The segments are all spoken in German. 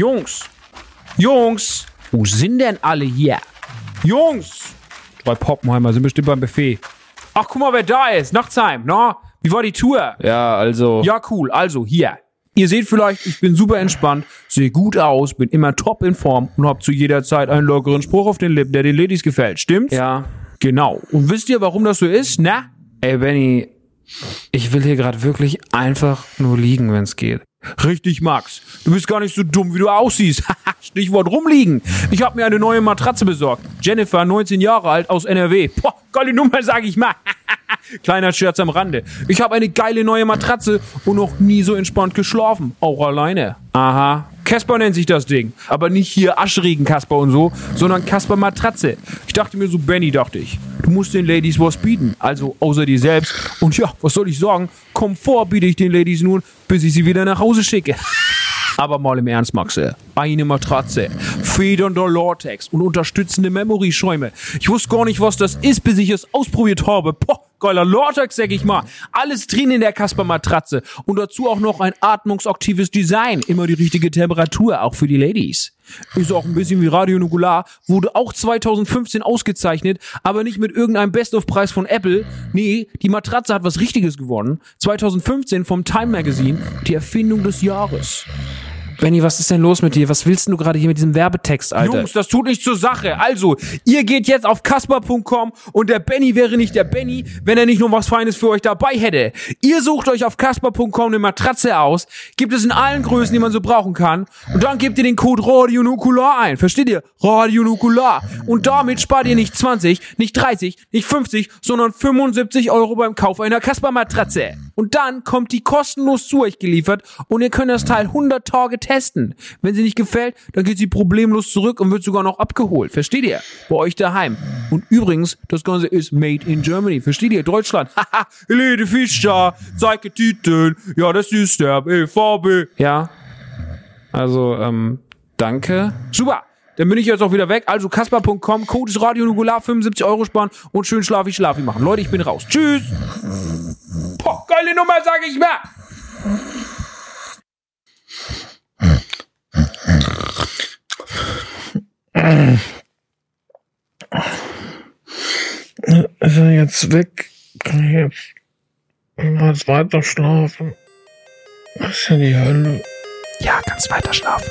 Jungs, Jungs, wo sind denn alle hier? Jungs! Drei Poppenheimer sind bestimmt beim Buffet. Ach, guck mal, wer da ist. Nachtsheim, na? Wie war die Tour? Ja, also. Ja, cool. Also, hier. Ihr seht vielleicht, ich bin super entspannt, sehe gut aus, bin immer top in Form und hab zu jeder Zeit einen lockeren Spruch auf den Lippen, der den Ladies gefällt. Stimmt's? Ja. Genau. Und wisst ihr, warum das so ist? Na? Ey, Benny, ich will hier gerade wirklich einfach nur liegen, wenn's geht. Richtig, Max. Du bist gar nicht so dumm, wie du aussiehst. Stichwort rumliegen. Ich habe mir eine neue Matratze besorgt. Jennifer, 19 Jahre alt, aus NRW. Boah, geile Nummer, sag ich mal. Kleiner Scherz am Rande. Ich habe eine geile neue Matratze und noch nie so entspannt geschlafen. Auch alleine. Aha. Casper nennt sich das Ding. Aber nicht hier Aschregen Kasper und so, sondern Kasper Matratze. Ich dachte mir so, Benny, dachte ich. Du musst den Ladies was bieten. Also außer dir selbst. Und ja, was soll ich sagen? Komfort biete ich den Ladies nun, bis ich sie wieder nach Hause schicke. Aber mal im Ernst, Maxe. Eine Matratze, federnder Latex und unterstützende Memory-Schäume. Ich wusste gar nicht, was das ist, bis ich es ausprobiert habe. Poh, geiler Latex, sag ich mal. Alles drin in der Kasper-Matratze. Und dazu auch noch ein atmungsaktives Design. Immer die richtige Temperatur, auch für die Ladies. Ist auch ein bisschen wie Radio Nukular, wurde auch 2015 ausgezeichnet, aber nicht mit irgendeinem Best-of-Preis von Apple. Nee, die Matratze hat was Richtiges gewonnen. 2015 vom Time Magazine, die Erfindung des Jahres. Benny, was ist denn los mit dir? Was willst du gerade hier mit diesem Werbetext, Alter? Jungs, das tut nicht zur Sache. Also, ihr geht jetzt auf kasper.com und der Benny wäre nicht der Benny, wenn er nicht nur was Feines für euch dabei hätte. Ihr sucht euch auf kasper.com eine Matratze aus, gibt es in allen Größen, die man so brauchen kann und dann gebt ihr den Code Radio Nukular ein. Versteht ihr? Radio Nukular. Und damit spart ihr nicht 20, nicht 30, nicht 50, sondern 75 Euro beim Kauf einer Kasper-Matratze. Und dann kommt die kostenlos zu euch geliefert und ihr könnt das Teil 100 Tage testen. Wenn sie nicht gefällt, dann geht sie problemlos zurück und wird sogar noch abgeholt. Versteht ihr? Bei euch daheim. Und übrigens, das Ganze ist made in Germany. Versteht ihr? Deutschland. Haha, Helene Fischer, zeige Titel. Ja, das ist der BVB. Ja. Also, ähm, danke. Super. Dann bin ich jetzt auch wieder weg. Also kasper.com, Code ist Radio Nugular, 75 Euro sparen und schön schlafi schlafi machen. Leute, ich bin raus. Tschüss. Boah, geile Nummer, sag ich mal. Ist er jetzt weg? Kann ich jetzt mal weiter schlafen? Was ist denn die Hölle? Ja, kannst weiter schlafen.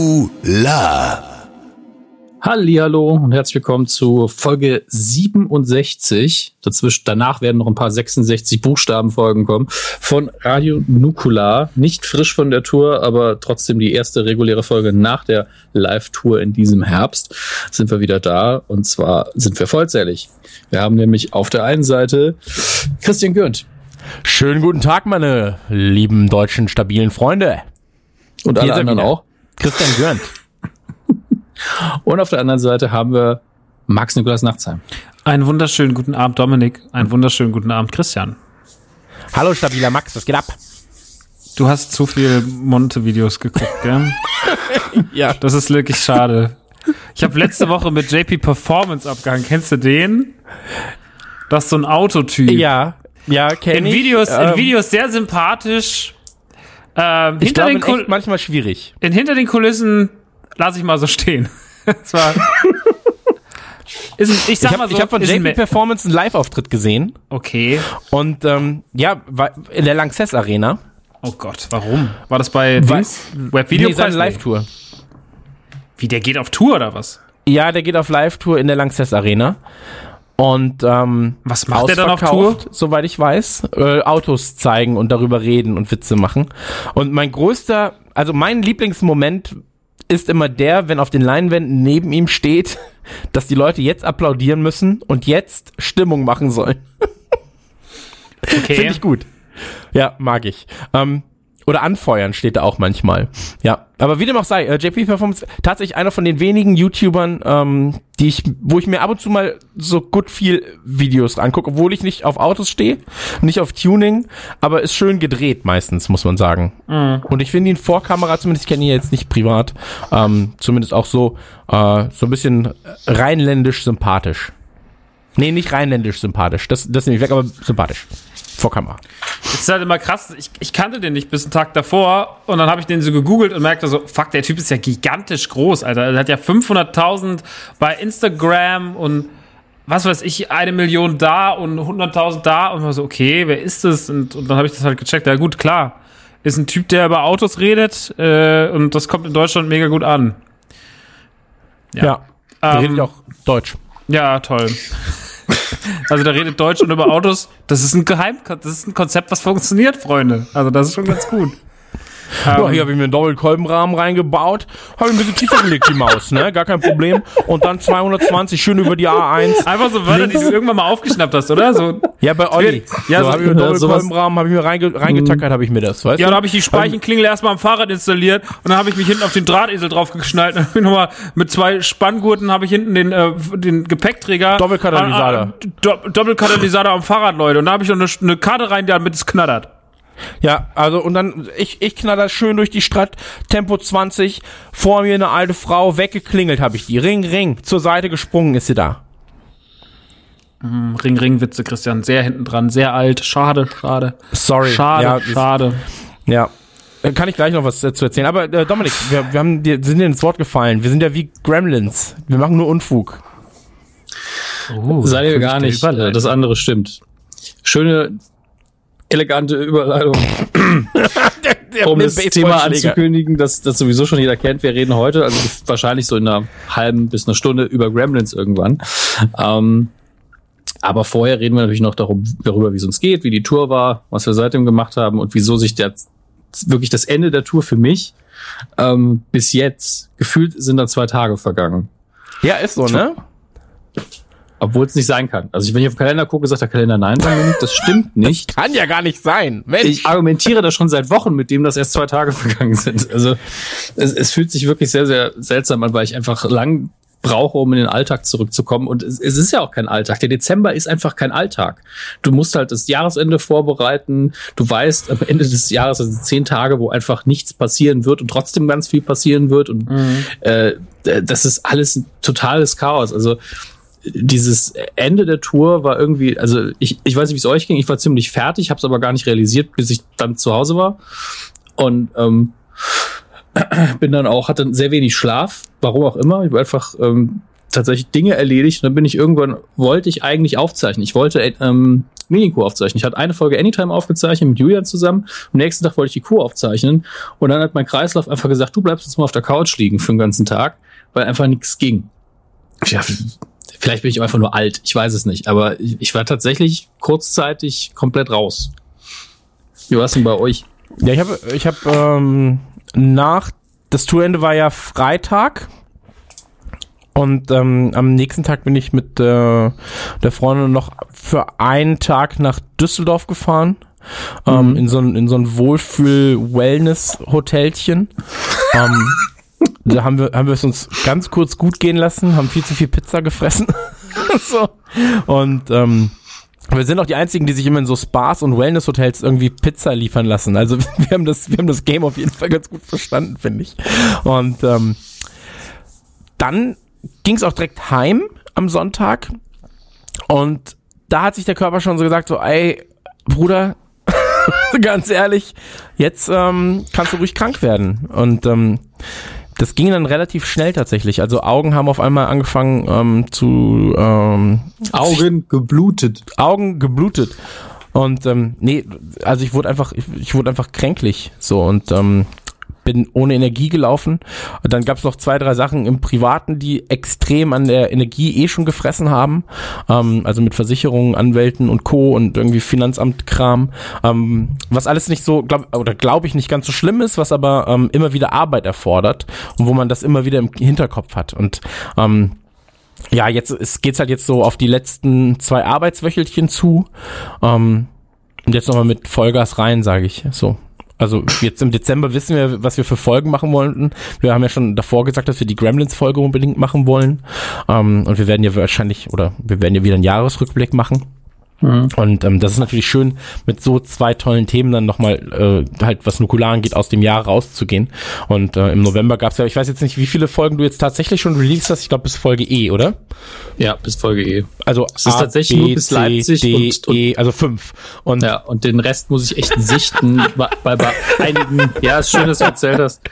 Nukula. Hallihallo und herzlich willkommen zu Folge 67. Dazwischen, danach werden noch ein paar 66 Buchstabenfolgen kommen von Radio Nukular. Nicht frisch von der Tour, aber trotzdem die erste reguläre Folge nach der Live-Tour in diesem Herbst sind wir wieder da und zwar sind wir vollzählig. Wir haben nämlich auf der einen Seite Christian Gürnt Schönen guten Tag, meine lieben deutschen stabilen Freunde. und alle er anderen auch. Christian Gürnt. Und auf der anderen Seite haben wir Max Nikolaus Nachtsheim. Einen wunderschönen guten Abend, Dominik. Einen wunderschönen guten Abend, Christian. Hallo, stabiler Max, was geht ab? Du hast zu viel Monte-Videos geguckt, gell? Ja. Das ist wirklich schade. Ich habe letzte Woche mit JP Performance abgehangen. Kennst du den? Das ist so ein Autotyp. Ja, ja, In kenn ich. Videos, in Ähm, Videos sehr sympathisch. Ähm, Ich hinter, glaube, den manchmal schwierig. in, hinter den Kulissen lasse ich mal so stehen. Das war. Ist ich Ich habe so. hab von JP Performance einen Live-Auftritt gesehen Okay. und ähm, ja, in der Lanxess Arena. Oh Gott, warum? War das bei Dings? Webvideo? Nee, seine Live-Tour. Wie, der geht auf Tour oder was? Ja, der geht auf Live-Tour in der Lanxess Arena. Und ähm, Was macht der dann auf ausverkauft, Soweit ich weiß. Äh, Autos zeigen und darüber reden und Witze machen. Und mein größter, also mein Lieblingsmoment ist immer der, wenn auf den Leinwänden neben ihm steht, dass die Leute jetzt applaudieren müssen und jetzt Stimmung machen sollen. Okay. Finde ich gut. Ja, mag ich. Ähm, oder anfeuern steht da auch manchmal. Ja, aber wie dem auch sei, äh, JP Performance tatsächlich einer von den wenigen YouTubern, ähm, die ich, wo ich mir ab und zu mal so gut viel Videos angucke, obwohl ich nicht auf Autos stehe, nicht auf Tuning, aber ist schön gedreht meistens, muss man sagen. Und ich finde ihn vor Kamera, zumindest ich kenne ihn jetzt nicht privat, ähm, zumindest auch so, äh, so ein bisschen rheinländisch sympathisch. Nee, nicht rheinländisch sympathisch, das, das nehme ich weg, aber sympathisch. Vor Kamera. Das ist halt immer krass. Ich, ich kannte den nicht bis einen Tag davor und dann habe ich den so gegoogelt und merkte so, fuck, der Typ ist ja gigantisch groß, Alter. Er hat ja 500.000 bei Instagram und was weiß ich, eine Million da und 100.000 da und war so, okay, wer ist das? Und, und dann habe ich das halt gecheckt. Ja gut, klar. Ist ein Typ, der über Autos redet äh, und das kommt in Deutschland mega gut an. Ja. Der Ähm, redet auch Deutsch. Ja, toll. Also der redet Deutsch und über Autos. Das ist ein Geheim, das ist ein Konzept, was funktioniert, Freunde. Also das ist schon ganz gut. Ja, hier habe ich mir einen Doppelkolbenrahmen reingebaut, habe ich ein bisschen tiefer gelegt, die Maus, ne? Gar kein Problem. Und dann 220 schön über die A1. Einfach so Wörter, die du irgendwann mal aufgeschnappt hast, oder? So, Ja, bei Olli. Ja, so, so- habe ich mir einen ja, Doppelkolbenrahmen, habe ich mir reinge reingetackert, habe ich mir das, weißt ja, du? dann habe ich die Speichenklingel erstmal am Fahrrad installiert und dann habe ich mich hinten auf den Drahtesel drauf geschnallt und hab ich nochmal mit zwei Spanngurten habe ich hinten den, äh, den Gepäckträger. Doppelkatalysator. Äh, äh, Do Doppelkatalysator am Fahrrad, Leute. Und da habe ich noch eine, eine Karte rein, damit es knattert. Ja, also und dann, ich, ich knatter schön durch die Stadt, Tempo 20, vor mir eine alte Frau, weggeklingelt habe ich die. Ring, ring, zur Seite gesprungen ist sie da. Ring, Ring, Witze, Christian. Sehr hinten dran, sehr alt. Schade, schade. Sorry. Schade, ja, schade. Ja. Äh, Kann ich gleich noch was äh, zu erzählen. Aber äh, Dominik, wir, wir haben dir, sind dir ins Wort gefallen. Wir sind ja wie Gremlins. Wir machen nur Unfug. Oh, Seid ihr gar nicht. Das andere stimmt. Schöne, elegante Überleitung, um das Thema anzukündigen, das, das sowieso schon jeder kennt. Wir reden heute, also wahrscheinlich so in einer halben bis einer Stunde über Gremlins irgendwann. Ähm, aber vorher reden wir natürlich noch darum, darüber, wie es uns geht, wie die Tour war, was wir seitdem gemacht haben und wieso sich der wirklich das Ende der Tour für mich ähm, bis jetzt gefühlt sind da zwei Tage vergangen. Ja, ist so, ne? Obwohl es nicht sein kann. Also wenn ich auf den Kalender gucke, sagt der Kalender nein, das stimmt nicht. Kann ja gar nicht sein. Mensch. Ich argumentiere da schon seit Wochen mit dem, dass erst zwei Tage vergangen sind. Also es, es fühlt sich wirklich sehr, sehr seltsam an, weil ich einfach lang brauche, um in den Alltag zurückzukommen. Und es, es ist ja auch kein Alltag. Der Dezember ist einfach kein Alltag. Du musst halt das Jahresende vorbereiten. Du weißt, am Ende des Jahres das sind zehn Tage, wo einfach nichts passieren wird und trotzdem ganz viel passieren wird. Und äh, das ist alles ein totales Chaos. Also dieses Ende der Tour war irgendwie, also ich, ich weiß nicht, wie es euch ging, ich war ziemlich fertig, habe es aber gar nicht realisiert, bis ich dann zu Hause war. Und ähm, bin dann auch, hatte sehr wenig Schlaf, warum auch immer. Ich habe einfach ähm, tatsächlich Dinge erledigt und dann bin ich irgendwann, wollte ich eigentlich aufzeichnen. Ich wollte ähm, Mini-Kur aufzeichnen. Ich hatte eine Folge Anytime aufgezeichnet mit Julian zusammen. Am nächsten Tag wollte ich die Kur aufzeichnen. Und dann hat mein Kreislauf einfach gesagt, du bleibst jetzt mal auf der Couch liegen für den ganzen Tag, weil einfach nichts ging. Ja, vielleicht bin ich einfach nur alt, ich weiß es nicht. Aber ich, war tatsächlich kurzzeitig komplett raus. Wie war es denn bei euch? Ja, ich habe ich hab, ähm, nach, das Tourende war ja Freitag. Und ähm, am nächsten Tag bin ich mit äh, der Freundin noch für einen Tag nach Düsseldorf gefahren. Ähm, in so ein, in so ein Wohlfühl-Wellness-Hotelchen. ähm, da haben wir, haben wir es uns ganz kurz gut gehen lassen, haben viel zu viel Pizza gefressen. so. Und ähm, wir sind auch die einzigen, die sich immer in so Spas und Wellness-Hotels irgendwie Pizza liefern lassen. Also wir haben das, wir haben das Game auf jeden Fall ganz gut verstanden, finde ich. Und ähm, dann ging es auch direkt heim am Sonntag. Und da hat sich der Körper schon so gesagt, so, ey, Bruder, ganz ehrlich, jetzt ähm, kannst du ruhig krank werden. Und ähm, das ging dann relativ schnell tatsächlich. Also Augen haben auf einmal angefangen ähm, zu ähm, Augen geblutet. Augen geblutet. Und ähm, nee, also ich wurde einfach, ich, ich wurde einfach kränklich so und ähm, bin ohne Energie gelaufen. Und dann gab es noch zwei, drei Sachen im Privaten, die extrem an der Energie eh schon gefressen haben. Ähm, also mit Versicherungen, Anwälten und Co. und irgendwie Finanzamtkram. Ähm, was alles nicht so, glaub, oder glaube ich, nicht ganz so schlimm ist, was aber ähm, immer wieder Arbeit erfordert und wo man das immer wieder im Hinterkopf hat. Und ähm, ja, jetzt es geht's halt jetzt so auf die letzten zwei Arbeitswöchelchen zu. Ähm, und jetzt nochmal mit Vollgas rein, sage ich. So. Also jetzt im Dezember wissen wir, was wir für Folgen machen wollten. Wir haben ja schon davor gesagt, dass wir die Gremlins-Folge unbedingt machen wollen. Ähm, und wir werden ja wahrscheinlich, oder wir werden ja wieder einen Jahresrückblick machen. Und ähm, das ist natürlich schön, mit so zwei tollen Themen dann nochmal äh, halt, was Nukular angeht, aus dem Jahr rauszugehen. Und äh, im November gab's ja, ich weiß jetzt nicht, wie viele Folgen du jetzt tatsächlich schon released hast. Ich glaube bis Folge E, oder? Ja, bis Folge E. Also Es ist tatsächlich nur bis Leipzig D, und- und- E, also fünf. Und Ja, und den Rest muss ich echt sichten. bei, bei, bei einigen, ja, ist schön, dass du erzählt hast.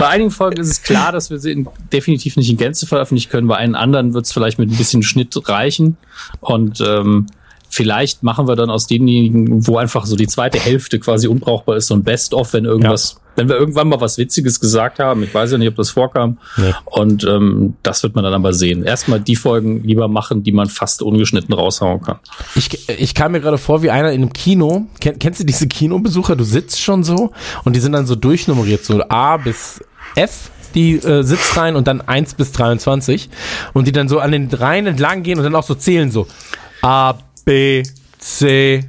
Bei einigen Folgen ist es klar, dass wir sie in, definitiv nicht in Gänze veröffentlichen können. Bei einen anderen wird es vielleicht mit ein bisschen Schnitt reichen. Und ähm, vielleicht machen wir dann aus denjenigen, wo einfach so die zweite Hälfte quasi unbrauchbar ist, so ein Best-of, wenn irgendwas, wenn wir irgendwann mal was Witziges gesagt haben. Ich weiß ja nicht, ob das vorkam. Nee. Und ähm, das wird man dann aber sehen. Erstmal die Folgen lieber machen, die man fast ungeschnitten raushauen kann. Ich, ich kam mir gerade vor wie einer in einem Kino. Ken, kennst du diese Kinobesucher? Du sitzt schon so und die sind dann so durchnummeriert, so A bis F die äh, Sitzreihen und dann 1 bis 23 und die dann so an den Reihen entlang gehen und dann auch so zählen so A, B, C,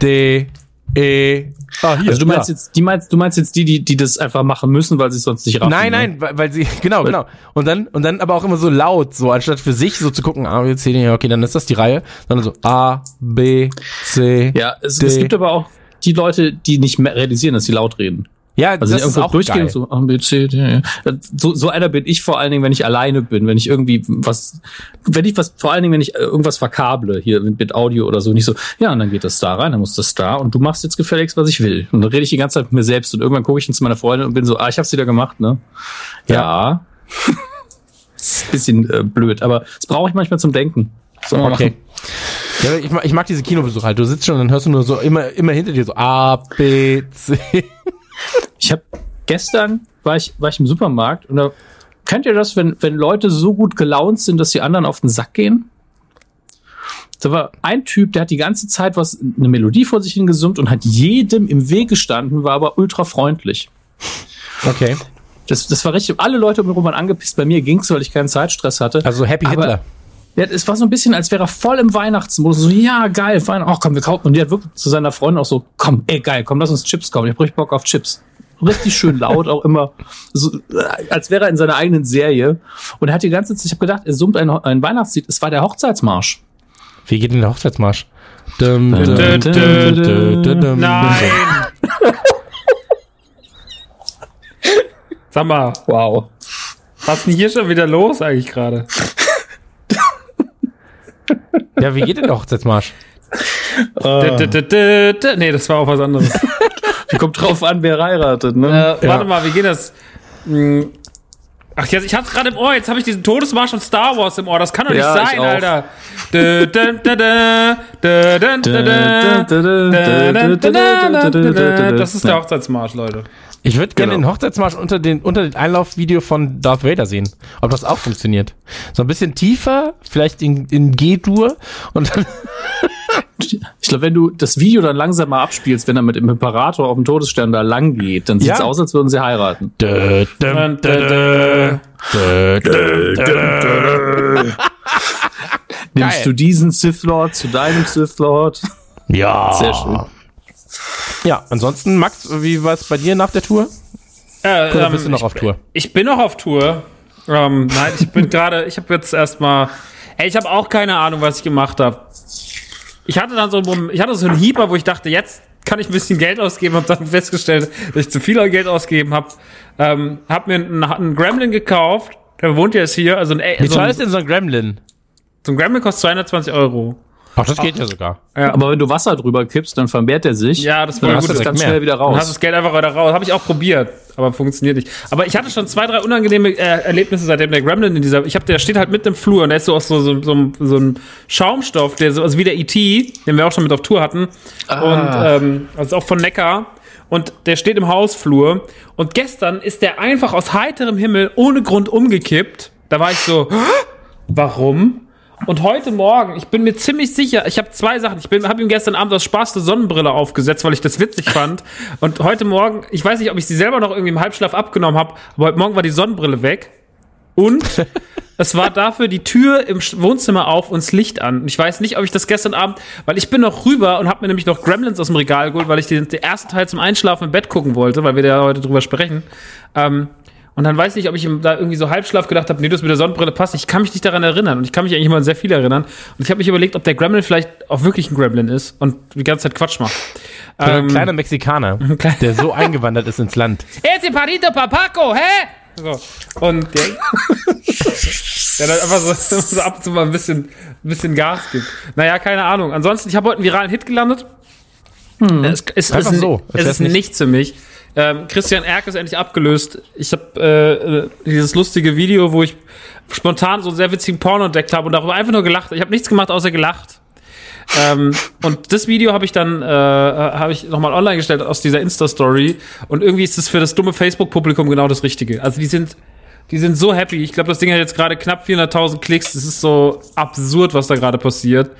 D, E. Ah, hier. Also du meinst ja. jetzt, die meinst, du meinst jetzt die, die, die das einfach machen müssen, weil sie es sonst nicht raffen. Nein, ne? nein, weil, weil sie, genau, genau. Und dann, und dann aber auch immer so laut, so, anstatt für sich so zu gucken, A, B, C, D, okay, dann ist das die Reihe, sondern so A, B, C. Ja, es, D. es gibt aber auch die Leute, die nicht mehr realisieren, dass sie laut reden. Ja, Also das ist auch durchgehen geil. so A, B, C, D, ja. So, so einer bin ich vor allen Dingen, wenn ich alleine bin, wenn ich irgendwie was, wenn ich was, vor allen Dingen, wenn ich äh, irgendwas verkable, hier mit, Audio oder so, nicht so, ja, und dann geht das da rein, dann muss das da und du machst jetzt gefälligst, was ich will. Und dann rede ich die ganze Zeit mit mir selbst und irgendwann gucke ich zu meiner Freundin und bin so, ah, ich hab's wieder gemacht, ne? Ja. ein bisschen äh, blöd, aber das brauche ich manchmal zum Denken. Man Okay. Ja, ich mag, ich mag diese Kinobesuche halt. Du sitzt schon und dann hörst du nur so immer, immer hinter dir so A, B, C. Ich habe gestern war ich war ich im Supermarkt und da kennt ihr das, wenn wenn Leute so gut gelaunt sind, dass die anderen auf den Sack gehen? Da war ein Typ, der hat die ganze Zeit was eine Melodie vor sich hingesummt und hat jedem im Weg gestanden, war aber ultra freundlich. Okay. Das, das war richtig. Alle Leute um mich waren angepisst. Bei mir ging's, weil ich keinen Zeitstress hatte. Also Happy Aber- Hitler. Ja, es war so ein bisschen, als wäre er voll im Weihnachtsmodus. So, ja, geil, Weihn oh, komm, wir kaufen. Und der hat wirklich zu seiner Freundin auch so, komm, ey, geil, komm, lass uns Chips kaufen. Ich hab richtig Bock auf Chips. Richtig schön laut, auch immer, so, als wäre er in seiner eigenen Serie. Und er hat die ganze Zeit, ich habe gedacht, er summt ein, ein Weihnachtslied. Es war der Hochzeitsmarsch. Wie geht denn der Hochzeitsmarsch? Dum, dum, dum. Nein! Sag mal, Wow. was ist denn hier schon wieder los eigentlich gerade? Ja, wie geht denn der Hochzeitsmarsch? Dö. Nee, das war auch was anderes. Kommt drauf an, wer heiratet, ne? Äh, warte mal, wie geht das? Ach, jetzt, ich hatte gerade im Ohr, jetzt habe ich diesen Todesmarsch von Star Wars im Ohr. Das kann doch nicht ja, sein, Alter. Das ist der Hochzeitsmarsch, Leute. Ich würde gerne genau. den Hochzeitsmarsch unter den, unter den Einlaufvideo von Darth Vader sehen. Ob das auch funktioniert. So ein bisschen tiefer, vielleicht in, in G-Dur und dann ich glaube, wenn du das Video dann langsam mal abspielst, wenn er mit dem Imperator auf dem Todesstern da lang geht, dann sieht's Ja. aus, als würden sie heiraten. Dö, dö, dö. Nimmst du diesen Sith Lord zu deinem Sith Lord? Ja. Sehr schön. Ja, ansonsten, Max, wie war es bei dir nach der Tour? Äh, Oder ähm, bist du noch ich, auf Tour? Ich bin noch auf Tour. Ähm, nein, ich bin gerade, ich habe jetzt erstmal, ey, ich habe auch keine Ahnung, was ich gemacht habe. Ich hatte dann so einen ich hatte so einen Hieber, wo ich dachte, jetzt kann ich ein bisschen Geld ausgeben, habe dann festgestellt, dass ich zu viel Geld ausgegeben habe. Ähm, hab mir einen, einen Gremlin gekauft, der wohnt jetzt hier, also ein, Wie so teuer ist denn so ein Gremlin? so ein Gremlin kostet 220 Euro. Ach, das geht ja sogar. Aber wenn du Wasser drüber kippst, dann vermehrt er sich. Ja, das dann war hast du es ganz mehr. schnell wieder Dann hast du raus. das Geld einfach wieder raus. Habe ich auch probiert, aber funktioniert nicht. Aber ich hatte schon zwei, drei unangenehme äh, Erlebnisse, seitdem der Gremlin in dieser. Ich habe, der steht halt mitten im Flur und der ist so aus so, so, so, so einem Schaumstoff, der so, also wie der E.T., den wir auch schon mit auf Tour hatten. Ah. Und ähm, also auch von Neckar. und der steht im Hausflur. Und gestern ist der einfach aus heiterem Himmel ohne Grund umgekippt. Da war ich so, "Hä? warum? Und heute Morgen, ich bin mir ziemlich sicher, ich habe zwei Sachen. Ich habe ihm gestern Abend aus Spaß eine Sonnenbrille aufgesetzt, weil ich das witzig fand. Und heute Morgen, ich weiß nicht, ob ich sie selber noch irgendwie im Halbschlaf abgenommen habe, aber heute Morgen war die Sonnenbrille weg. Und es war dafür die Tür im Wohnzimmer auf und das Licht an. Und ich weiß nicht, ob ich das gestern Abend, weil ich bin noch rüber und habe mir nämlich noch Gremlins aus dem Regal geholt, weil ich den, den ersten Teil zum Einschlafen im Bett gucken wollte, weil wir da heute drüber sprechen. Ähm, und dann weiß ich nicht, ob ich da irgendwie so Halbschlaf gedacht habe, nee, das mit der Sonnenbrille passt. Ich kann mich nicht daran erinnern. Und ich kann mich eigentlich immer an sehr viel erinnern. Und ich habe mich überlegt, ob der Gremlin vielleicht auch wirklich ein Gremlin ist und die ganze Zeit Quatsch macht. So ein Ähm, kleiner Mexikaner, der so eingewandert ist ins Land. Ese Parito Papaco, hä? So. Und der, der dann einfach so, so ab und zu mal ein bisschen, ein bisschen Gas gibt. Naja, keine Ahnung. Ansonsten, ich habe heute einen viralen Hit gelandet. Es, es Einfach ist, so, Es ist nicht. nichts für mich. Ähm, Christian Erk ist endlich abgelöst. Ich habe äh, äh, dieses lustige Video, wo ich spontan so einen sehr witzigen Porno entdeckt habe und darüber einfach nur gelacht. Ich habe nichts gemacht, außer gelacht. Ähm, und das Video habe ich dann äh, habe ich nochmal online gestellt aus dieser Insta-Story. Und irgendwie ist es für das dumme Facebook-Publikum genau das Richtige. Also die sind, die sind so happy. Ich glaube, das Ding hat jetzt gerade knapp 400.000 Klicks. Es ist so absurd, was da gerade passiert.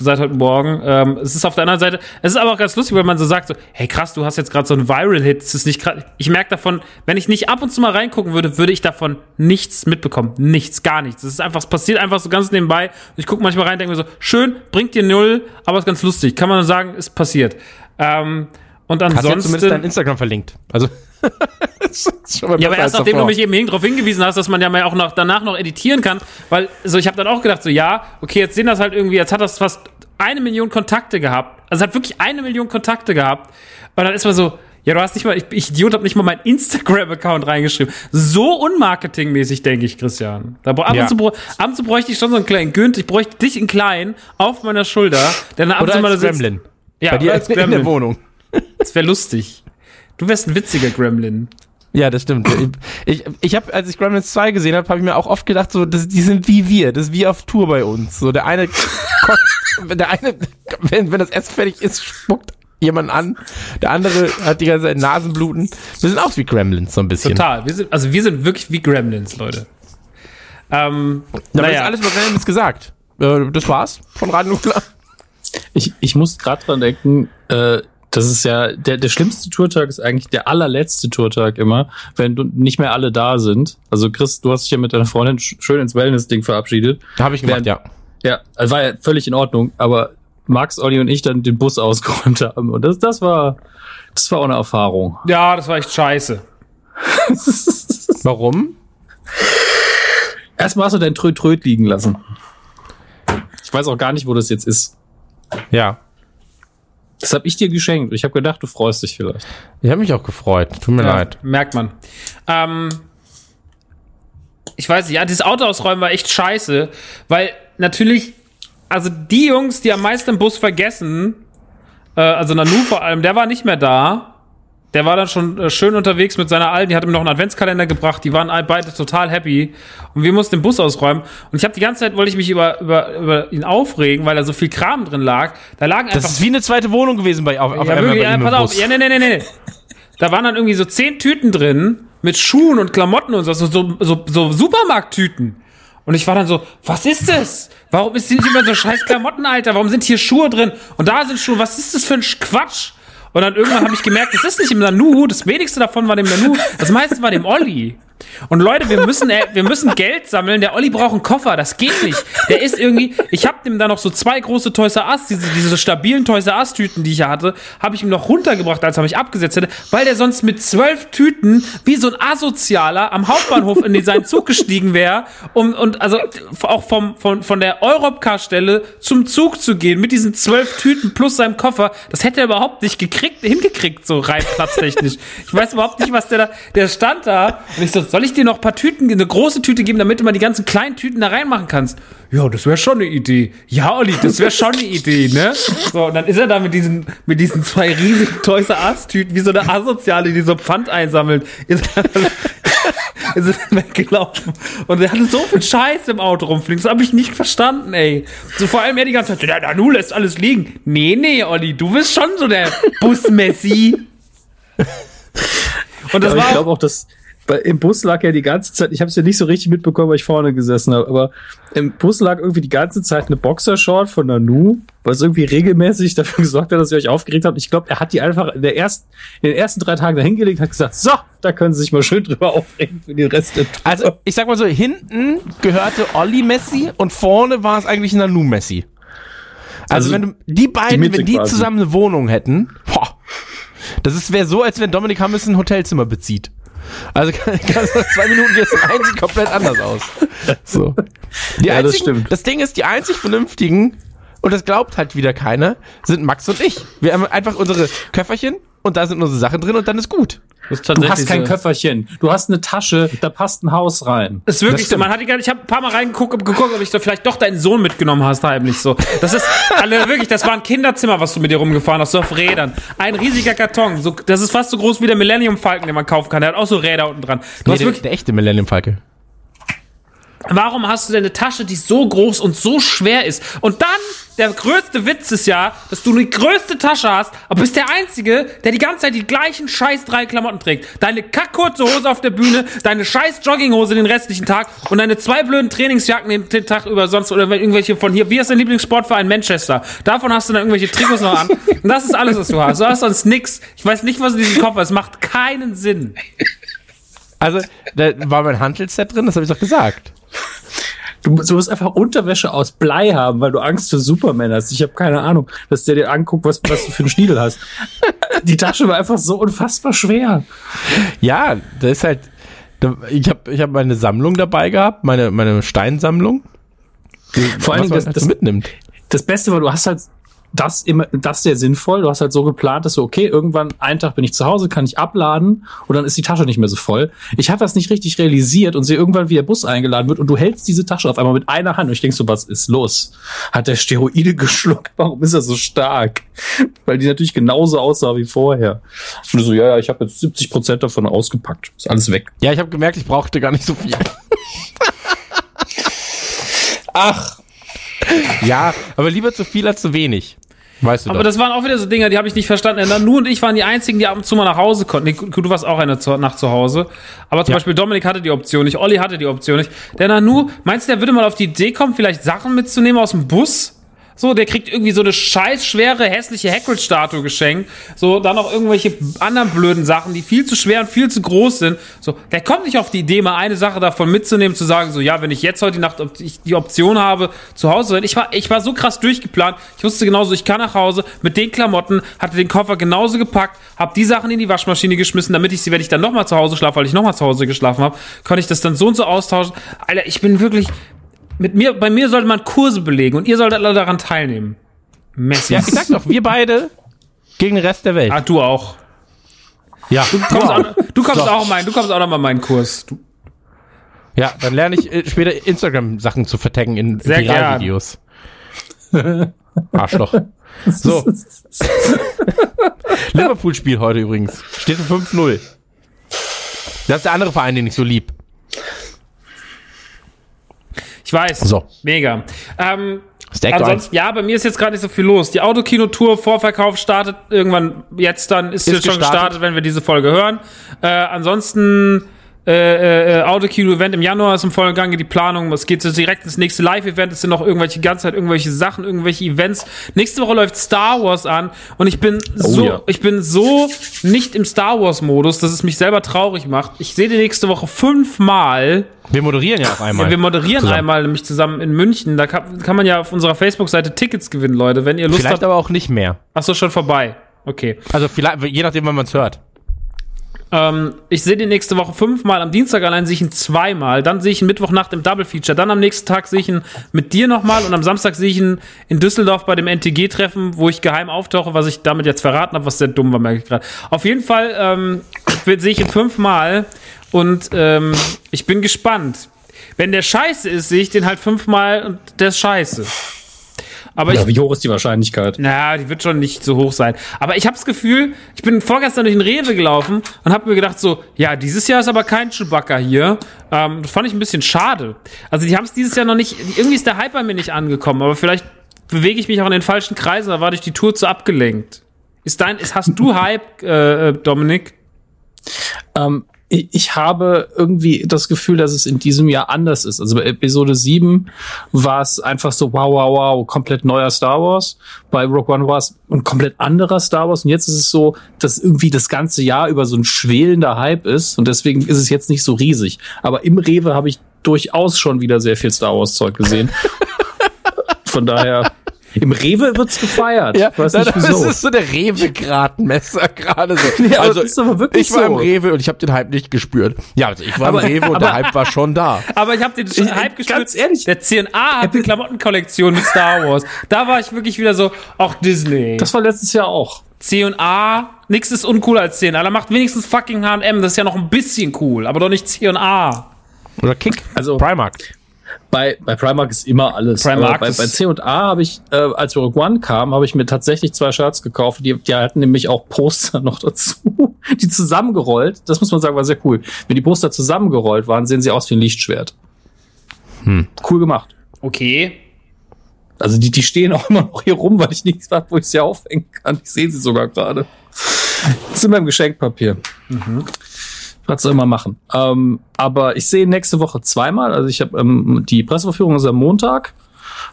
Seit heute Morgen. Ähm, es ist auf der anderen Seite, es ist aber auch ganz lustig, weil man so sagt, so, hey krass, du hast jetzt gerade so einen Viral-Hit. Es ist nicht grad, ich merke davon, wenn ich nicht ab und zu mal reingucken würde, würde ich davon nichts mitbekommen. Nichts, gar nichts. Es ist einfach, es passiert einfach so ganz nebenbei. Ich gucke manchmal rein, denke mir so, schön, bringt dir null, aber ist ganz lustig. Kann man sagen, ist passiert. Ähm, und Hast du ansonsten. ja zumindest dein Instagram verlinkt. Also, Ja, aber erst nachdem du davor. mich eben darauf hingewiesen hast, dass man ja mal auch noch danach noch editieren kann, weil so ich habe dann auch gedacht so ja, okay, jetzt sehen das halt irgendwie, jetzt hat das fast eine Million Kontakte gehabt. Also es hat wirklich eine Million Kontakte gehabt. Und dann ist man so, ja, du hast nicht mal, ich, ich Idiot, habe nicht mal meinen Instagram-Account reingeschrieben. So unmarketingmäßig, denke ich, Christian. Da, ab, Ja. und zu, ab und zu bräuchte ich schon so einen kleinen Günd, ich bräuchte dich in klein auf meiner Schulter, der dann ab und Oder zu mal. Gremlin. Ja, Bei dir als in der Gremlin. Wohnung. Das wäre lustig. Du wärst ein witziger Gremlin. Ja, das stimmt. Ich, ich habe, als ich Gremlins 2 gesehen habe, habe ich mir auch oft gedacht, so, das, die sind wie wir, das ist wie auf Tour bei uns. So, der eine kotzt, der eine, wenn, wenn das Essen fertig ist, spuckt jemand an, der andere hat die ganze Zeit Nasenbluten. Wir sind auch wie Gremlins so ein bisschen. Total. Wir sind, also wir sind wirklich wie Gremlins, Leute. Ähm, Da ist naja, alles über Gremlins gesagt. Äh, das war's von Radio Nuklear. Ich, ich muss gerade dran denken, äh, das ist ja, der, der schlimmste Tourtag ist eigentlich der allerletzte Tourtag immer, wenn du nicht mehr alle da sind. Also Chris, du hast dich ja mit deiner Freundin sch- schön ins Wellness-Ding verabschiedet. Habe ich gemacht, Während- ja. Ja, also war ja völlig in Ordnung, aber Max, Olli und ich dann den Bus ausgeräumt haben. Und das, das war, das war auch eine Erfahrung. ja, das war echt scheiße. Warum? Erstmal hast du dein Tröd-Tröd liegen lassen. Ich weiß auch gar nicht, wo das jetzt ist. Ja. Das habe ich dir geschenkt. Ich habe gedacht, du freust dich vielleicht. Ich habe mich auch gefreut. Tut mir Ja, leid. Merkt man. Ähm, ich weiß nicht, ja, dieses Auto ausräumen war echt scheiße, weil natürlich, also die Jungs, die am meisten im Bus vergessen, äh, also Nanu vor allem, der war nicht mehr da. Der war dann schon äh, schön unterwegs mit seiner Alten, die hat ihm noch einen Adventskalender gebracht, die waren beide total happy und wir mussten den Bus ausräumen und ich habe die ganze Zeit wollte ich mich über, über, über ihn aufregen, weil da so viel Kram drin lag. Da lagen einfach Das ist wie eine zweite Wohnung gewesen bei auf, auf ja, wirklich, ja, pass auf. Bus. Ja, nee, nee, nee, nee. Da waren dann irgendwie so zehn Tüten drin mit Schuhen und Klamotten und so, so, so, so, Supermarkttüten. Und ich war dann so, was ist das? Warum ist nicht immer so scheiß Klamotten, Alter? Warum sind hier Schuhe drin? Und da sind Schuhe. Was ist das für ein Quatsch? Und dann irgendwann habe ich gemerkt, das ist nicht im Nanu, das wenigste davon war dem Nanu, das meiste war dem Olli. Und Leute, wir müssen, äh, wir müssen Geld sammeln. Der Olli braucht einen Koffer, das geht nicht. Der ist irgendwie, ich habe dem da noch so zwei große Toys R Us, diese, diese stabilen Toys R Us Tüten, die ich ja hatte, habe ich ihm noch runtergebracht, als habe ich abgesetzt hätte, weil der sonst mit zwölf Tüten wie so ein Asozialer am Hauptbahnhof in seinen Zug gestiegen wäre, um, und also auch vom, von, von der Europcar-Stelle zum Zug zu gehen mit diesen zwölf Tüten plus seinem Koffer. Das hätte er überhaupt nicht gekriegt, hingekriegt, so rein platztechnisch. Ich weiß überhaupt nicht, was der da, der stand da und ich so, soll ich dir noch ein paar Tüten, eine große Tüte geben, damit du mal die ganzen kleinen Tüten da reinmachen kannst? Ja, das wäre schon eine Idee. Ja, Olli, das wäre schon eine Idee, ne? So, und dann ist er da mit diesen, mit diesen zwei riesigen Toys R Us Tüten, wie so eine Asoziale, die so Pfand einsammelt. Ist er ist er weggelaufen. Und er hatte so viel Scheiß im Auto rumfliegen. Das habe ich nicht verstanden, ey. So vor allem er die ganze Zeit, so, der Nanu lässt alles liegen. Nee, nee, Olli, du bist schon so der Bus-Messi. Und das aber ich war auch, glaube auch, dass bei, im Bus lag ja die ganze Zeit, ich habe es ja nicht so richtig mitbekommen, weil ich vorne gesessen habe, aber im Bus lag irgendwie die ganze Zeit eine Boxershort von Nanu, was irgendwie regelmäßig dafür gesorgt hat, dass ihr euch aufgeregt habt. Ich glaube, er hat die einfach in, der ersten, in den ersten drei Tagen dahingelegt, hat gesagt, so, da können sie sich mal schön drüber aufregen für den Rest der Tour. Also, ich sag mal so, hinten gehörte Olli Messi und vorne war es eigentlich Nanu Messi. Also, Also, wenn du die beiden, Mitte wenn die quasi. zusammen eine Wohnung hätten, boah, das wäre so, als wenn Dominik Hammes ein Hotelzimmer bezieht. Also kann, kannst du zwei Minuten gehst du rein, sieht komplett anders aus. So. Die Ja, das einzigen, stimmt. das Ding ist, die einzig vernünftigen, und das glaubt halt wieder keiner, sind Max und ich. Wir haben einfach unsere Köfferchen und da sind unsere Sachen drin und dann ist gut. ist Du hast kein so. Köfferchen, du hast eine Tasche, da passt ein Haus rein. Das ist wirklich so. Man hat die ganze, ich habe ein paar Mal reingeguckt, ob, geguckt, ob ich da vielleicht doch deinen Sohn mitgenommen hast, heimlich so. Das ist, alle wirklich, das war ein Kinderzimmer, was du mit dir rumgefahren hast, so auf Rädern. Ein riesiger Karton, so, das ist fast so groß wie der Millennium Falcon, den man kaufen kann. Der hat auch so Räder unten dran. Du Nee, hast der, wirklich, der echte Millennium Falke. Warum hast du denn eine Tasche, die so groß und so schwer ist? Und dann, der größte Witz ist ja, dass du die größte Tasche hast, aber bist der Einzige, der die ganze Zeit die gleichen scheiß drei Klamotten trägt. Deine kackkurze Hose auf der Bühne, deine scheiß Jogginghose den restlichen Tag und deine zwei blöden Trainingsjacken den, den Tag über sonst oder irgendwelche von hier. Wie ist dein Lieblingssportverein? Manchester. Davon hast du dann irgendwelche Trikots noch an. Und das ist alles, was du hast. Du hast sonst nix. Ich weiß nicht, was in diesem Kopf ist. Es macht keinen Sinn. Also, da war mein Hantelset drin, das habe ich doch gesagt. Du, du musst einfach Unterwäsche aus Blei haben, weil du Angst vor Superman hast. Ich habe keine Ahnung, dass der dir anguckt, was, was du für einen Schniedel hast. Die Tasche war einfach so unfassbar schwer. Ja, das ist halt. Ich habe ich hab meine Sammlung dabei gehabt, meine, meine Steinsammlung. Vor allen was Dingen man das- halt das- mitnimmt. Das Beste war, du hast halt das immer, das sehr sinnvoll. Du hast halt so geplant, dass so, okay, irgendwann einen Tag bin ich zu Hause, kann ich abladen und dann ist die Tasche nicht mehr so voll. Ich habe das nicht richtig realisiert und sehe irgendwann, wie der Bus eingeladen wird und du hältst diese Tasche auf einmal mit einer Hand und ich denk so, was ist los? Hat der Steroide geschluckt? Warum ist er so stark? Weil die natürlich genauso aussah wie vorher. Und du so, ja, ja, ich habe jetzt 70 Prozent davon ausgepackt. Ist alles weg. Ja, ich habe gemerkt, ich brauchte gar nicht so viel. Ach, Ja, aber lieber zu viel als zu wenig. Weißt du Aber doch. das waren auch wieder so Dinger, die habe ich nicht verstanden. Nur und ich waren die einzigen, die ab und zu mal nach Hause konnten. Nee, du warst auch eine zu, Nacht zu Hause. Aber zum Ja. Beispiel Dominik hatte die Option nicht, Olli hatte die Option nicht. Der Nanu, meinst du, der würde mal auf die Idee kommen, vielleicht Sachen mitzunehmen aus dem Bus? So, der kriegt irgendwie so eine scheiß schwere, hässliche Hagrid-Statue geschenkt. So, dann noch irgendwelche anderen blöden Sachen, die viel zu schwer und viel zu groß sind. So, der kommt nicht auf die Idee, mal eine Sache davon mitzunehmen, zu sagen, so, ja, wenn ich jetzt heute Nacht die Option habe, zu Hause zu sein. Ich war, ich war so krass durchgeplant. Ich wusste genauso, ich kann nach Hause mit den Klamotten, hatte den Koffer genauso gepackt, habe die Sachen in die Waschmaschine geschmissen, damit ich sie, wenn ich dann nochmal zu Hause schlafe, weil ich nochmal zu Hause geschlafen habe, konnte ich das dann so und so austauschen. Alter, ich bin wirklich, mit mir, bei mir sollte man Kurse belegen und ihr solltet alle daran teilnehmen. Messi. ja, ich sag doch, wir beide gegen den Rest der Welt. Ah, du auch. ja, Du kommst, auch, du kommst So. auch mein, du kommst auch noch mal in meinen Kurs. Du, Ja, dann lerne ich äh, später Instagram-Sachen zu vertaggen in Sehr Viralvideos. Arschloch. So. Liverpool-Spiel heute übrigens. Steht für 5-0. Das ist der andere Verein, den ich so lieb. Ich weiß. So. Mega. Ähm, ansonsten, ja, bei mir ist jetzt gerade nicht so viel los. Die Autokino-Tour, Vorverkauf startet irgendwann jetzt dann, ist, Ist jetzt schon gestartet. gestartet, wenn wir diese Folge hören. Äh, ansonsten äh, äh, Autokino-Event im Januar ist im vollen Gange die Planung. Es geht so direkt ins nächste Live-Event. Es sind noch irgendwelche ganze Zeit irgendwelche Sachen, irgendwelche Events. Nächste Woche läuft Star Wars an und ich bin so, ja. ich bin so nicht im Star Wars-Modus, dass es mich selber traurig macht. Ich sehe die nächste Woche fünfmal. Wir moderieren ja auch einmal. Ja, wir moderieren zusammen. einmal nämlich zusammen in München. Da kann, kann man ja auf unserer Facebook-Seite Tickets gewinnen, Leute. Wenn ihr Lust Vielleicht habt. aber auch nicht mehr. Ach so, schon vorbei. Okay. Also vielleicht, je nachdem, wann man es hört. Ähm, ich sehe den nächste Woche fünfmal. Am Dienstag allein sehe ich ihn zweimal. Dann sehe ich ihn Mittwochnacht im Double Feature. Dann am nächsten Tag sehe ich ihn mit dir nochmal. Und am Samstag sehe ich ihn in Düsseldorf bei dem NTG-Treffen, wo ich geheim auftauche, was ich damit jetzt verraten habe, was sehr dumm war, merke ich gerade. Auf jeden Fall ähm, sehe ich ihn fünfmal. Und ähm, ich bin gespannt. Wenn der scheiße ist, sehe ich den halt fünfmal und der ist scheiße. Aber ich ja, wie hoch ist die Wahrscheinlichkeit? na, die wird schon nicht so hoch sein. Aber ich habe das Gefühl, ich bin vorgestern durch den Rewe gelaufen und habe mir gedacht so, ja, dieses Jahr ist aber kein Chewbacca hier. Ähm, das fand ich ein bisschen schade. Also die haben es dieses Jahr noch nicht, irgendwie ist der Hype bei mir nicht angekommen, aber vielleicht bewege ich mich auch in den falschen Kreisen, da war durch die Tour zu abgelenkt. Ist dein, ist, hast du Hype, äh, äh, Dominik? Ähm, ich, habe irgendwie das Gefühl, dass es in diesem Jahr anders ist. Also bei Episode 7 war es einfach so, wow, wow, wow, komplett neuer Star Wars. Bei Rogue One war es ein komplett anderer Star Wars. Und jetzt ist es so, dass irgendwie das ganze Jahr über so ein schwelender Hype ist. Und deswegen ist es jetzt nicht so riesig. Aber im Rewe habe ich durchaus schon wieder sehr viel Star Wars Zeug gesehen. Von daher, im Rewe wird's gefeiert. Ja, ich weiß das nicht wieso. ist so der Rewe-Gradmesser gerade so. Ja, aber also, das ist aber wirklich ich war so. im Rewe und ich habe den Hype nicht gespürt. Ja, also ich war Aber- im Rewe und der Hype war schon da. Aber ich habe den Ich- Hype gespürt. ganz ehrlich. Der CNA hat eine Klamottenkollektion mit Star Wars. Da war ich wirklich wieder so, auch Disney. Das war letztes Jahr auch. C&A, nix ist uncooler als C&A. Da macht wenigstens fucking H&M. Das ist ja noch ein bisschen cool, aber doch nicht C&A. Oder Kick. Also- Primark. Bei, bei Primark ist immer alles. Primark bei, bei C&A habe ich, äh, als Rogue One kam, habe ich mir tatsächlich zwei Shirts gekauft. Die, die hatten nämlich auch Poster noch dazu. Die zusammengerollt, das muss man sagen, war sehr cool. Wenn die Poster zusammengerollt waren, sehen sie aus wie ein Lichtschwert. Cool gemacht. Okay. Also die, die stehen auch immer noch hier rum, weil ich nichts habe, wo ich sie aufhängen kann. Ich sehe sie sogar gerade. Das sind beim Geschenkpapier. Was soll man machen? Ähm, aber ich sehe nächste Woche zweimal. Also ich habe ähm, die Presseverführung ist am Montag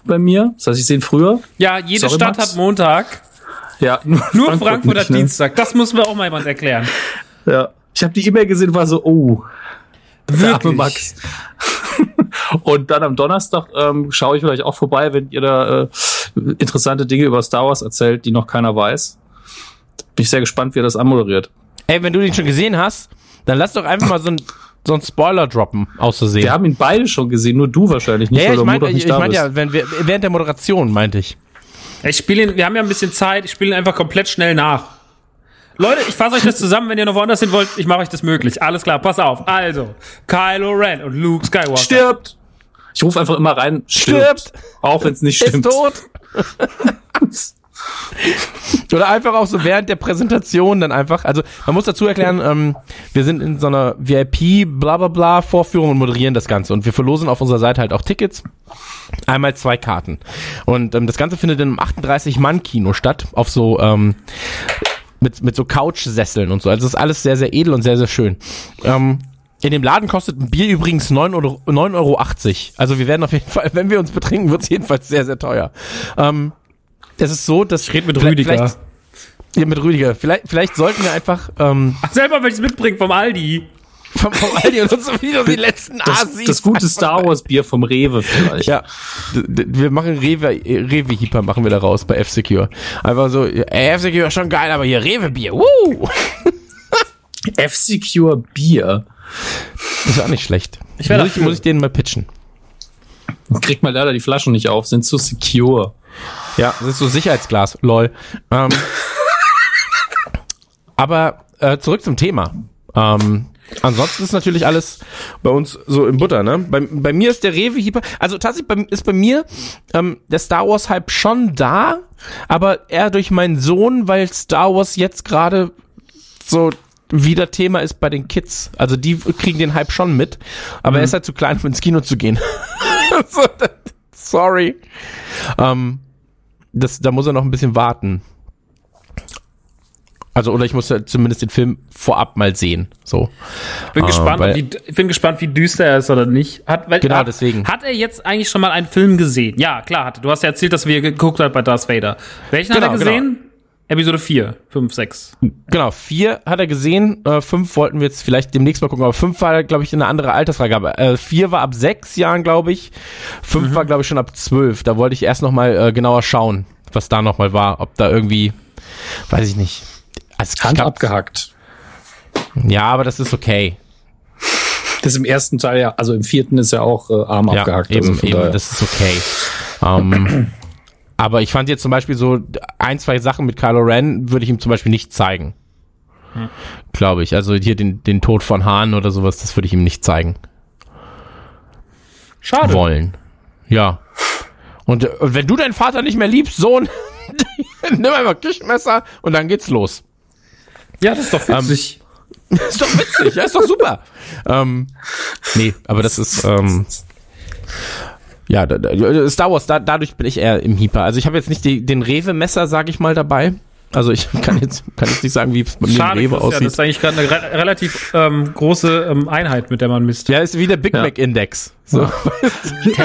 bei mir. Das heißt, ich sehe ihn früher. Ja, jede Sorry, Stadt Max. hat Montag. Ja, nur, Nur Frankfurt, hat nicht, ne? Dienstag. Das muss mir auch mal jemand erklären. Ja. Ich habe die E-Mail gesehen, war so, oh, Wirklich? Max. Und dann am Donnerstag ähm, schaue ich vielleicht auch vorbei, wenn ihr da äh, interessante Dinge über Star Wars erzählt, die noch keiner weiß. Bin ich sehr gespannt, wie ihr das anmoderiert. Ey, wenn du den schon gesehen hast, dann lass doch einfach mal so ein, so ein Spoiler droppen, auszusehen. Wir haben ihn beide schon gesehen, nur du wahrscheinlich nicht, ja, weil ich ich, nicht ich da mein bist. ja, wenn wir, während der Moderation, meinte ich. Ich spiele ihn, wir haben ja ein bisschen Zeit, ich spiele ihn einfach komplett schnell nach. Leute, ich fasse euch das zusammen, wenn ihr noch woanders hin wollt, ich mache euch das möglich. Alles klar, pass auf. Also, Kylo Ren und Luke Skywalker. Stirbt! Ich rufe einfach immer rein, stirbt. Auch wenn es nicht Ist stimmt. tot. Oder einfach auch so während der Präsentation dann einfach, also man muss dazu erklären, ähm, wir sind in so einer VIP bla bla bla Vorführung und moderieren das Ganze und wir verlosen auf unserer Seite halt auch Tickets. Einmal zwei Karten. Und ähm, das Ganze findet in einem 38-Mann-Kino statt, auf so, ähm, mit, mit so Couchsesseln und so. Also es ist alles sehr, sehr edel und sehr, sehr schön. Ähm, in dem Laden kostet ein Bier übrigens 9,80 Euro. 9,80 Euro. Also wir werden auf jeden Fall, wenn wir uns betrinken, wird es jedenfalls sehr, sehr teuer. Ähm, es ist so, dass... Ich red mit Rüdiger. Ja, mit Rüdiger. Vielleicht, vielleicht sollten wir einfach ähm, Ach, selber, wenn ich es mitbringe vom Aldi. vom, vom Aldi und uns wieder die letzten Das, Asis das gute Star Wars Bier vom Rewe vielleicht. Ja, wir machen Rewe, Rewe Hyper machen wir da raus bei F-Secure. Einfach so, ey, F-Secure ist schon geil, aber hier Rewe Bier, woo! F-Secure Bier. Das ist auch nicht schlecht. Ich muss, ich, muss ich denen mal pitchen. Kriegt mal leider die Flaschen nicht auf, sind zu secure. Ja, das ist so Sicherheitsglas, lol. Ähm, aber äh, zurück zum Thema. Ähm, ansonsten ist natürlich alles bei uns so im Butter, ne? Bei, bei mir ist der Rewe Hyper, also tatsächlich bei, ist bei mir ähm, der Star Wars Hype schon da, aber eher durch meinen Sohn, weil Star Wars jetzt gerade so wieder Thema ist bei den Kids. Also die kriegen den Hype schon mit, aber er ist halt zu klein, um ins Kino zu gehen. so, das- sorry. Ähm, das, da muss er noch ein bisschen warten. Also, oder ich muss ja zumindest den Film vorab mal sehen. So. Bin Ah, gespannt, weil- wie, ich bin gespannt, wie düster er ist oder nicht. Hat, weil, Genau, hat, deswegen. Hat er jetzt eigentlich schon mal einen Film gesehen? Ja, klar, hat. er. Du hast ja erzählt, dass wir geguckt hat bei Darth Vader. Welchen Genau, hat er gesehen? Episode 4, 5, 6. Genau, vier hat er gesehen, äh, fünf wollten wir jetzt vielleicht demnächst mal gucken, aber fünf war, glaube ich, eine andere Altersfreigabe. Äh, vier war ab sechs Jahren, glaube ich. Fünf war, glaube ich, schon ab zwölf. Da wollte ich erst noch mal äh, genauer schauen, was da noch mal war. Ob da irgendwie, weiß ich nicht. Also, Hand glaub- abgehackt. Ja, aber das ist okay. Das ist im ersten Teil ja, also im vierten ist ja auch äh, Arm Ja, abgehackt. eben, also eben, daher. das ist okay. Ähm, aber ich fand jetzt zum Beispiel so ein, zwei Sachen mit Kylo Ren würde ich ihm zum Beispiel nicht zeigen. Glaube ich. Also hier den, den Tod von Hahn oder sowas, das würde ich ihm nicht zeigen Schade. wollen. Ja. Und, und wenn du deinen Vater nicht mehr liebst, Sohn, nimm einfach Küchenmesser und dann geht's los. Ja, das ist doch witzig. Ist doch witzig, ja, ist doch super. ähm, nee, aber das ist, ähm, ja, da, da, Star Wars, da, dadurch bin ich eher im Hyper. Also ich habe jetzt nicht die, den Rewe-Messer, sag ich mal, dabei. Also ich kann jetzt, kann jetzt nicht sagen, wie es bei mir im Schade, Rewe Christian, aussieht. das ist eigentlich gerade eine re relativ ähm, große ähm, Einheit, mit der man misst. Ja, ist wie der Big Ja. Mac Index. So.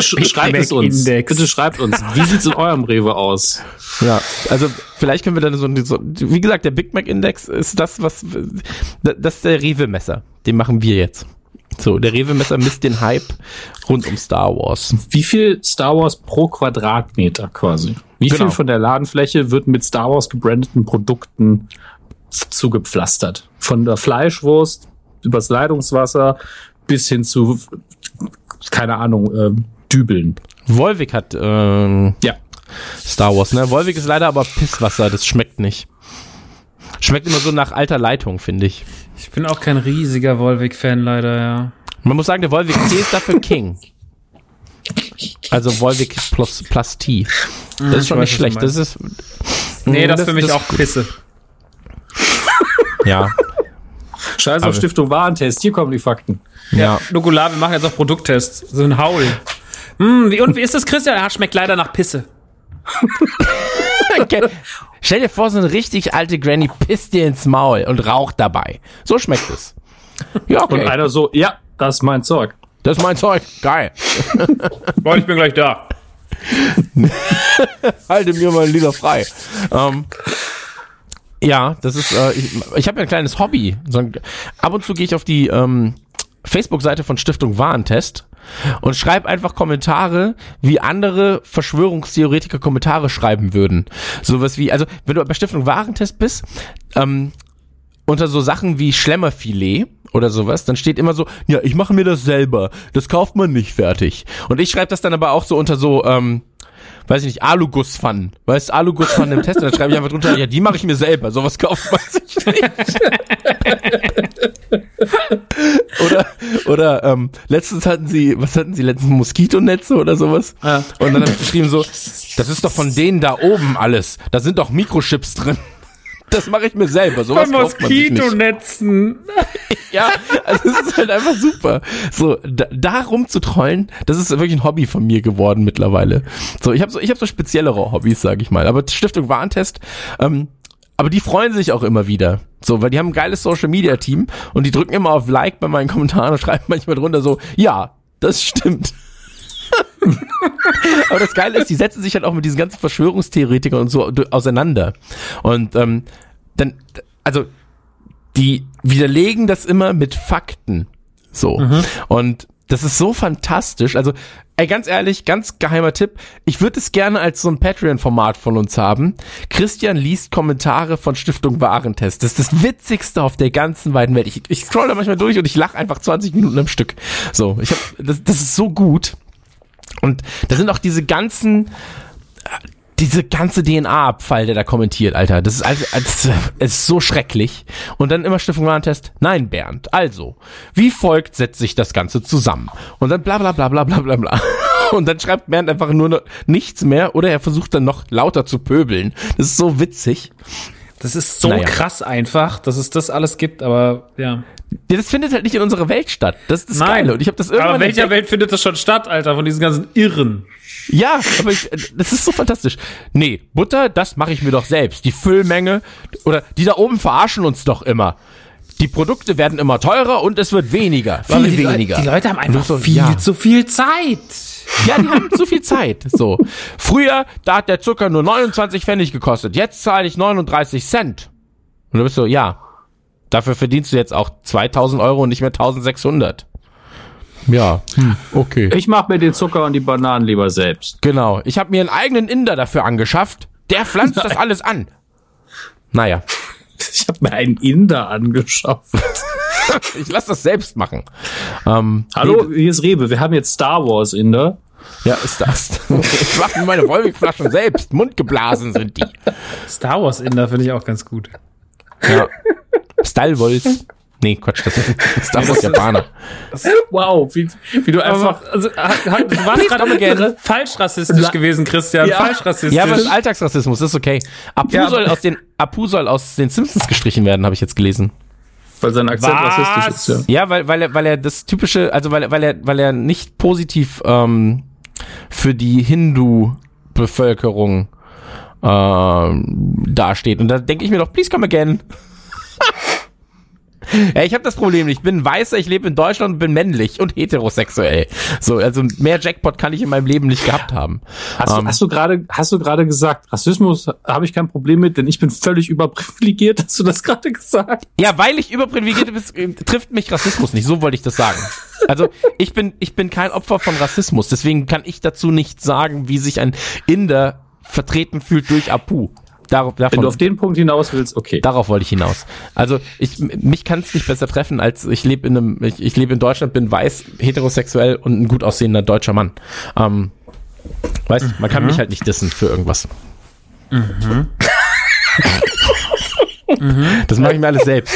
Sch schreibt es uns. Index. Bitte schreibt uns. Wie sieht's in eurem Rewe aus? Ja, also vielleicht können wir dann so, so wie gesagt, der Big Mac Index ist das, was das ist der Rewe-Messer. Den machen wir jetzt. So, der Rewe-Messer misst den Hype rund um Star Wars. Wie viel Star Wars pro Quadratmeter quasi? Wie Genau. viel von der Ladenfläche wird mit Star Wars gebrandeten Produkten zugepflastert? Von der Fleischwurst übers Leitungswasser bis hin zu, keine Ahnung, ähm, Dübeln. Wolvik hat ähm, Ja. Star Wars, ne? Wolvik ist leider aber Pisswasser, das schmeckt nicht. Schmeckt immer so nach alter Leitung, finde ich. Ich bin auch kein riesiger Volvic-Fan leider, ja. Man muss sagen, der Volvic T ist dafür King. Also Volvic plus, plus T. Das ist schon weiß, nicht schlecht. Das ist. Nee, das, Das- für mich das- auch Pisse. Ja. Scheiß Aber- auf Stiftung Warentest, hier kommen die Fakten. Ja. Nukular, wir machen jetzt auch Produkttests. So ein Haul. Hm, wie, und wie ist das, Christian? Ja, schmeckt leider nach Pisse. Okay. Stell dir vor, so eine richtig alte Granny pisst dir ins Maul und raucht dabei. So schmeckt es. Ja, Und okay. einer so, ja, das ist mein Zeug. Das ist mein Zeug. Geil. Boah, ich bin gleich da. Halte mir mal Lieder frei. Ähm, ja, das ist, äh, ich, ich habe ja ein kleines Hobby. So ein, ab und zu gehe ich auf die ähm, Facebook-Seite von Stiftung Warentest und schreibe einfach Kommentare, wie andere Verschwörungstheoretiker Kommentare schreiben würden. Sowas wie, also wenn du bei Stiftung Warentest bist, ähm, unter so Sachen wie Schlemmerfilet oder sowas, dann steht immer so, ja, ich mache mir das selber. Das kauft man nicht fertig. Und ich schreibe das dann aber auch so unter so, ähm, weiß ich nicht, Aluguss-Pfannen. Weißt du, Aluguss-Pfannen im Test, und dann schreibe ich einfach drunter, ja, die mache ich mir selber. Sowas kauft man sich nicht. oder, oder, ähm, letztens hatten sie, was hatten sie letztens, Moskitonetze oder sowas? Ja. Und dann habe ich geschrieben so, das ist doch von denen da oben alles. Da sind doch Mikrochips drin. Das mache ich mir selber. Sich nicht. Mosquitonetzen. Ja, also es ist halt einfach super. So, da, da rumzutrollen, das ist wirklich ein Hobby von mir geworden mittlerweile. So, ich habe so, ich habe so speziellere Hobbys, sag ich mal. Aber Stiftung Warentest, ähm, aber die freuen sich auch immer wieder. So, weil die haben ein geiles Social Media Team und die drücken immer auf Like bei meinen Kommentaren und schreiben manchmal drunter so, ja, das stimmt. Aber das Geile ist, die setzen sich halt auch mit diesen ganzen Verschwörungstheoretikern und so auseinander. Und ähm, dann, also die widerlegen das immer mit Fakten. So. Und das ist so fantastisch. Also, ey, ganz ehrlich, ganz geheimer Tipp. Ich würde es gerne als so ein Patreon-Format von uns haben. Christian liest Kommentare von Stiftung Warentest. Das ist das Witzigste auf der ganzen weiten Welt. Ich, ich scroll da manchmal durch und ich lache einfach 20 Minuten am Stück. So, ich hab, das, das ist so gut. Und da sind auch diese ganzen, diese ganze DNA-Abfall, der da kommentiert, Alter. Das ist also, das ist so schrecklich. Und dann immer Stiftung Warentest. Nein, Bernd. Also, wie folgt setzt sich das Ganze zusammen? Und dann bla bla bla bla bla bla bla. Und dann schreibt Bernd einfach nur noch nichts mehr oder er versucht dann noch lauter zu pöbeln. Das ist so witzig. Das ist so Naja. krass einfach, dass es das alles gibt, aber ja. Das findet halt nicht in unserer Welt statt. Das ist das Geile. Und ich habe das irgendwann aber in welcher. Welt findet das schon statt, Alter, von diesen ganzen Irren? Ja, aber ich, das ist so fantastisch. Nee, Butter, das mache ich mir doch selbst. Die Füllmenge oder die da oben verarschen uns doch immer. Die Produkte werden immer teurer und es wird weniger, viel die weniger. Leute, die Leute haben einfach so, viel ja. zu viel Zeit. Ja, die haben zu viel Zeit. So. Früher, da hat der Zucker nur 29 Pfennig gekostet. Jetzt zahle ich 39 Cent. Und du bist so, ja. Dafür verdienst du jetzt auch 2000 Euro und nicht mehr 1600. Ja, hm, okay. Ich mache mir den Zucker und die Bananen lieber selbst. Genau. Ich habe mir einen eigenen Inder dafür angeschafft. Der pflanzt das alles an. Naja, Ich habe mir einen Inder angeschafft. ich lass das selbst machen. Ähm, Hallo, hier ist Rebe. Wir haben jetzt Star Wars Inder. Ja, ist das. Ich mache mir meine Wolwig-Flaschen selbst. Mundgeblasen sind die. Star Wars Inder finde ich auch ganz gut. Ja. Stylewolz. Nee, Quatsch, das ist Star Wars Japaner. Wow, wie, wie du einfach. Also, du warst gerade falsch rassistisch gewesen, Christian. Ja. Falsch rassistisch. Ja, aber das ist Alltagsrassismus, das ist okay. Apu, Ja, soll aus den, Apu soll aus den Simpsons gestrichen werden, habe ich jetzt gelesen. Weil sein Akzent Was? rassistisch ist, ja. Ja, weil, weil, er, weil er das typische, also weil, er- weil, er, weil er nicht positiv ähm, für die Hindu-Bevölkerung ähm, dasteht. Und da denke ich mir doch, please come again. Ja, ich habe das Problem nicht. Ich bin weißer, ich lebe in Deutschland und bin männlich und heterosexuell. So, also mehr Jackpot kann ich in meinem Leben nicht gehabt haben. Hast, Ähm, du, hast du gerade, hast du gerade gesagt, Rassismus habe ich kein Problem mit, denn ich bin völlig überprivilegiert. Hast du das gerade gesagt? Ja, weil ich überprivilegiert bin, trifft mich Rassismus nicht. So wollte ich das sagen. Also ich bin, ich bin kein Opfer von Rassismus. Deswegen kann ich dazu nicht sagen, wie sich ein Inder vertreten fühlt durch Apu. Darauf, Wenn davon, du auf den Punkt hinaus willst, okay. darauf wollte ich hinaus. Also ich, mich kann es nicht besser treffen, als ich lebe in einem, ich, ich lebe in Deutschland, bin weiß, heterosexuell und ein gut aussehender deutscher Mann. Ähm, weißt, du, man kann mich halt nicht dissen für irgendwas. Das mache ich mir alles selbst.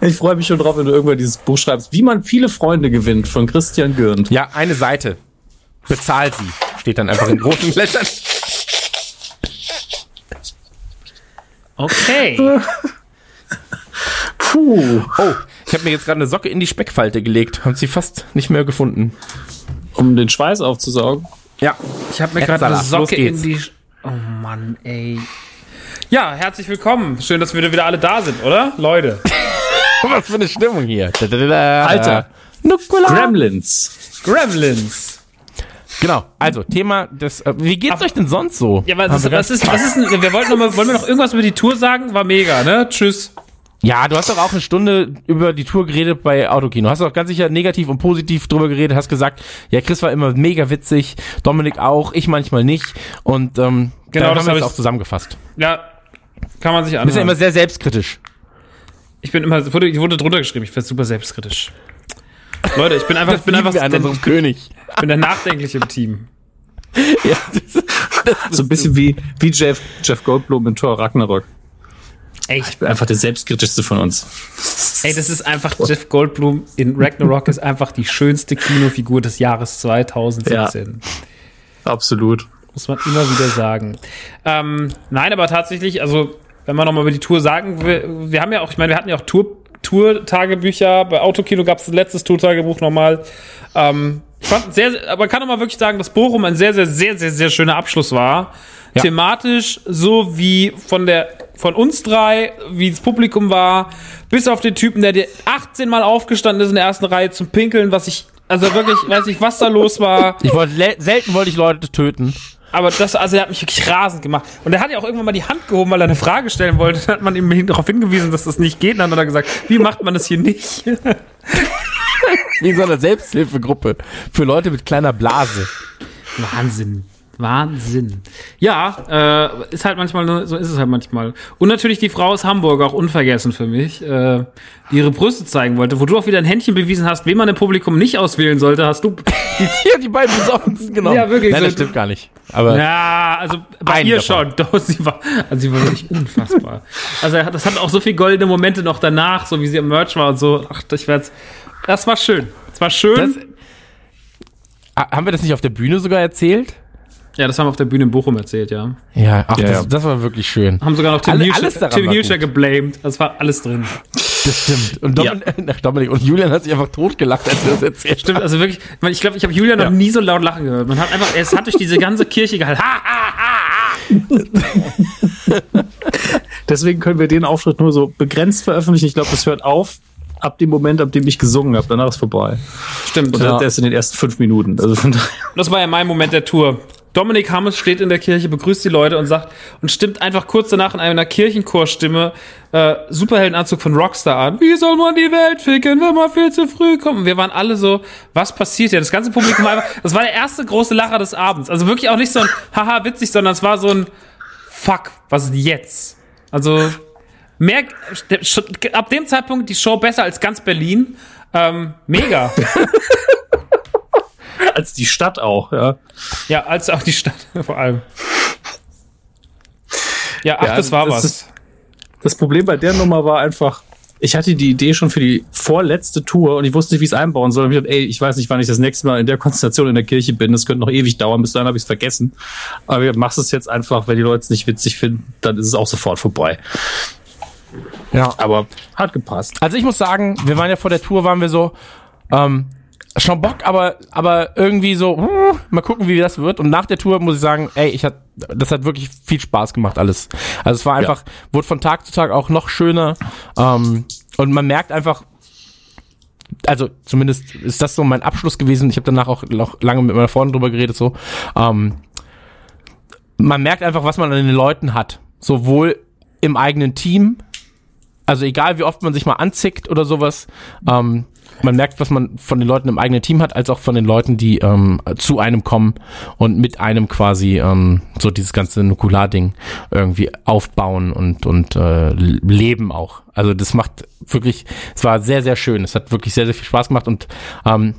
Ich freue mich schon drauf, wenn du irgendwann dieses Buch schreibst, wie man viele Freunde gewinnt von Christian Gürnt. Ja, eine Seite. Bezahlt sie. Steht dann einfach in großen Lettern. Okay. Puh. Oh, ich habe mir jetzt gerade eine Socke in die Speckfalte gelegt. Haben sie fast nicht mehr gefunden. Um den Schweiß aufzusaugen. Ja. Ich habe mir gerade eine Socke in die. Sch- Oh Mann, ey. Ja, herzlich willkommen. Schön, dass wir wieder alle da sind, oder? Leute. Was für eine Stimmung hier. Alter. Nukula. Gremlins. Gremlins. Genau, also Thema des. Äh, wie geht's euch denn sonst so? Ja, was ist, was ist, was ist denn, wir wollten noch mal, wollen wir noch irgendwas über die Tour sagen? War mega, ne? Tschüss. Ja, du hast doch auch eine Stunde über die Tour geredet bei Autokino. Hast doch ganz sicher negativ und positiv drüber geredet. Hast gesagt, ja, Chris war immer mega witzig, Dominik auch, ich manchmal nicht. Und ähm, Genau, das haben wir ich- auch zusammengefasst. Ja, kann man sich Du bist ja immer sehr selbstkritisch. Ich bin immer, wurde, wurde drunter geschrieben, ich bin super selbstkritisch. Leute, ich bin einfach, ich bin einfach, wir an der, unserem König. ich bin der Nachdenkliche im Team. Ja, das, So ein bisschen wie, wie Jeff, Jeff Goldblum in Thor Ragnarok. Ey, Ich bin einfach der selbstkritischste von uns. ey, das ist einfach Jeff Goldblum in Ragnarok ist einfach die schönste Kinofigur des Jahres 2017. Absolut. Muss man immer wieder sagen. Ähm, nein, aber tatsächlich, also, wenn man nochmal über die Tour sagen will, wir haben ja auch, ich meine, wir hatten ja auch Tour, Tour-Tagebücher. Bei Autokino gab es ein letztes Tour-Tagebuch nochmal. Ähm, ich fand sehr, aber man kann auch mal wirklich sagen, dass Bochum ein sehr, sehr, sehr, sehr, sehr schöner Abschluss war. Ja. Thematisch, so wie von der, von uns drei, wie das Publikum war, bis auf den Typen, der dir 18 Mal aufgestanden ist in der ersten Reihe zum Pinkeln, was ich, also wirklich, weiß nicht, was da los war. ich wollte selten wollte ich Leute töten. Aber das, also er hat mich wirklich rasend gemacht. Und er hat ja auch irgendwann mal die Hand gehoben, weil er eine Frage stellen wollte. Dann hat man ihm darauf hingewiesen, dass das nicht geht. Und dann hat er gesagt, wie macht man das hier nicht? Wie in so einer Selbsthilfegruppe für Leute mit kleiner Blase. Wahnsinn. Wahnsinn. Ja, äh, ist halt manchmal, nur- so ist es halt manchmal. Und natürlich die Frau aus Hamburg, auch unvergessen für mich, äh, die ihre Brüste zeigen wollte, wo du auch wieder ein Händchen bewiesen hast, wen man im Publikum nicht auswählen sollte, hast du. Ja, die beiden besoffensten genommen. Ja, wirklich, Nein, das stimmt gar nicht. Aber Ja, also bei ihr davon. schon. Doch, sie war, also sie war wirklich unfassbar. Also das hat auch so viele goldene Momente noch danach, so wie sie im Merch war und so. Ach, ich werd's. Das war schön. Das war schön. Das- haben wir das nicht auf der Bühne sogar erzählt? Ja, das haben wir auf der Bühne in Bochum erzählt, ja. Ja, ach, Ja, das, ja. das war wirklich schön. Haben sogar noch Tim Alle- Tim geblamed. Das war alles drin. Das stimmt. Und Domin Ach, Dominik und Julian hat sich einfach totgelacht, als wir das erzählt Stimmt, also wirklich, ich glaube, ich habe Julian noch nie so laut lachen gehört. Man hat einfach, es hat durch diese ganze Kirche gehalten. Ha, ha, ha, ha. Deswegen können wir den Auftritt nur so begrenzt veröffentlichen. Ich glaube, das hört auf ab dem Moment, ab dem ich gesungen habe. Danach ist vorbei. Stimmt. Und Ja. der ist in den ersten fünf Minuten. Also von daher. Das war ja mein Moment der Tour. Dominik Hammes steht in der Kirche, begrüßt die Leute und sagt und stimmt einfach kurz danach in einer Kirchenchorstimme äh, Superheldenanzug von Rockstar an. Wie soll man die Welt ficken, wenn man viel zu früh kommt? Und wir waren alle so, was passiert hier? Das ganze Publikum einfach, das war der erste große Lacher des Abends. Also wirklich auch nicht so ein haha witzig, sondern es war so ein fuck, was jetzt? Also mehr ab dem Zeitpunkt die Show besser als ganz Berlin. Ähm, mega. Als die Stadt auch, ja. Ja, als auch die Stadt vor allem. Ja, ach, Ja, das war das was. ist- Das Problem bei der Nummer war einfach, ich hatte die Idee schon für die vorletzte Tour und ich wusste nicht, wie ich es einbauen soll. Und ich dachte, ey, ich weiß nicht, wann ich das nächste Mal in der Konstellation in der Kirche bin. Das könnte noch ewig dauern, bis dahin habe ich es vergessen. Aber ich machst es jetzt einfach, wenn die Leute es nicht witzig finden, dann ist es auch sofort vorbei. Ja. Aber hat gepasst. Also ich muss sagen, wir waren ja vor der Tour, waren wir so, ähm, schon Bock, aber, aber irgendwie so, uh, mal gucken, wie das wird. Und nach der Tour muss ich sagen, ey, ich hat, das hat wirklich viel Spaß gemacht, alles. Also es war einfach, wurde von Tag zu Tag auch noch schöner. Ähm, und man merkt einfach, also zumindest ist das so mein Abschluss gewesen. Ich habe danach auch noch lange mit meiner Freundin drüber geredet, so. Ähm, man merkt einfach, was man an den Leuten hat. Sowohl im eigenen Team, also egal wie oft man sich mal anzickt oder sowas, ähm, man merkt, was man von den Leuten im eigenen Team hat, als auch von den Leuten, die ähm, zu einem kommen und mit einem quasi ähm, so dieses ganze Nukular-Ding irgendwie aufbauen und, und äh, leben auch. Also das macht wirklich, es war sehr, sehr schön. Es hat wirklich sehr, sehr viel Spaß gemacht und ähm,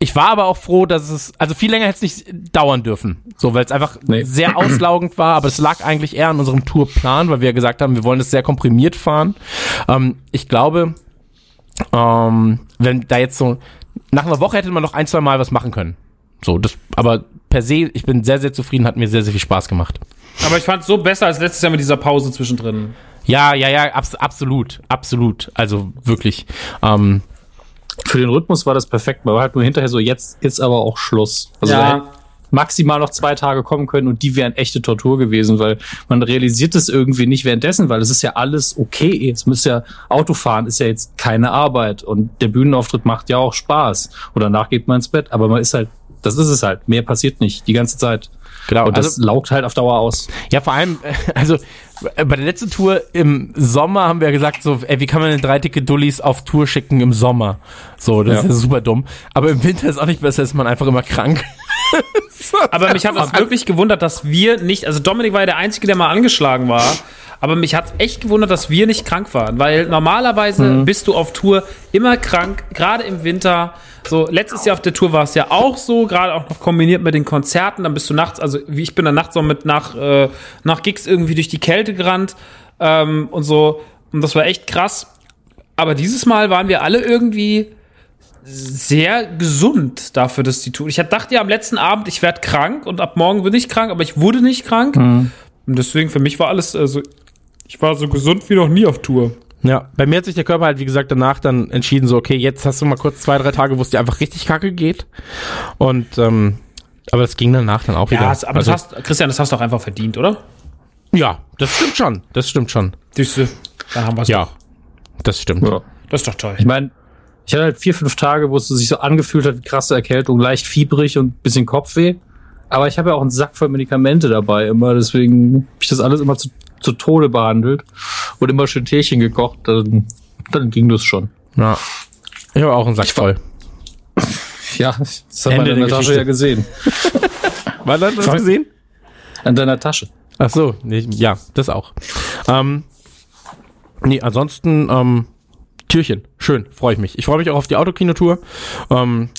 ich war aber auch froh, dass es, also viel länger hätte es nicht dauern dürfen. So, weil es einfach Nee. sehr auslaugend war, aber es lag eigentlich eher an unserem Tourplan, weil wir gesagt haben, wir wollen es sehr komprimiert fahren. Ähm, ich glaube, ähm, wenn da jetzt so, nach einer Woche hätte man noch ein, zwei Mal was machen können. So, das, aber per se, ich bin sehr, sehr zufrieden, hat mir sehr, sehr viel Spaß gemacht. Aber ich fand es so besser als letztes Jahr mit dieser Pause zwischendrin. Ja, ja, ja, abs absolut, absolut. Also wirklich. Ähm, Für den Rhythmus war das perfekt. Man war halt nur hinterher so, jetzt ist aber auch Schluss. Also hätten maximal noch zwei Tage kommen können und die wären echte Tortur gewesen, weil man realisiert es irgendwie nicht währenddessen, weil es ist ja alles okay. Es muss ja, Autofahren ist ja jetzt keine Arbeit und der Bühnenauftritt macht ja auch Spaß. Und danach geht man ins Bett, aber man ist halt, das ist es halt. Mehr passiert nicht die ganze Zeit. genau. Und das also, laugt halt auf Dauer aus. Ja, vor allem, also äh, bei der letzten Tour im Sommer haben wir gesagt, so, ey, wie kann man denn drei dicke Dullis auf Tour schicken im Sommer? So, das Ja. ist ja super dumm. Aber im Winter ist auch nicht besser, ist man einfach immer krank. Aber mich hat es wirklich gewundert, dass wir nicht, also Dominik war ja der Einzige, der mal angeschlagen war. Aber mich hat echt gewundert, dass wir nicht krank waren, weil normalerweise bist du auf Tour immer krank, gerade im Winter. So letztes Jahr auf der Tour war es ja auch so, gerade auch noch kombiniert mit den Konzerten. Dann bist du nachts, also wie ich bin dann nachts so mit nach äh, nach Gigs irgendwie durch die Kälte gerannt ähm, und so. Und das war echt krass. Aber dieses Mal waren wir alle irgendwie sehr gesund dafür, dass die Tour. Ich dachte ja am letzten Abend, ich werde krank und ab morgen bin ich krank, aber ich wurde nicht krank. Und deswegen für mich war alles, also ich war so gesund wie noch nie auf Tour. Ja, bei mir hat sich der Körper halt, wie gesagt, danach dann entschieden, so, okay, jetzt hast du mal kurz zwei, drei Tage, wo es dir einfach richtig kacke geht. Und, ähm, aber das ging danach dann auch wieder. Ja, aber also, das hast, Christian, das hast du auch einfach verdient, oder? ja, das stimmt schon. Das stimmt schon. Siehste, dann haben wir es. Ja, das stimmt. Ja. Das ist doch toll. Ich meine, ich hatte halt vier, fünf Tage, wo es sich so angefühlt hat, wie krasse Erkältung, leicht fiebrig und bisschen Kopfweh. Aber ich habe ja auch einen Sack voll Medikamente dabei immer, deswegen habe ich das alles immer zu, zu Tode behandelt und immer schön Teechen gekocht, dann, dann ging das schon. Ja. Ich habe auch einen Sack voll. Ja, das hat Ende man in der Tasche ja gesehen. War das, das gesehen? An deiner Tasche. Ach so, nee, ja, das auch. Ähm, nee, ansonsten, ähm, Türchen, schön, freue ich mich. Ich freue mich auch auf die Autokinotour. Ähm,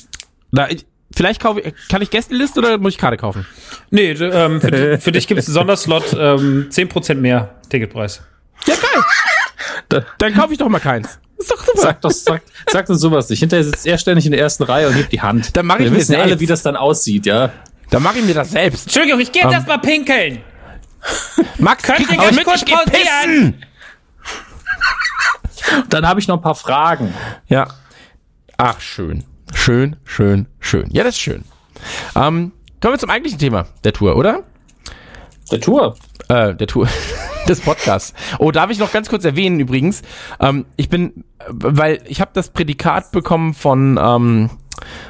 da, ich, vielleicht kaufe ich, kann ich Gästeliste oder muss ich Karte kaufen? Nee, ähm, für, für dich gibt es einen Sonderslot, ähm, 10% mehr Ticketpreis. Ja, geil. Dann kaufe ich doch mal keins. Ist doch super. Sag doch, sag, sag uns sowas nicht. Hinterher sitzt er ständig in der ersten Reihe und hebt die Hand. Dann mach ich Wir mir wissen ja alle, selbst. wie das dann aussieht, ja. Dann mache ich mir das selbst. Entschuldigung, ich gehe jetzt erstmal pinkeln. Max, Könnt ihr mit, kurz pausieren? Dann habe ich noch ein paar Fragen. Ja. Ach, schön. Schön, schön, schön. Ja, das ist schön. Ähm, kommen wir zum eigentlichen Thema der Tour, oder? Der Tour. Äh, der Tour. des Podcasts. Oh, darf ich noch ganz kurz erwähnen übrigens. Ähm, ich bin, weil ich habe das Prädikat bekommen von, ähm,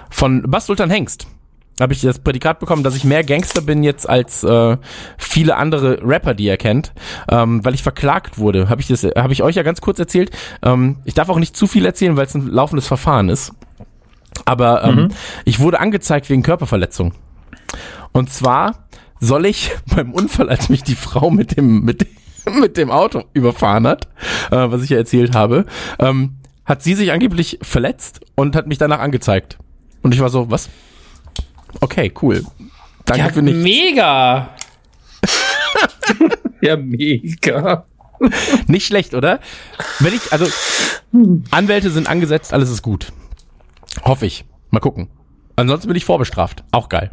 von Bas Sultan Hengst. Habe ich das Prädikat bekommen, dass ich mehr Gangster bin jetzt als äh, viele andere Rapper, die er kennt, ähm, weil ich verklagt wurde. Habe ich das, habe ich euch ja ganz kurz erzählt. Ähm, ich darf auch nicht zu viel erzählen, weil es ein laufendes Verfahren ist. Aber ähm, ich wurde angezeigt wegen Körperverletzung. Und zwar soll ich beim Unfall, als mich die Frau mit dem, mit, mit dem Auto überfahren hat, äh, was ich ja erzählt habe, ähm, hat sie sich angeblich verletzt und hat mich danach angezeigt. Und ich war so, was? Okay, cool. Danke Ja, für nichts. mega. Ja, mega. Nicht schlecht, oder? Wenn ich, also, Anwälte sind angesetzt, alles ist gut. Hoffe ich. Mal gucken. Ansonsten bin ich vorbestraft. Auch geil.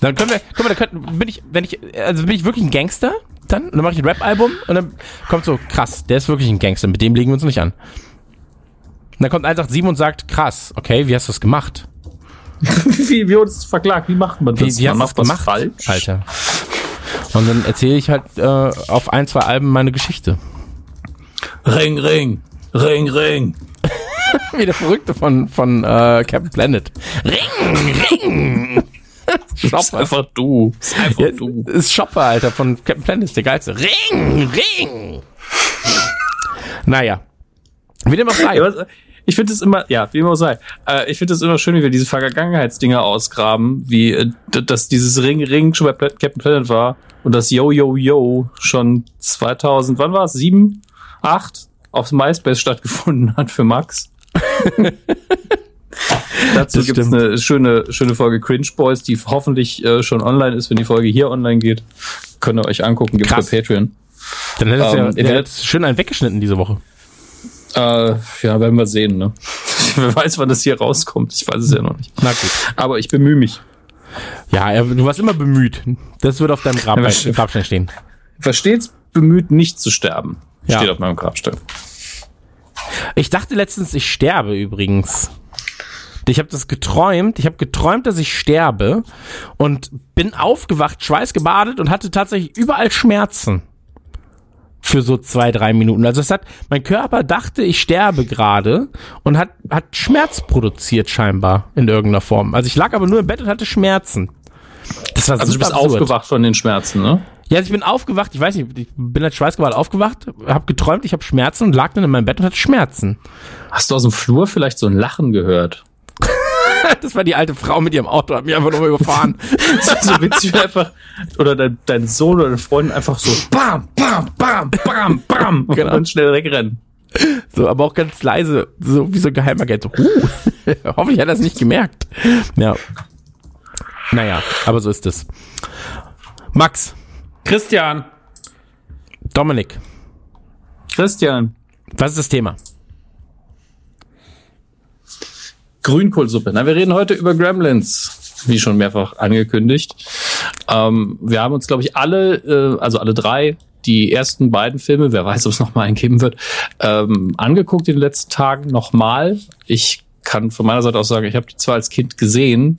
Dann können wir, guck mal, da könnten, bin ich, wenn ich, also bin ich wirklich ein Gangster, dann, dann mache ich ein Rap-Album und dann kommt so, krass, der ist wirklich ein Gangster, mit dem legen wir uns nicht an. Dann kommt 187 und sagt, krass, okay, wie hast du das gemacht? wie wir uns verklagt, wie macht man das? Wie, wie man hast du das gemacht, falsch. Alter? Und dann erzähle ich halt äh, auf ein, zwei Alben meine Geschichte. Ring, ring, ring, ring. Wie der Verrückte von, von äh, Captain Planet. Ring, ring! Das ist Shopper. einfach du. Ist einfach Ja, du. ist Shopper, Alter, von Captain Planet, ist der geilste. Ring, ring! naja. Wie dem auch sei. Ja, Ich finde es immer, ja, wie immer sei. Äh, ich finde es immer schön, wie wir diese Vergangenheitsdinger ausgraben, wie äh, dass dieses Ring Ring schon bei Captain Planet war und das Yo Yo Yo schon 2000, wann war es? 7, 8 auf MySpace stattgefunden hat für Max. Dazu gibt es eine schöne, schöne Folge Cringe Boys, die hoffentlich äh, schon online ist, wenn die Folge hier online geht. Könnt ihr euch angucken, gibt's Krass. bei Patreon. Dann hättest du Ähm, ja, werdet- hat schön einen weggeschnitten diese Woche. Äh, ja, werden wir sehen, ne? Wer weiß, wann das hier rauskommt. Ich weiß es ja noch nicht. Na gut. Aber ich bemühe mich. Ja, du warst immer bemüht. Das wird auf deinem Grab Grabstein stehen. War stets bemüht, nicht zu sterben. Ja. Steht auf meinem Grabstein. Ich dachte letztens, ich sterbe übrigens. Ich habe das geträumt. Ich habe geträumt, dass ich sterbe und bin aufgewacht, schweißgebadet und hatte tatsächlich überall Schmerzen. Für so zwei, drei Minuten. Also es hat, mein Körper dachte, ich sterbe gerade und hat, hat Schmerz produziert scheinbar in irgendeiner Form. Also ich lag aber nur im Bett und hatte Schmerzen. Das war Also du bist absurd. aufgewacht von den Schmerzen, ne? Ja, also ich bin aufgewacht, ich weiß nicht, ich bin halt schweißgebadet aufgewacht, habe geträumt, ich habe Schmerzen und lag dann in meinem Bett und hatte Schmerzen. Hast du aus dem Flur vielleicht so ein Lachen gehört? Das war die alte Frau mit ihrem Auto, hat mich einfach nur überfahren. so witzig einfach. Oder dein, dein Sohn oder deine Freundin einfach so bam, bam, bam, bam, bam. Genau. Und dann schnell wegrennen. So, aber auch ganz leise, so wie so ein Geheimagent. So, huh. Hoffentlich hat er es nicht gemerkt. Ja. Naja, aber so ist es. Max, Christian, Dominik, Christian. was ist das Thema? Grünkohlsuppe. Na, wir reden heute über Gremlins, wie schon mehrfach angekündigt. Ähm, wir haben uns, glaube ich, alle, äh, also alle drei, die ersten beiden Filme, wer weiß, ob es noch mal einen geben wird, ähm, angeguckt in den letzten Tagen nochmal. Ich kann von meiner Seite aus sagen, ich habe die zwar als Kind gesehen,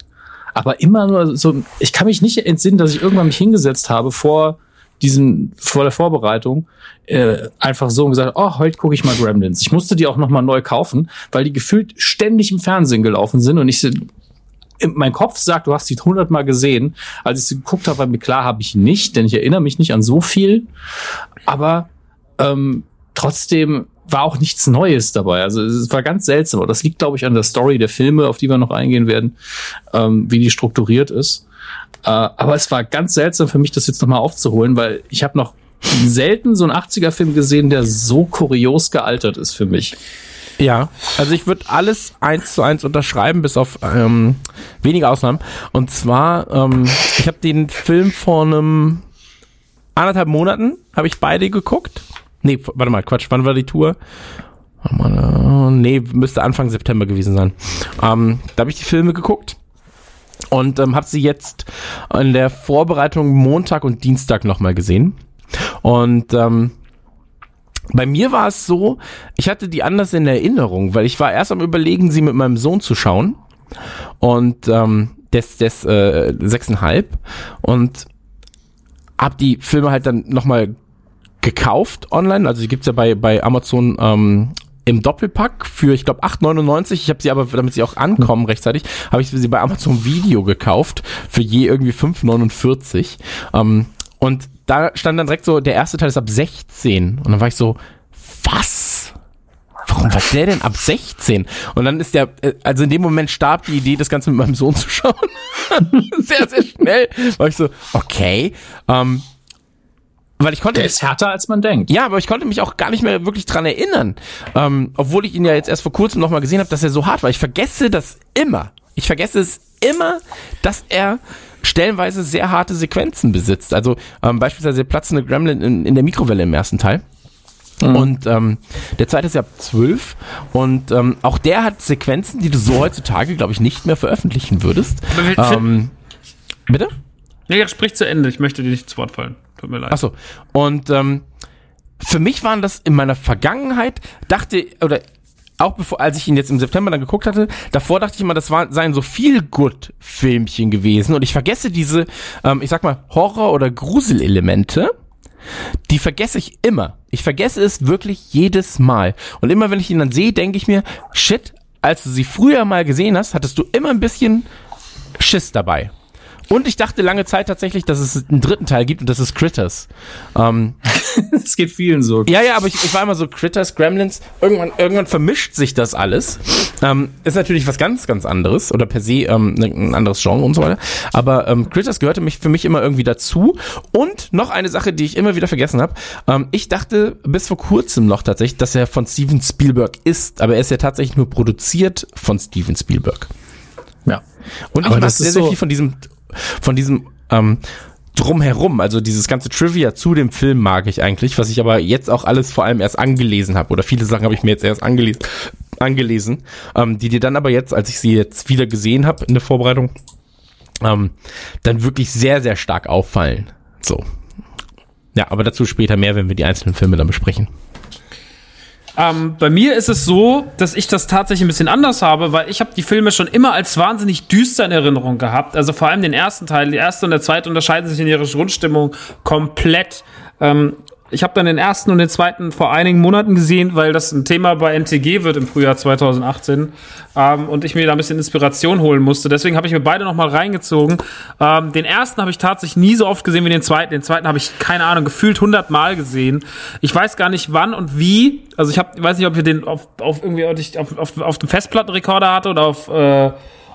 aber immer nur so, ich kann mich nicht entsinnen, dass ich irgendwann mich hingesetzt habe vor diesen, vor der Vorbereitung, äh, einfach so und gesagt, oh, heute gucke ich mal Gremlins. Ich musste die auch noch mal neu kaufen, weil die gefühlt ständig im Fernsehen gelaufen sind und ich mein Kopf sagt, du hast sie hundertmal gesehen. Als ich sie geguckt habe, war mir klar, habe ich nicht, denn ich erinnere mich nicht an so viel. Aber ähm, trotzdem war auch nichts Neues dabei. Also es war ganz seltsam. Das liegt, glaube ich, an der Story der Filme, auf die wir noch eingehen werden, ähm, wie die strukturiert ist. Äh, aber es war ganz seltsam für mich, das jetzt nochmal aufzuholen, weil ich habe noch selten so einen 80er-Film gesehen, der so kurios gealtert ist für mich. Ja, also ich würde alles eins zu eins unterschreiben, bis auf ähm, wenige Ausnahmen. Und zwar, ähm, ich habe den Film vor einem anderthalb Monaten, habe ich beide geguckt. Nee, warte mal, Quatsch, wann war die Tour? Warte mal, äh, nee, müsste Anfang September gewesen sein. Ähm, da habe ich die Filme geguckt und ähm, habe sie jetzt in der Vorbereitung Montag und Dienstag nochmal gesehen. Und ähm, bei mir war es so, ich hatte die anders in Erinnerung, weil ich war erst am überlegen, sie mit meinem Sohn zu schauen. Und ähm, des, des äh, sechseinhalb. Und hab die Filme halt dann nochmal gekauft online. Also die gibt's ja bei, bei Amazon ähm, im Doppelpack für, ich glaube, 8,99. Ich habe sie aber, damit sie auch ankommen rechtzeitig, habe ich sie bei Amazon Video gekauft für je irgendwie 5,49. Ähm, und da stand dann direkt so, der erste Teil ist ab 16. Und dann war ich so, was? Warum war der denn ab 16? Und dann ist der, äh, also in dem Moment starb die Idee, das Ganze mit meinem Sohn zu schauen. sehr, sehr schnell. War ich so, okay. Ähm, weil ich konnte Der ist härter, als man denkt. ja, aber ich konnte mich auch gar nicht mehr wirklich dran erinnern. Ähm, obwohl ich ihn ja jetzt erst vor kurzem nochmal gesehen habe, dass er so hart war. Ich vergesse das immer. Ich vergesse es immer, dass er stellenweise sehr harte Sequenzen besitzt. Also ähm, beispielsweise der platzende Gremlin in, in der Mikrowelle im ersten Teil. Und ähm, der zweite ist ja ab 12 und ähm, auch der hat Sequenzen, die du so heutzutage, glaube ich, nicht mehr veröffentlichen würdest. Ähm, bitte? Nee, sprich zu Ende. Ich möchte dir nicht ins Wort fallen. Tut mir leid. Achso. Und ähm, für mich waren das in meiner Vergangenheit, dachte, oder auch bevor, als ich ihn jetzt im September dann geguckt hatte, davor dachte ich immer, das war, seien so viel good Filmchen gewesen und ich vergesse diese, ähm, ich sag mal, Horror- oder Gruselelemente, die vergesse ich immer. Ich vergesse es wirklich jedes Mal. Und immer wenn ich ihn dann sehe, denke ich mir, shit, als du sie früher mal gesehen hast, hattest du immer ein bisschen Schiss dabei. Und ich dachte lange Zeit tatsächlich, dass es einen dritten Teil gibt und das ist Critters. Ähm, Es geht vielen so. ja, ja, aber ich, ich war immer so Critters, Gremlins. Irgendwann, irgendwann vermischt sich das alles. Ähm, ist natürlich was ganz, ganz anderes oder per se ähm, ne- ein anderes Genre und so weiter. Aber ähm, Critters gehörte mich für mich immer irgendwie dazu. Und noch eine Sache, die ich immer wieder vergessen habe. Ähm, ich dachte bis vor kurzem noch tatsächlich, dass er von Steven Spielberg ist, aber er ist ja tatsächlich nur produziert von Steven Spielberg. Ja. Und Aber ich mag das sehr, sehr so- viel von diesem, von diesem ähm, drumherum, also dieses ganze Trivia zu dem Film mag ich eigentlich, was ich aber jetzt auch alles vor allem erst angelesen habe oder viele Sachen habe ich mir jetzt erst angelesen, angelesen ähm, die dir dann aber jetzt, als ich sie jetzt wieder gesehen habe in der Vorbereitung, ähm, dann wirklich sehr, sehr stark auffallen. So. Ja, aber dazu später mehr, wenn wir die einzelnen Filme dann besprechen. Ähm, bei mir ist es so, dass ich das tatsächlich ein bisschen anders habe, weil ich habe die Filme schon immer als wahnsinnig düster in Erinnerung gehabt. Also vor allem den ersten Teil. Die erste und der zweite unterscheiden sich in ihrer Grundstimmung komplett. Ähm, ich habe dann den ersten und den zweiten vor einigen Monaten gesehen, weil das ein Thema bei NTG wird im Frühjahr 2018 ähm, und ich mir da ein bisschen Inspiration holen musste. Deswegen habe ich mir beide noch mal reingezogen. Ähm, den ersten habe ich tatsächlich nie so oft gesehen wie den zweiten. Den zweiten habe ich keine Ahnung gefühlt 100 Mal gesehen. Ich weiß gar nicht wann und wie. Also ich ich weiß nicht, ob ich den auf, auf irgendwie auf, auf, auf dem Festplattenrekorder hatte oder auf äh,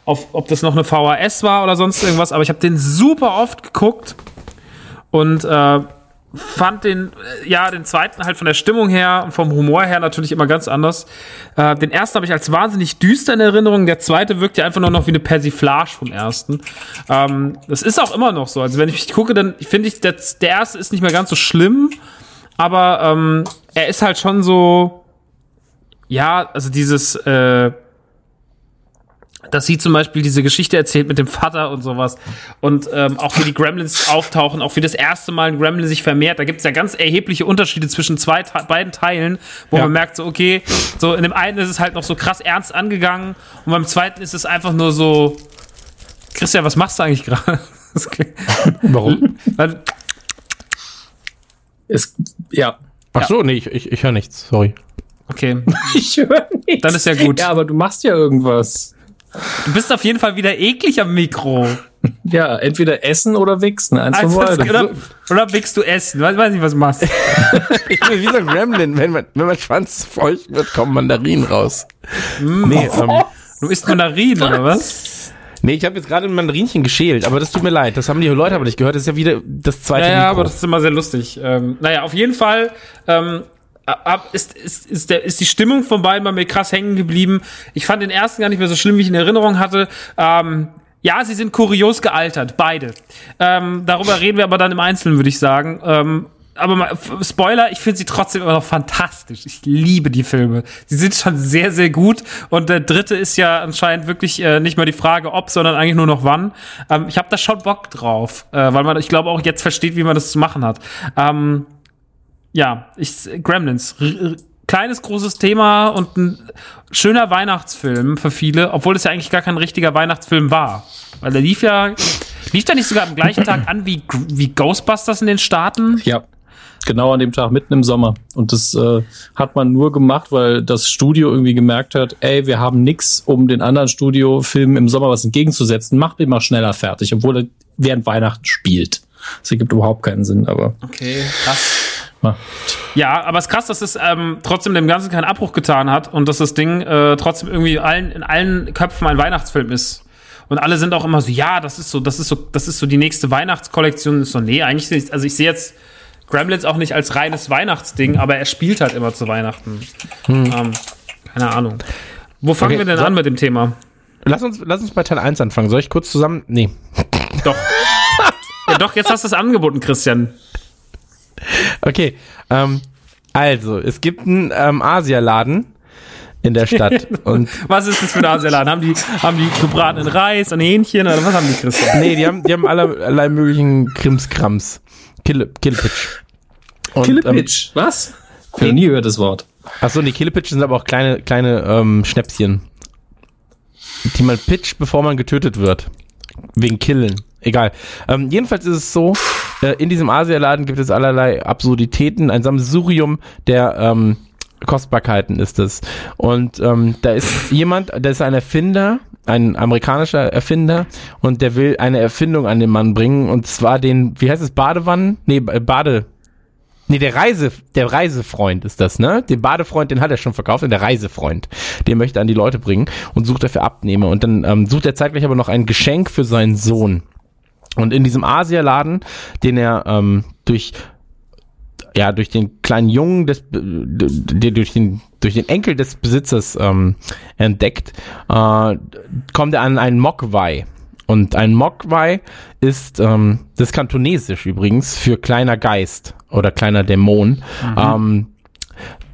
auf, ob das noch eine VHS war oder sonst irgendwas, aber ich habe den super oft geguckt und äh, fand den, äh, ja, den zweiten halt von der Stimmung her und vom Humor her natürlich immer ganz anders. Äh, den ersten habe ich als wahnsinnig düster in Erinnerung, der zweite wirkt ja einfach nur noch wie eine Persiflage vom ersten. Ähm, das ist auch immer noch so. Also wenn ich gucke, dann finde ich, der, der erste ist nicht mehr ganz so schlimm, aber ähm, er ist halt schon so, ja, also dieses, äh, dass sie zum Beispiel diese Geschichte erzählt mit dem Vater und sowas. Und ähm, auch wie die Gremlins auftauchen, auch wie das erste Mal ein Gremlin sich vermehrt. Da gibt es ja ganz erhebliche Unterschiede zwischen zwei beiden Teilen, wo Ja. man merkt, so, okay, so in dem einen ist es halt noch so krass ernst angegangen und beim zweiten ist es einfach nur so. Christian, was machst du eigentlich gerade? Warum? Weil- Es, ja. Ach so, nee, ich, ich, ich höre nichts, sorry. Okay, Ich höre nichts. Dann ist ja gut. Ja, aber du machst ja irgendwas. Du bist auf jeden Fall wieder eklig am Mikro. Ja, entweder essen oder wichsen. Eins von Also, beiden. oder, oder willst du essen? Weiß, weiß nicht, was du machst. Ich bin wie so ein Gremlin, wenn man, wenn man Schwanz feucht wird, kommen Mandarinen raus. Mm. Nee, ähm, Du isst Mandarinen, oder was? nee, ich habe jetzt gerade ein Mandarinchen geschält, aber das tut mir leid. Das haben die Leute aber nicht gehört. Das ist ja wieder das zweite Ja, ja, Mikro. aber das ist immer sehr lustig. Ähm, naja, auf jeden Fall ähm, ist, ist, ist, der, ist die Stimmung von beiden bei mir krass hängen geblieben. Ich fand den ersten gar nicht mehr so schlimm, wie ich in Erinnerung hatte. Ähm, ja, sie sind kurios gealtert, beide. Ähm, darüber reden wir aber dann im Einzelnen, würde ich sagen. Ähm, aber mal, Spoiler, ich finde sie trotzdem immer noch fantastisch. Ich liebe die Filme. Sie sind schon sehr, sehr gut. Und der dritte ist ja anscheinend wirklich äh, nicht mal die Frage, ob, sondern eigentlich nur noch wann. Ähm, ich habe da schon Bock drauf, äh, weil man, ich glaube, auch jetzt versteht, wie man das zu machen hat. Ähm, ja, ich, Gremlins. R kleines, großes Thema und ein schöner Weihnachtsfilm für viele, obwohl es ja eigentlich gar kein richtiger Weihnachtsfilm war. Weil der lief ja, lief der nicht sogar am gleichen Tag an wie, wie Ghostbusters in den Staaten? Ja. Genau an dem Tag, mitten im Sommer. Und das äh, hat man nur gemacht, weil das Studio irgendwie gemerkt hat, ey, wir haben nix, um den anderen Studiofilmen im Sommer was entgegenzusetzen. Macht immer schneller fertig, obwohl er während Weihnachten spielt. Das ergibt überhaupt keinen Sinn, aber Okay, krass. Ja. Ja, aber es ist krass, dass es ähm, trotzdem dem Ganzen keinen Abbruch getan hat und dass das Ding äh, trotzdem irgendwie allen, in allen Köpfen ein Weihnachtsfilm ist. Und alle sind auch immer so, ja, das ist so, das ist so, das ist so die nächste Weihnachtskollektion. Ist so, nee, eigentlich nicht. Also ich sehe jetzt Gremlins auch nicht als reines Weihnachtsding, aber er spielt halt immer zu Weihnachten. Ähm, keine Ahnung. Wo fangen Okay, wir denn so- an mit dem Thema? Lass uns, lass uns bei Teil 1 anfangen. Soll ich kurz zusammen? Nee. Doch. ja, doch, jetzt hast du es angeboten, Christian. Okay. Ähm, also, es gibt einen ähm, Asialaden in der Stadt. und Was ist das für ein Asialaden? Haben die, haben die gebratenen Reis und Hähnchen oder was haben die, Christian? nee, die haben, die haben alle, allerlei möglichen Krimskrams. Kille, Killepitch. Und, ähm, Was? Ich habe nie gehört das Wort. Achso, die Killepitch sind aber auch kleine, kleine ähm, Schnäpschen. Die man pitcht, bevor man getötet wird. Wegen Killen. Egal. Ähm, jedenfalls ist es so, äh, in diesem Asialaden gibt es allerlei Absurditäten, ein Sammelsurium der ähm, Kostbarkeiten ist es. Und ähm, da ist jemand, da ist ein Erfinder, ein amerikanischer Erfinder, und der will eine Erfindung an den Mann bringen, und zwar den, wie heißt es, Badewannen? Nee, äh, Bade, Nee, der Reise, der Reisefreund ist das, ne? Den Badefreund, den hat er schon verkauft, der Reisefreund, den möchte er an die Leute bringen und sucht dafür Abnehmer. Und dann ähm, sucht er zeitgleich aber noch ein Geschenk für seinen Sohn. Und in diesem Asialaden, den er ähm, durch ja durch den kleinen Jungen des der durch den durch den Enkel des Besitzers ähm, entdeckt, äh, kommt er an einen Mokwai. Und ein Mokwai ist ähm, das ist kantonesisch übrigens für kleiner Geist oder kleiner Dämon. Ähm,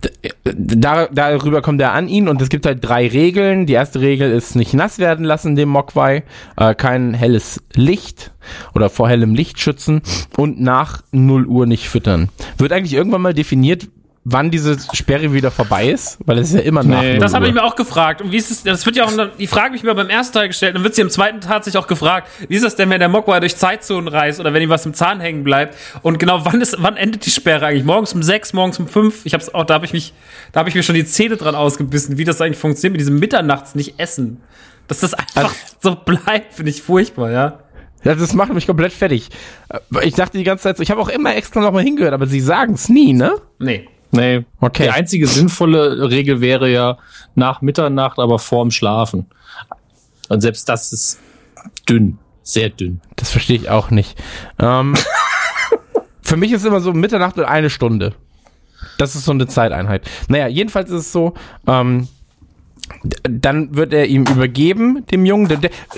d- da, darüber kommt er an ihn und es gibt halt drei Regeln. Die erste Regel ist nicht nass werden lassen, dem Mogwai, äh, kein helles Licht oder vor hellem Licht schützen und nach 0 Uhr nicht füttern. Wird eigentlich irgendwann mal definiert, wann diese Sperre wieder vorbei ist? Weil es ist ja immer nach 0 Das habe ich mir auch gefragt. Und wie ist es, das wird ja auch, die Frage habe ich mir beim ersten Teil gestellt, dann wird sie im zweiten Teil sich auch gefragt, wie ist das denn, wenn der Mogwai durch Zeitzonen reist oder wenn ihm was im Zahn hängen bleibt? Und genau, wann ist, wann endet die Sperre eigentlich? Morgens um sechs, morgens um fünf? Ich hab's auch, da habe ich mich, da habe ich mir schon die Zähne dran ausgebissen, wie das eigentlich funktioniert mit diesem Mitternachts nicht essen. Dass das einfach so bleibt, finde ich furchtbar, ja. Ja, das macht mich komplett fertig. Äh, Ich dachte die ganze Zeit so, ich habe auch immer extra noch mal hingehört, aber sie sagen es nie, ne? Nee. Nee. Okay. Die einzige sinnvolle Regel wäre ja nach Mitternacht, aber vorm Schlafen. Und selbst das ist dünn. Sehr dünn. Das verstehe ich auch nicht. Ähm, für mich ist immer so Mitternacht und eine Stunde. Das ist so eine Zeiteinheit. Naja, jedenfalls ist es so, ähm, dann wird er ihm übergeben, dem Jungen.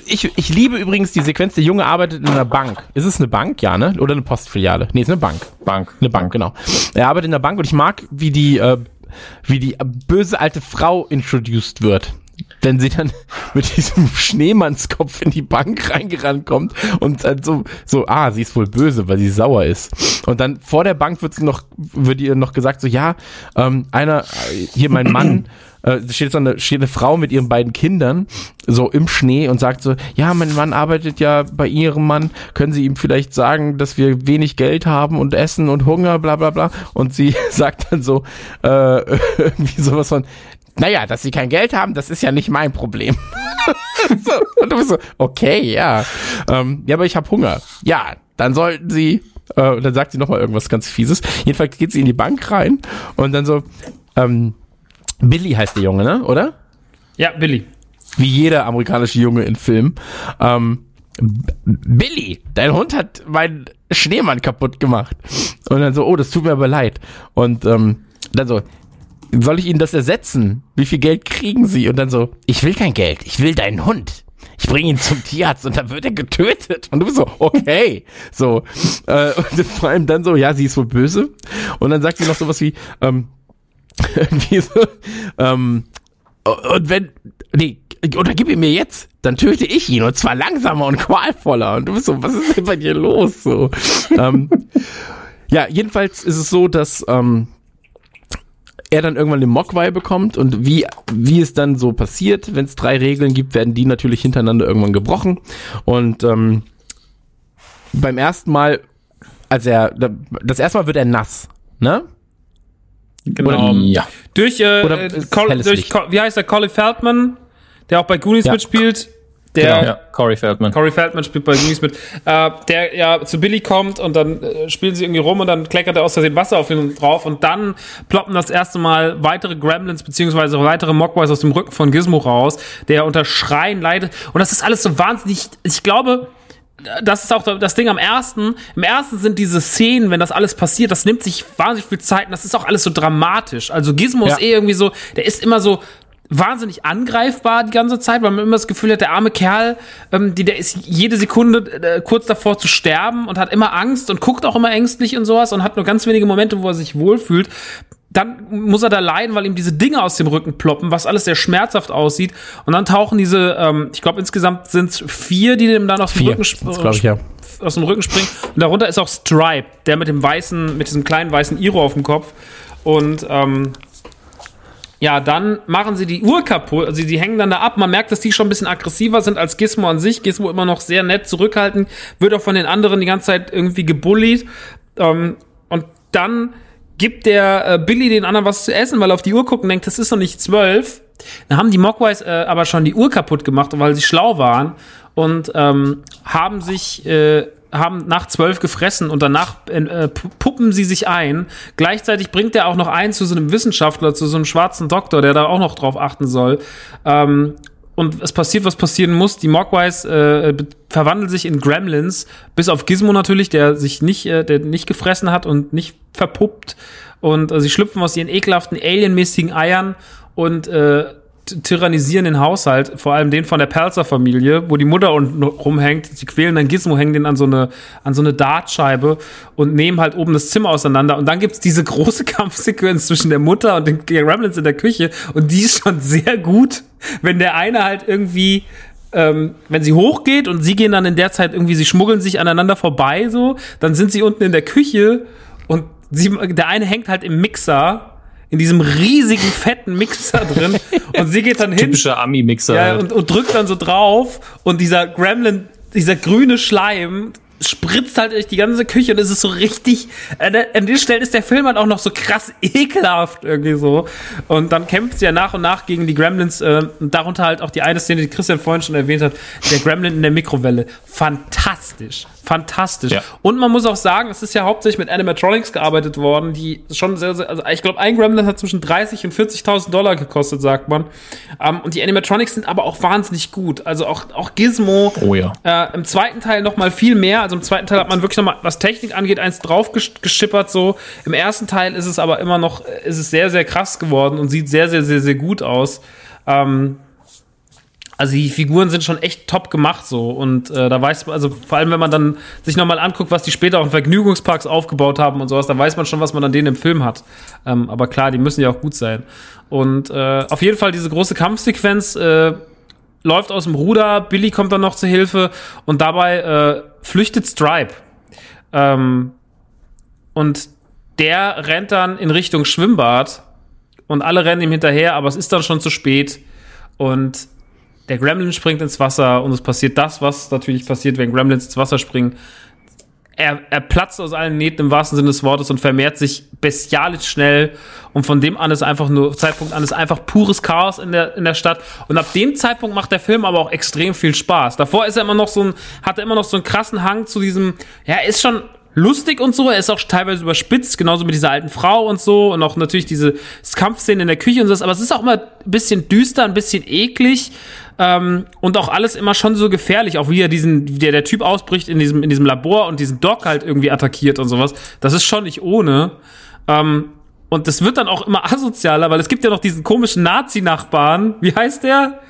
Ich, ich liebe übrigens die Sequenz, der Junge arbeitet in einer Bank. Ist es eine Bank? Ja, ne? Oder eine Postfiliale? Nee, ist eine Bank. Bank. Eine Bank, genau. Er arbeitet in der Bank und ich mag, wie die, äh, wie die böse alte Frau introduced wird. Wenn sie dann mit diesem Schneemannskopf in die Bank reingerannt kommt und dann so, so, ah, sie ist wohl böse, weil sie sauer ist. Und dann vor der Bank wird sie noch, wird ihr noch gesagt, so, ja, ähm, einer, äh, hier mein Mann, äh, steht so eine, steht eine Frau mit ihren beiden Kindern so im Schnee und sagt so, ja, mein Mann arbeitet ja bei ihrem Mann, können Sie ihm vielleicht sagen, dass wir wenig Geld haben und Essen und Hunger, bla bla bla. Und sie sagt dann so, äh, irgendwie sowas von, naja, dass sie kein Geld haben, das ist ja nicht mein Problem. so, und du bist so, okay, ja. Ähm, ja, aber ich habe Hunger. Ja, dann sollten sie, äh, und dann sagt sie nochmal irgendwas ganz Fieses. Jedenfalls geht sie in die Bank rein und dann so, ähm, Billy heißt der Junge, ne? Oder? Ja, Billy. Wie jeder amerikanische Junge in Filmen. Ähm, Billy, dein Hund hat meinen Schneemann kaputt gemacht. Und dann so, oh, das tut mir aber leid. Und ähm, dann so, soll ich Ihnen das ersetzen? Wie viel Geld kriegen Sie? Und dann so, ich will kein Geld, ich will deinen Hund. Ich bringe ihn zum Tierarzt und dann wird er getötet. Und du bist so, okay. So. Äh, und vor allem dann so, ja, sie ist wohl böse. Und dann sagt sie noch sowas wie, ähm, irgendwie so, ähm, und wenn, nee, oder gib ihn mir jetzt, dann töte ich ihn und zwar langsamer und qualvoller. Und du bist so, was ist denn bei dir los? So, ähm, ja, jedenfalls ist es so, dass ähm, er dann irgendwann den Mogwai bekommt und wie, wie es dann so passiert, wenn es drei Regeln gibt, werden die natürlich hintereinander irgendwann gebrochen. Und ähm, beim ersten Mal, als er, das erste Mal wird er nass, ne? Genau. Ja. Durch, äh, Oder äh, Col durch? Col wie heißt der, Colin Feldman, der auch bei Goonies Ja. mitspielt. Der, Ja, Corey Feldman. Corey Feldman spielt bei Goonies mit, äh, der ja zu Billy kommt und dann äh, spielen sie irgendwie rum und dann kleckert er aus Versehen Wasser auf ihn drauf und dann ploppen das erste Mal weitere Gremlins beziehungsweise weitere Mogwais aus dem Rücken von Gizmo raus, der unter Schreien leidet und das ist alles so wahnsinnig, ich glaube, das ist auch das Ding am ersten. Im ersten sind diese Szenen, wenn das alles passiert, das nimmt sich wahnsinnig viel Zeit und das ist auch alles so dramatisch. Also Gizmo Ja. ist eh irgendwie so, der ist immer so wahnsinnig angreifbar die ganze Zeit, weil man immer das Gefühl hat, der arme Kerl, ähm, die, der ist jede Sekunde äh, kurz davor zu sterben und hat immer Angst und guckt auch immer ängstlich und sowas und hat nur ganz wenige Momente, wo er sich wohlfühlt. Dann muss er da leiden, weil ihm diese Dinge aus dem Rücken ploppen, was alles sehr schmerzhaft aussieht. Und dann tauchen diese, ähm, ich glaube insgesamt sind es vier, die dem dann aus dem Rücken ich, ja. aus dem Rücken springen. Und darunter ist auch Stripe, der mit dem weißen, mit diesem kleinen weißen Iro auf dem Kopf. Und ähm, ja, dann machen sie die Uhr kaputt, also sie hängen dann da ab. Man merkt, dass die schon ein bisschen aggressiver sind als Gizmo an sich. Gizmo immer noch sehr nett zurückhaltend, wird auch von den anderen die ganze Zeit irgendwie gebullied. Ähm, und dann gibt der äh, Billy den anderen was zu essen, weil er auf die Uhr guckt und denkt, das ist noch nicht zwölf. Dann haben die Mogwais äh, aber schon die Uhr kaputt gemacht, weil sie schlau waren und ähm, haben sich äh, haben nach zwölf gefressen und danach äh, puppen sie sich ein. Gleichzeitig bringt er auch noch einen zu so einem Wissenschaftler, zu so einem schwarzen Doktor, der da auch noch drauf achten soll. Ähm, und es passiert, was passieren muss. Die Mogwais äh, verwandeln sich in Gremlins, bis auf Gizmo natürlich, der sich nicht, äh, der nicht gefressen hat und nicht verpuppt. Und äh, sie schlüpfen aus ihren ekelhaften alienmäßigen Eiern und äh, tyrannisieren den Haushalt, vor allem den von der Pelzer-Familie, wo die Mutter unten rumhängt. Sie quälen dann Gizmo, hängen den an so eine, an so eine Dartscheibe und nehmen halt oben das Zimmer auseinander. Und dann gibt's diese große Kampfsequenz zwischen der Mutter und den Gremlins in der Küche. Und die ist schon sehr gut, wenn der eine halt irgendwie ähm, wenn sie hochgeht und sie gehen dann in der Zeit irgendwie, sie schmuggeln sich aneinander vorbei, so, dann sind sie unten in der Küche und sie, der eine hängt halt im Mixer in diesem riesigen, fetten Mixer drin. Und sie geht dann hin. Typischer Ami-Mixer. Ja, und, und drückt dann so drauf. Und dieser Gremlin, dieser grüne Schleim spritzt halt durch die ganze Küche und es ist so richtig, äh, an den Stellen ist der Film halt auch noch so krass ekelhaft irgendwie so. Und dann kämpft sie ja nach und nach gegen die Gremlins, äh, und darunter halt auch die eine Szene, die Christian vorhin schon erwähnt hat, der Gremlin in der Mikrowelle. Fantastisch. Fantastisch. Ja. Und man muss auch sagen, es ist ja hauptsächlich mit Animatronics gearbeitet worden, die schon sehr, sehr also ich glaube, ein Gremlin hat zwischen 30 und 40.000 Dollar gekostet, sagt man. Ähm, und die Animatronics sind aber auch wahnsinnig gut. Also auch, auch Gizmo. Oh ja. Äh, Im zweiten Teil noch mal viel mehr. Also im zweiten Teil hat man wirklich noch mal, was Technik angeht, eins drauf geschippert so. Im ersten Teil ist es aber immer noch, ist es sehr, sehr krass geworden und sieht sehr, sehr, sehr, sehr gut aus. Ähm, also die Figuren sind schon echt top gemacht so und äh, da weiß man, also vor allem wenn man dann sich nochmal anguckt, was die später auch in Vergnügungsparks aufgebaut haben und sowas, da weiß man schon, was man an denen im Film hat. Ähm, aber klar, die müssen ja auch gut sein. Und äh, auf jeden Fall diese große Kampfsequenz äh, läuft aus dem Ruder, Billy kommt dann noch zur Hilfe und dabei äh, flüchtet Stripe. Ähm, und der rennt dann in Richtung Schwimmbad und alle rennen ihm hinterher, aber es ist dann schon zu spät und der Gremlin springt ins Wasser und es passiert das, was natürlich passiert, wenn Gremlins ins Wasser springen. Er, er platzt aus allen Nähten im wahrsten Sinne des Wortes und vermehrt sich bestialisch schnell. Und von dem an ist einfach nur, Zeitpunkt an ist einfach pures Chaos in der, in der Stadt. Und ab dem Zeitpunkt macht der Film aber auch extrem viel Spaß. Davor ist er immer noch so ein, hat er immer noch so einen krassen Hang zu diesem, ja, er ist schon lustig und so. Er ist auch teilweise überspitzt, genauso mit dieser alten Frau und so. Und auch natürlich diese Kampfszenen in der Küche und so. Aber es ist auch immer ein bisschen düster, ein bisschen eklig. Ähm, und auch alles immer schon so gefährlich, auch wie er diesen, wie der, der Typ ausbricht in diesem, in diesem Labor und diesen Doc halt irgendwie attackiert und sowas. Das ist schon nicht ohne. Ähm, und das wird dann auch immer asozialer, weil es gibt ja noch diesen komischen Nazi-Nachbarn. Wie heißt der?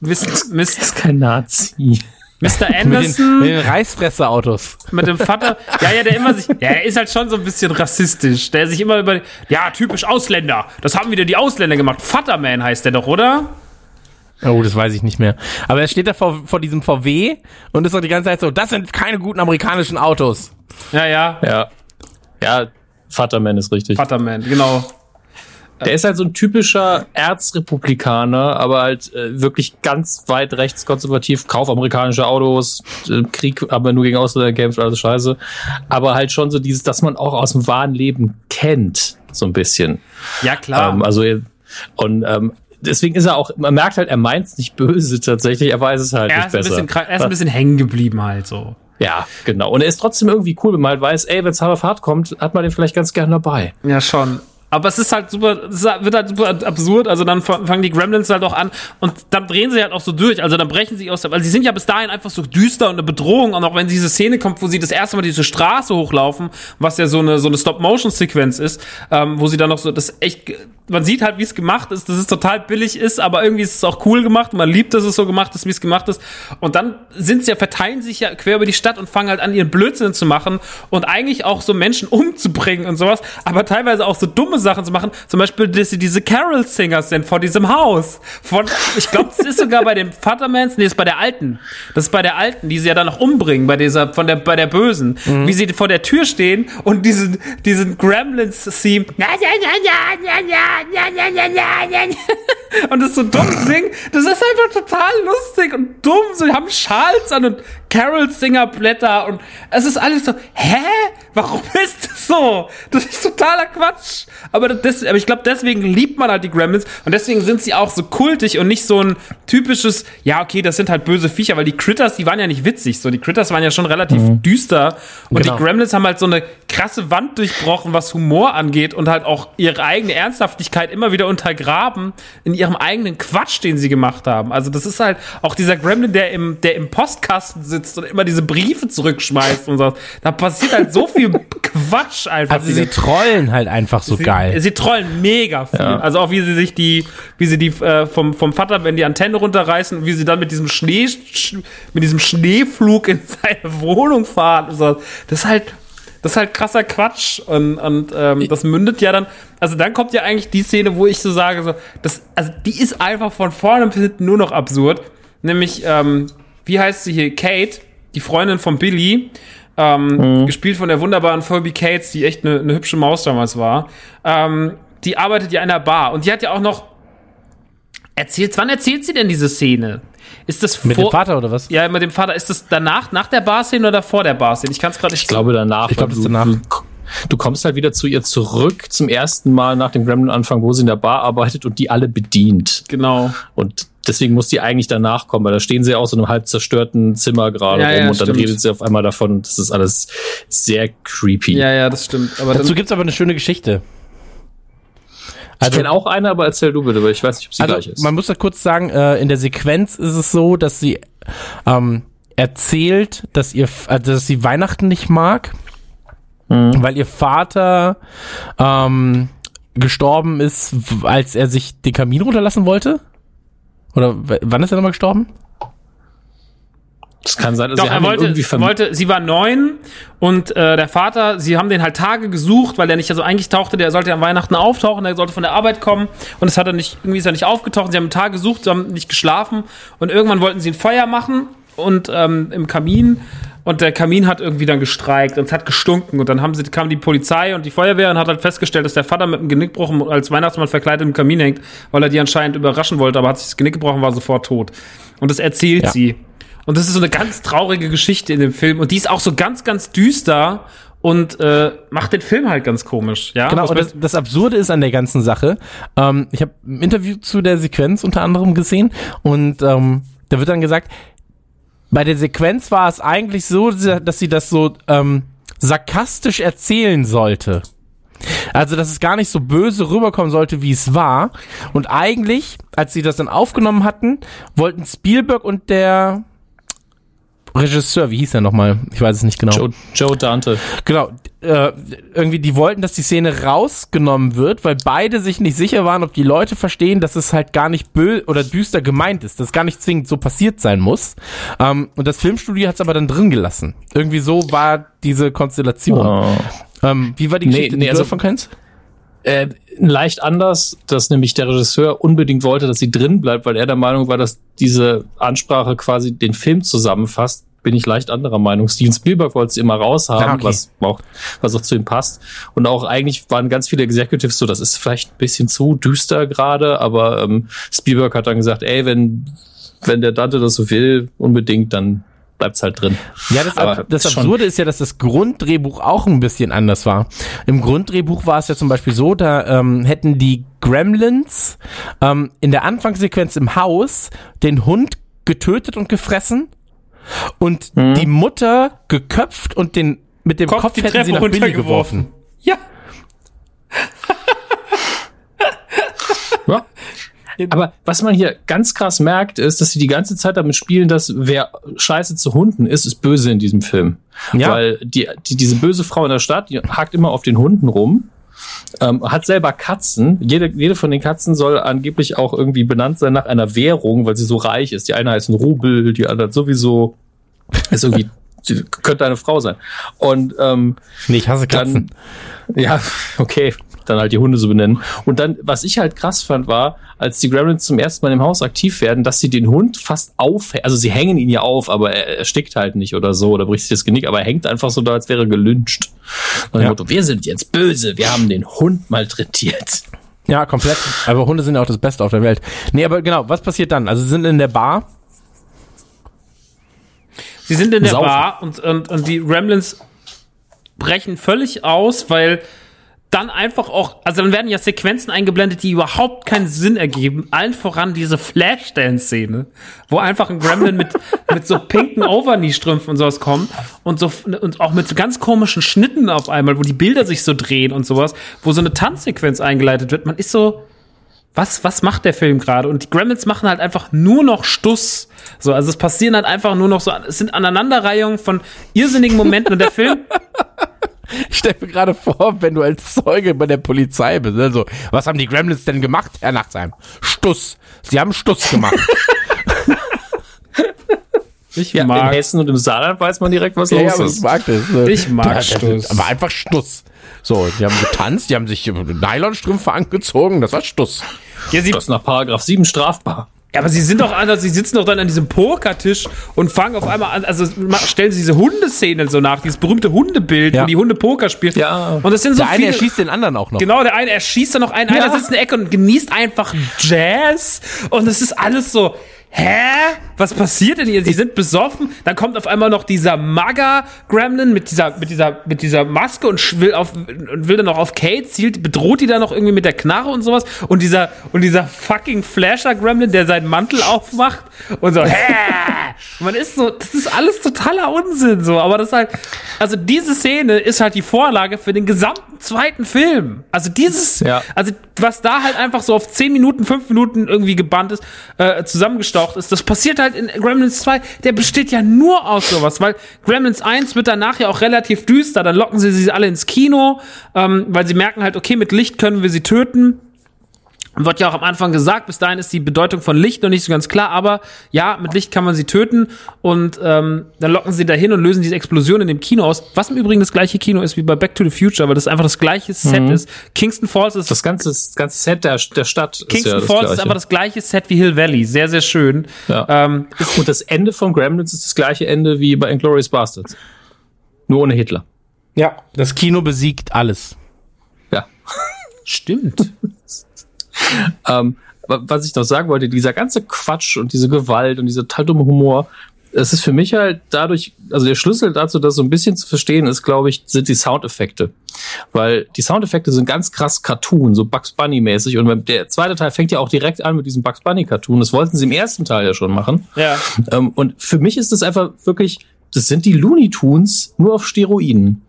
Mist, Mist. Das ist kein Nazi. Mr. Anderson. mit den, den Reißfresser-Autos. Mit dem Vater. Ja, ja, der immer sich. Ja, er ist halt schon so ein bisschen rassistisch. Der sich immer über. Ja, typisch Ausländer. Das haben wieder die Ausländer gemacht. Vaterman heißt der doch, oder? Oh, das weiß ich nicht mehr. Aber er steht da vor, vor diesem VW und ist doch die ganze Zeit so, das sind keine guten amerikanischen Autos. Ja, ja. Ja. Ja, Vaterman ist richtig. Vaterman, genau. Der ist halt so ein typischer Erzrepublikaner, aber halt äh, wirklich ganz weit rechts konservativ, kauf amerikanische Autos, äh, Krieg, aber nur gegen Ausländer kämpft, alles scheiße. Aber halt schon so dieses, dass man auch aus dem wahren Leben kennt, so ein bisschen. Ja, klar. Ähm, also, und ähm, deswegen ist er auch, man merkt halt, er meint es nicht böse tatsächlich, er weiß es halt er nicht besser. Bisschen, er ist ein bisschen hängen geblieben halt so. Ja, genau. Und er ist trotzdem irgendwie cool, wenn man halt weiß, ey, wenn Fahrt kommt, hat man den vielleicht ganz gern dabei. Ja, schon. Aber es ist halt super, es wird halt super absurd. Also dann fangen die Gremlins halt auch an und dann drehen sie halt auch so durch. Also dann brechen sie aus, weil sie sind ja bis dahin einfach so düster und eine Bedrohung. Und auch wenn diese Szene kommt, wo sie das erste Mal diese Straße hochlaufen, was ja so eine so eine Stop-Motion-Sequenz ist, ähm, wo sie dann noch so das echt, man sieht halt, wie es gemacht ist, dass es total billig ist, aber irgendwie ist es auch cool gemacht. Man liebt, dass es so gemacht ist, wie es gemacht ist. Und dann sind sie ja verteilen sich ja quer über die Stadt und fangen halt an ihren Blödsinn zu machen und eigentlich auch so Menschen umzubringen und sowas, aber teilweise auch so dumme dumme Sachen zu machen. Zum Beispiel, dass sie diese Carol-Singers sind vor diesem Haus. Von, ich glaube, es ist sogar bei dem Vatermans, nee, das ist bei der Alten. Das ist bei der Alten, die sie ja dann noch umbringen, bei dieser, von der, bei der Bösen. Wie sie vor der Tür stehen und diesen, diesen Gremlins-Theme. Und das so dumm singen, das ist einfach total lustig und dumm. Sie haben Schals an und Carol-Singer-Blätter und es ist alles so, hä? Warum ist das so? Das ist totaler Quatsch. Aber, das, aber ich glaube, deswegen liebt man halt die Gremlins und deswegen sind sie auch so kultig und nicht so ein typisches, ja, okay, das sind halt böse Viecher, weil die Critters, die waren ja nicht witzig. So, die Critters waren ja schon relativ düster und Genau. die Gremlins haben halt so eine krasse Wand durchbrochen, was Humor angeht und halt auch ihre eigene Ernsthaftigkeit immer wieder untergraben in ihrem eigenen Quatsch, den sie gemacht haben. Also das ist halt auch dieser Gremlin, der im, der im Postkasten sitzt und immer diese Briefe zurückschmeißt und so. Da passiert halt so viel Quatsch einfach. Also sie trollen halt einfach so Sie, geil. Sie trollen mega viel. Ja. Also auch wie sie sich die, wie sie die äh, vom, vom Vater, wenn die Antenne runterreißen, wie sie dann mit diesem Schnee, sch- mit diesem Schneeflug in seine Wohnung fahren. und So. Das ist halt, das ist halt krasser Quatsch. Und, und ähm, das mündet ja dann, also dann kommt ja eigentlich die Szene, wo ich so sage, so, das, also die ist einfach von vorne bis hinten nur noch absurd. Nämlich, ähm, wie heißt sie hier? Kate, die Freundin von Billy. Ähm, gespielt von der wunderbaren Phoebe Cates, die echt eine, eine hübsche Maus damals war. Ähm, die arbeitet ja in einer Bar und die hat ja auch noch erzählt, wann erzählt sie denn diese Szene? Ist das Mit vor, dem Vater oder was? Ja, mit dem Vater. Ist das danach, nach der Bar-Szene oder vor der Bar-Szene? Ich kann es gerade nicht Ich glaube danach. Ich glaube, das danach. Du, du kommst halt wieder zu ihr zurück zum ersten Mal nach dem Gremlin-Anfang, wo sie in der Bar arbeitet und die alle bedient. Genau. Und deswegen muss die eigentlich danach kommen, weil da stehen sie aus so einem halb zerstörten Zimmer gerade Ja, rum ja, und dann stimmt. redet sie auf einmal davon. Das ist alles sehr creepy. Ja, ja, das stimmt. Aber Dazu dann, gibt's aber eine schöne Geschichte. ich kenne auch eine, aber erzähl du bitte, weil ich weiß nicht, ob sie Also, gleich ist. man muss da kurz sagen, äh, in der Sequenz ist es so, dass sie ähm, erzählt, dass ihr, äh, dass sie Weihnachten nicht mag, weil ihr Vater ähm, gestorben ist, als er sich den Kamin runterlassen wollte. Oder wann ist er nochmal gestorben? Das kann sein. Also doch, sie er wollte, wollte, sie war neun und äh, der Vater, sie haben den halt Tage gesucht, weil er nicht, also eigentlich tauchte, der sollte ja an Weihnachten auftauchen, der sollte von der Arbeit kommen und es hat er nicht, irgendwie ist er nicht aufgetaucht, sie haben einen Tag gesucht, sie haben nicht geschlafen und irgendwann wollten sie ein Feuer machen und ähm, im Kamin und der Kamin hat irgendwie dann gestreikt und es hat gestunken und dann haben sie, kam die Polizei und die Feuerwehr und hat halt festgestellt, dass der Vater mit einem Genickbruch als Weihnachtsmann verkleidet im Kamin hängt, weil er die anscheinend überraschen wollte, aber hat sich das Genick gebrochen, war sofort tot. Und das erzählt Ja. sie. Und das ist so eine ganz traurige Geschichte in dem Film. Und die ist auch so ganz, ganz düster und äh, macht den Film halt ganz komisch. Ja, Genau, und das, das Absurde ist an der ganzen Sache, ähm, ich habe ein Interview zu der Sequenz unter anderem gesehen und ähm, da wird dann gesagt, bei der Sequenz war es eigentlich so, dass sie das so ähm, sarkastisch erzählen sollte. Also, dass es gar nicht so böse rüberkommen sollte, wie es war. Und eigentlich, als sie das dann aufgenommen hatten, wollten Spielberg und der Regisseur, wie hieß er nochmal? Ich weiß es nicht genau. Joe, Joe Dante. Genau, äh, irgendwie, die wollten, dass die Szene rausgenommen wird, weil beide sich nicht sicher waren, ob die Leute verstehen, dass es halt gar nicht böse oder düster gemeint ist, dass gar nicht zwingend so passiert sein muss. Ähm, und das Filmstudio hat es aber dann drin gelassen. Irgendwie so war diese Konstellation. Oh. Ähm, wie war die Nee, Geschichte, nee, die also- du davon kennst? Äh, leicht anders, dass nämlich der Regisseur unbedingt wollte, dass sie drin bleibt, weil er der Meinung war, dass diese Ansprache quasi den Film zusammenfasst. Bin ich leicht anderer Meinung. Steven Spielberg wollte sie immer raushaben, Ah, okay. was auch, was auch zu ihm passt. Und auch eigentlich waren ganz viele Executives so, das ist vielleicht ein bisschen zu düster gerade, aber ähm, Spielberg hat dann gesagt, ey, wenn, wenn der Dante das so will, unbedingt, dann bleibt's halt drin. Ja, das, Ab das Absurde ist ja, dass das Grunddrehbuch auch ein bisschen anders war. Im Grunddrehbuch war es ja zum Beispiel so, da ähm, hätten die Gremlins ähm, in der Anfangssequenz im Haus den Hund getötet und gefressen und Mhm. die Mutter geköpft und den mit dem Kopf, Kopf die hätten sie nach Billy geworfen. Ja. Ja. Aber was man hier ganz krass merkt, ist, dass sie die ganze Zeit damit spielen, dass wer scheiße zu Hunden ist, ist böse in diesem Film. Ja. Weil die, die, diese böse Frau in der Stadt, die hakt immer auf den Hunden rum, ähm, hat selber Katzen. Jede, jede von den Katzen soll angeblich auch irgendwie benannt sein nach einer Währung, weil sie so reich ist. Die eine heißt ein Rubel, die andere sowieso ist irgendwie könnte eine Frau sein. Und ähm, Nee, ich hasse Katzen. dann, ja, okay, dann halt die Hunde so benennen. Und dann, was ich halt krass fand, war, als die Gremlins zum ersten Mal im Haus aktiv werden, dass sie den Hund fast auf, also sie hängen ihn ja auf, aber er, er stickt halt nicht oder so, oder bricht sich das Genick, aber er hängt einfach so da, als wäre er gelünscht. Und Ja. Motto, wir sind jetzt böse, wir haben den Hund malträtiert. Ja, komplett. Aber Hunde sind ja auch das Beste auf der Welt. Nee, aber genau, was passiert dann? Also sie sind in der Bar. Sie sind in der Saufen. Bar und, und, und die Remlins brechen völlig aus, weil dann einfach auch, also dann werden ja Sequenzen eingeblendet, die überhaupt keinen Sinn ergeben. Allen voran diese Flashstellen-Szene, wo einfach ein Gremlin mit, mit so pinken Overknee-Strümpfen und sowas kommt und so, und auch mit so ganz komischen Schnitten auf einmal, wo die Bilder sich so drehen und sowas, wo so eine Tanzsequenz eingeleitet wird. Man ist so, was, was macht der Film gerade? Und die Gremlins machen halt einfach nur noch Stuss. So, also es passieren halt einfach nur noch so, es sind Aneinanderreihungen von irrsinnigen Momenten und der Film, Ich stelle mir gerade vor, wenn du als Zeuge bei der Polizei bist. Also, was haben die Gremlins denn gemacht, Herr Nachtsheim? Stuss. Sie haben Stuss gemacht. ich Ja, in mag, Hessen und im Saarland weiß man direkt, was ja, los ist. ich mag das. Ich mag Da- Stuss. Aber einfach Stuss. So, die haben getanzt, die haben sich Nylonstrümpfe angezogen, das war Stuss. ja, sie, Das ist nach Paragraph 7 strafbar. Ja, aber sie sind doch anders, sie sitzen doch dann an diesem Pokertisch und fangen auf einmal an, also stellen sie diese Hundeszene so nach, dieses berühmte Hundebild, Ja. wo die Hunde Poker spielen. Ja. Und es sind so Der eine viele, erschießt den anderen auch noch. Genau, der eine erschießt dann noch einen, einer sitzt in der Ecke und genießt einfach Jazz. Und es ist alles so, hä? Was passiert denn hier? Sie sind besoffen. Dann kommt auf einmal noch dieser Maga-Gremlin mit dieser, mit dieser, mit dieser Maske und will auf, und will dann noch auf Kate, zielt, bedroht die dann noch irgendwie mit der Knarre und sowas. Und dieser, und dieser fucking Flasher-Gremlin, der seinen Mantel aufmacht und so, hä? Man ist so, das ist alles totaler Unsinn, so. Aber das ist halt, also diese Szene ist halt die Vorlage für den gesamten zweiten Film. Also dieses, Ja. also was da halt einfach so auf 10 Minuten, 5 Minuten irgendwie gebannt ist, äh, zusammengestaucht ist, das passiert halt in Gremlins 2, der besteht ja nur aus sowas, weil Gremlins 1 wird danach ja auch relativ düster, dann locken sie sie alle ins Kino, ähm, weil sie merken halt, okay, mit Licht können wir sie töten. Wird ja auch am Anfang gesagt, bis dahin ist die Bedeutung von Licht noch nicht so ganz klar, aber ja, mit Licht kann man sie töten und ähm, dann locken sie dahin und lösen diese Explosion in dem Kino aus, was im Übrigen das gleiche Kino ist wie bei Back to the Future, weil das einfach das gleiche Set ist. Kingston Falls ist Das ganze, das ganze Set der, der Stadt ist ja Kingston das Falls gleiche. ist einfach das gleiche Set wie Hill Valley, sehr sehr schön. Ja. Ähm, Und das Ende von Gremlins ist das gleiche Ende wie bei Inglourious Bastards. Nur ohne Hitler. Ja. Das Kino besiegt alles. Ja. stimmt. Ähm, wa- was ich noch sagen wollte, dieser ganze Quatsch und diese Gewalt und dieser total dumme Humor, es ist für mich halt dadurch, also der Schlüssel dazu, das so ein bisschen zu verstehen, ist, glaube ich, sind die Soundeffekte. Weil die Soundeffekte sind ganz krass Cartoon, so Bugs Bunny-mäßig. Und der zweite Teil fängt ja auch direkt an mit diesem Bugs Bunny-Cartoon. Das wollten sie im ersten Teil ja schon machen. Ja. Ähm, und für mich ist das einfach wirklich, das sind die Looney Tunes nur auf Steroiden.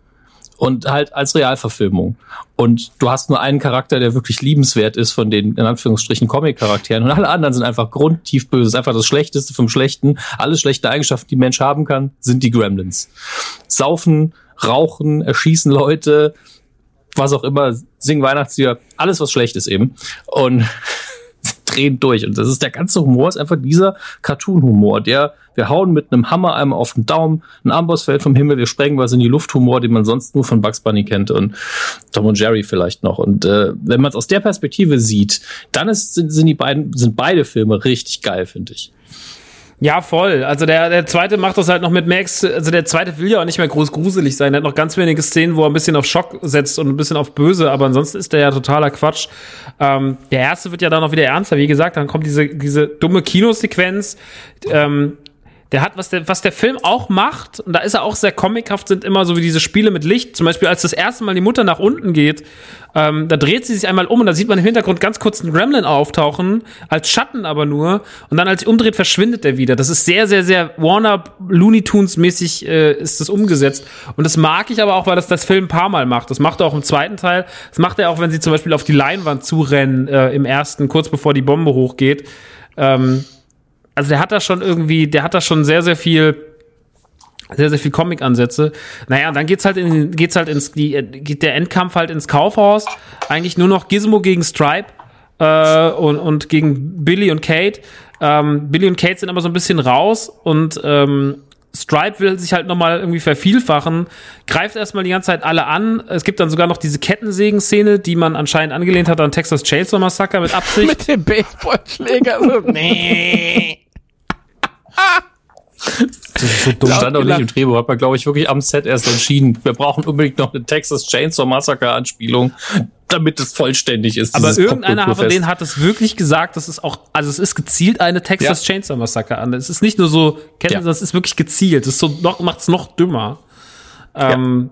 Und halt als Realverfilmung. Und du hast nur einen Charakter, der wirklich liebenswert ist von den, in Anführungsstrichen, Comic-Charakteren. Und alle anderen sind einfach grundtief böse. Ist einfach das Schlechteste vom Schlechten. Alle schlechte Eigenschaften, die Mensch haben kann, sind die Gremlins. Saufen, rauchen, erschießen Leute, was auch immer, singen Weihnachtslieder, alles was schlecht ist eben. Und drehen durch. Und das ist der ganze Humor, ist einfach dieser Cartoon-Humor, der, wir hauen mit einem Hammer einmal auf den Daumen, ein Amboss fällt vom Himmel, wir sprengen was in die Luft, Humor, den man sonst nur von Bugs Bunny kennt und Tom und Jerry vielleicht noch. Und äh, wenn man es aus der Perspektive sieht, dann ist, sind, sind die beiden, sind beide Filme richtig geil, finde ich. Ja, voll. Also der, der zweite macht das halt noch mit Max. Also der zweite will ja auch nicht mehr groß gruselig sein. Er hat noch ganz wenige Szenen, wo er ein bisschen auf Schock setzt und ein bisschen auf böse, aber ansonsten ist der ja totaler Quatsch. Ähm, der erste wird ja dann noch wieder ernster. Wie gesagt, dann kommt diese, diese dumme Kinosequenz. Ähm, der hat, was der, was der Film auch macht, und da ist er auch sehr comichaft, sind immer so wie diese Spiele mit Licht. Zum Beispiel, als das erste Mal die Mutter nach unten geht, ähm, da dreht sie sich einmal um und da sieht man im Hintergrund ganz kurz einen Gremlin auftauchen, als Schatten aber nur. Und dann, als sie umdreht, verschwindet er wieder. Das ist sehr, sehr, sehr Warner Looney Tunes mäßig äh, ist das umgesetzt. Und das mag ich aber auch, weil das das Film ein paar Mal macht. Das macht er auch im zweiten Teil. Das macht er auch, wenn sie zum Beispiel auf die Leinwand zurennen äh, im ersten, kurz bevor die Bombe hochgeht. Ähm, also der hat da schon irgendwie, der hat da schon sehr, sehr viel, sehr, sehr viel Comic-Ansätze. Naja, und dann geht's halt in, geht's halt ins, die, geht der Endkampf halt ins Kaufhaus. Eigentlich nur noch Gizmo gegen Stripe, äh, und, und gegen Billy und Kate. Ähm, Billy und Kate sind aber so ein bisschen raus und, ähm, Stripe will sich halt nochmal irgendwie vervielfachen, greift erstmal die ganze Zeit alle an. Es gibt dann sogar noch diese Kettensägen-Szene, die man anscheinend angelehnt hat an Texas Chainsaw Massacre mit Absicht. Mit dem Baseballschläger. So, nee. Das stand auch nicht im Drehbuch, hat man, glaube ich, wirklich am Set erst entschieden. Wir brauchen unbedingt noch eine Texas Chainsaw Massacre Anspielung, damit es vollständig ist. Aber irgendeiner von denen hat es wirklich gesagt, das ist auch, also es ist gezielt eine Texas Chainsaw Massacre an. Es ist nicht nur so, kennen Ja. Sie, das ist wirklich gezielt. Das ist so noch, macht's noch dümmer. Ähm,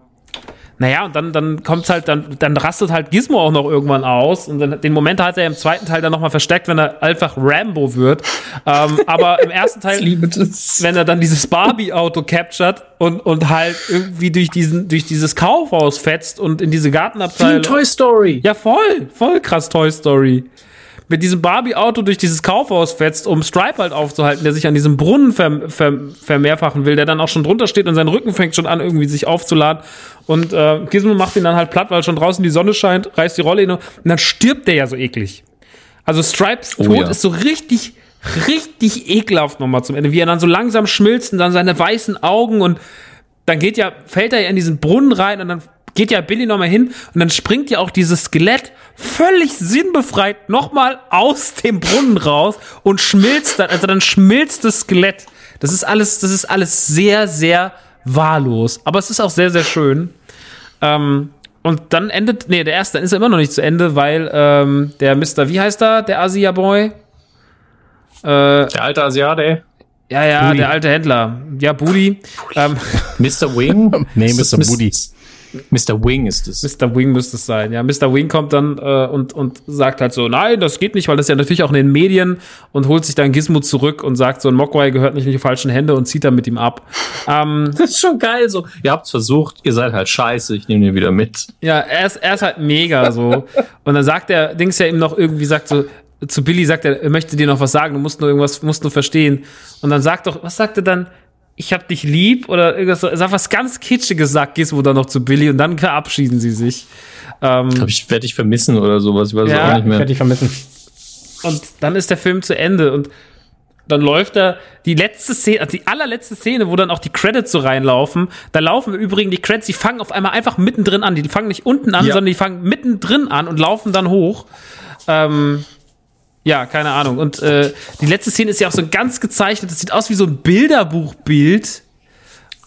Naja, und dann, dann kommt's halt, dann, dann rastet halt Gizmo auch noch irgendwann aus. Und dann, den Moment hat er im zweiten Teil dann nochmal versteckt, wenn er einfach Rambo wird. Ähm, aber im ersten Teil, wenn er dann dieses Barbie-Auto captured und, und halt irgendwie durch diesen, durch dieses Kaufhaus fetzt und in diese Wie Gartenabteilung. in Toy Story. Ja, voll, voll krass Toy Story. Mit diesem Barbie-Auto durch dieses Kaufhaus fetzt, um Stripe halt aufzuhalten, der sich an diesem Brunnen ver ver vermehrfachen will, der dann auch schon drunter steht und sein Rücken fängt schon an, irgendwie sich aufzuladen. Und äh, Gizmo macht ihn dann halt platt, weil schon draußen die Sonne scheint, reißt die Rolle hin und dann stirbt der ja so eklig. Also Stripes Oh Tod ja. ist so richtig, richtig ekelhaft nochmal zum Ende, wie er dann so langsam schmilzt und dann seine weißen Augen und dann geht ja, fällt er ja in diesen Brunnen rein und dann geht ja Billy nochmal hin und dann springt ja auch dieses Skelett völlig sinnbefreit nochmal aus dem Brunnen raus und schmilzt dann, also dann schmilzt das Skelett. Das ist alles, das ist alles sehr, sehr wahllos. Aber es ist auch sehr, sehr schön. Ähm, und dann endet, nee, der erste, dann ist er immer noch nicht zu Ende, weil ähm, der Mr., wie heißt er, der Asia-Boy? Äh, Der alte Asiate. ja, ja, Booty. der alte Händler. Ja, Booty. Ähm, Mr. Wing? Nee, Mr. Woody. Mr. Wing ist es. Mr. Wing müsste es sein. Ja, Mr. Wing kommt dann äh, und, und sagt halt so, nein, das geht nicht, weil das ist ja natürlich auch in den Medien und holt sich dann Gizmo zurück und sagt so, ein Mogwai gehört nicht in die falschen Hände und zieht dann mit ihm ab. Ähm, Das ist schon geil so. Ihr habt's versucht, ihr seid halt scheiße, ich nehme den wieder mit. ja, er ist, er ist halt mega so. Und dann sagt der Dings ja ihm noch irgendwie, sagt so, zu Billy sagt er, er möchte dir noch was sagen, du musst nur irgendwas, musst nur verstehen. Und dann sagt doch, was sagt er dann? Ich hab dich lieb oder irgendwas so, sagt was ganz Kitschiges, sagt Gizmo dann noch zu Billy und dann verabschieden sie sich. Ähm, Hab ich, werde ich vermissen oder sowas, ich weiß es Ja, auch nicht mehr. Ich vermissen. Und dann ist der Film zu Ende und dann läuft da die letzte Szene, also die allerletzte Szene, wo dann auch die Credits so reinlaufen. Da laufen im Übrigen die Credits, die fangen auf einmal einfach mittendrin an. Die fangen nicht unten an, Ja. sondern die fangen mittendrin an und laufen dann hoch. Ähm, ja, keine Ahnung. Und äh, die letzte Szene ist ja auch so ganz gezeichnet. Das sieht aus wie so ein Bilderbuchbild.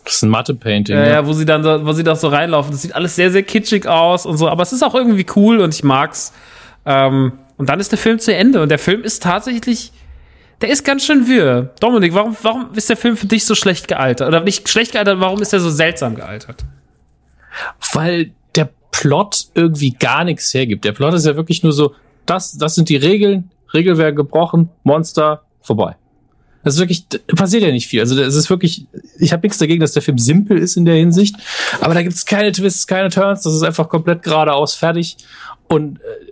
Das ist ein Matte-Painting. Ja, ja. ja, wo sie dann so, wo sie doch so reinlaufen. Das sieht alles sehr, sehr kitschig aus und so, aber es ist auch irgendwie cool und ich mag's. Ähm, und dann ist der Film zu Ende und der Film ist tatsächlich, der ist ganz schön wirr. Dominik, warum, warum ist der Film für dich so schlecht gealtert? Oder nicht schlecht gealtert, warum ist er so seltsam gealtert? Weil der Plot irgendwie gar nichts hergibt. Der Plot ist ja wirklich nur so, das, das sind die Regeln, Regeln werden gebrochen, Monster, vorbei. Das ist wirklich, passiert ja nicht viel. Also es ist wirklich, ich habe nichts dagegen, dass der Film simpel ist in der Hinsicht, aber da gibt's keine Twists, keine Turns, das ist einfach komplett geradeaus fertig. Und äh,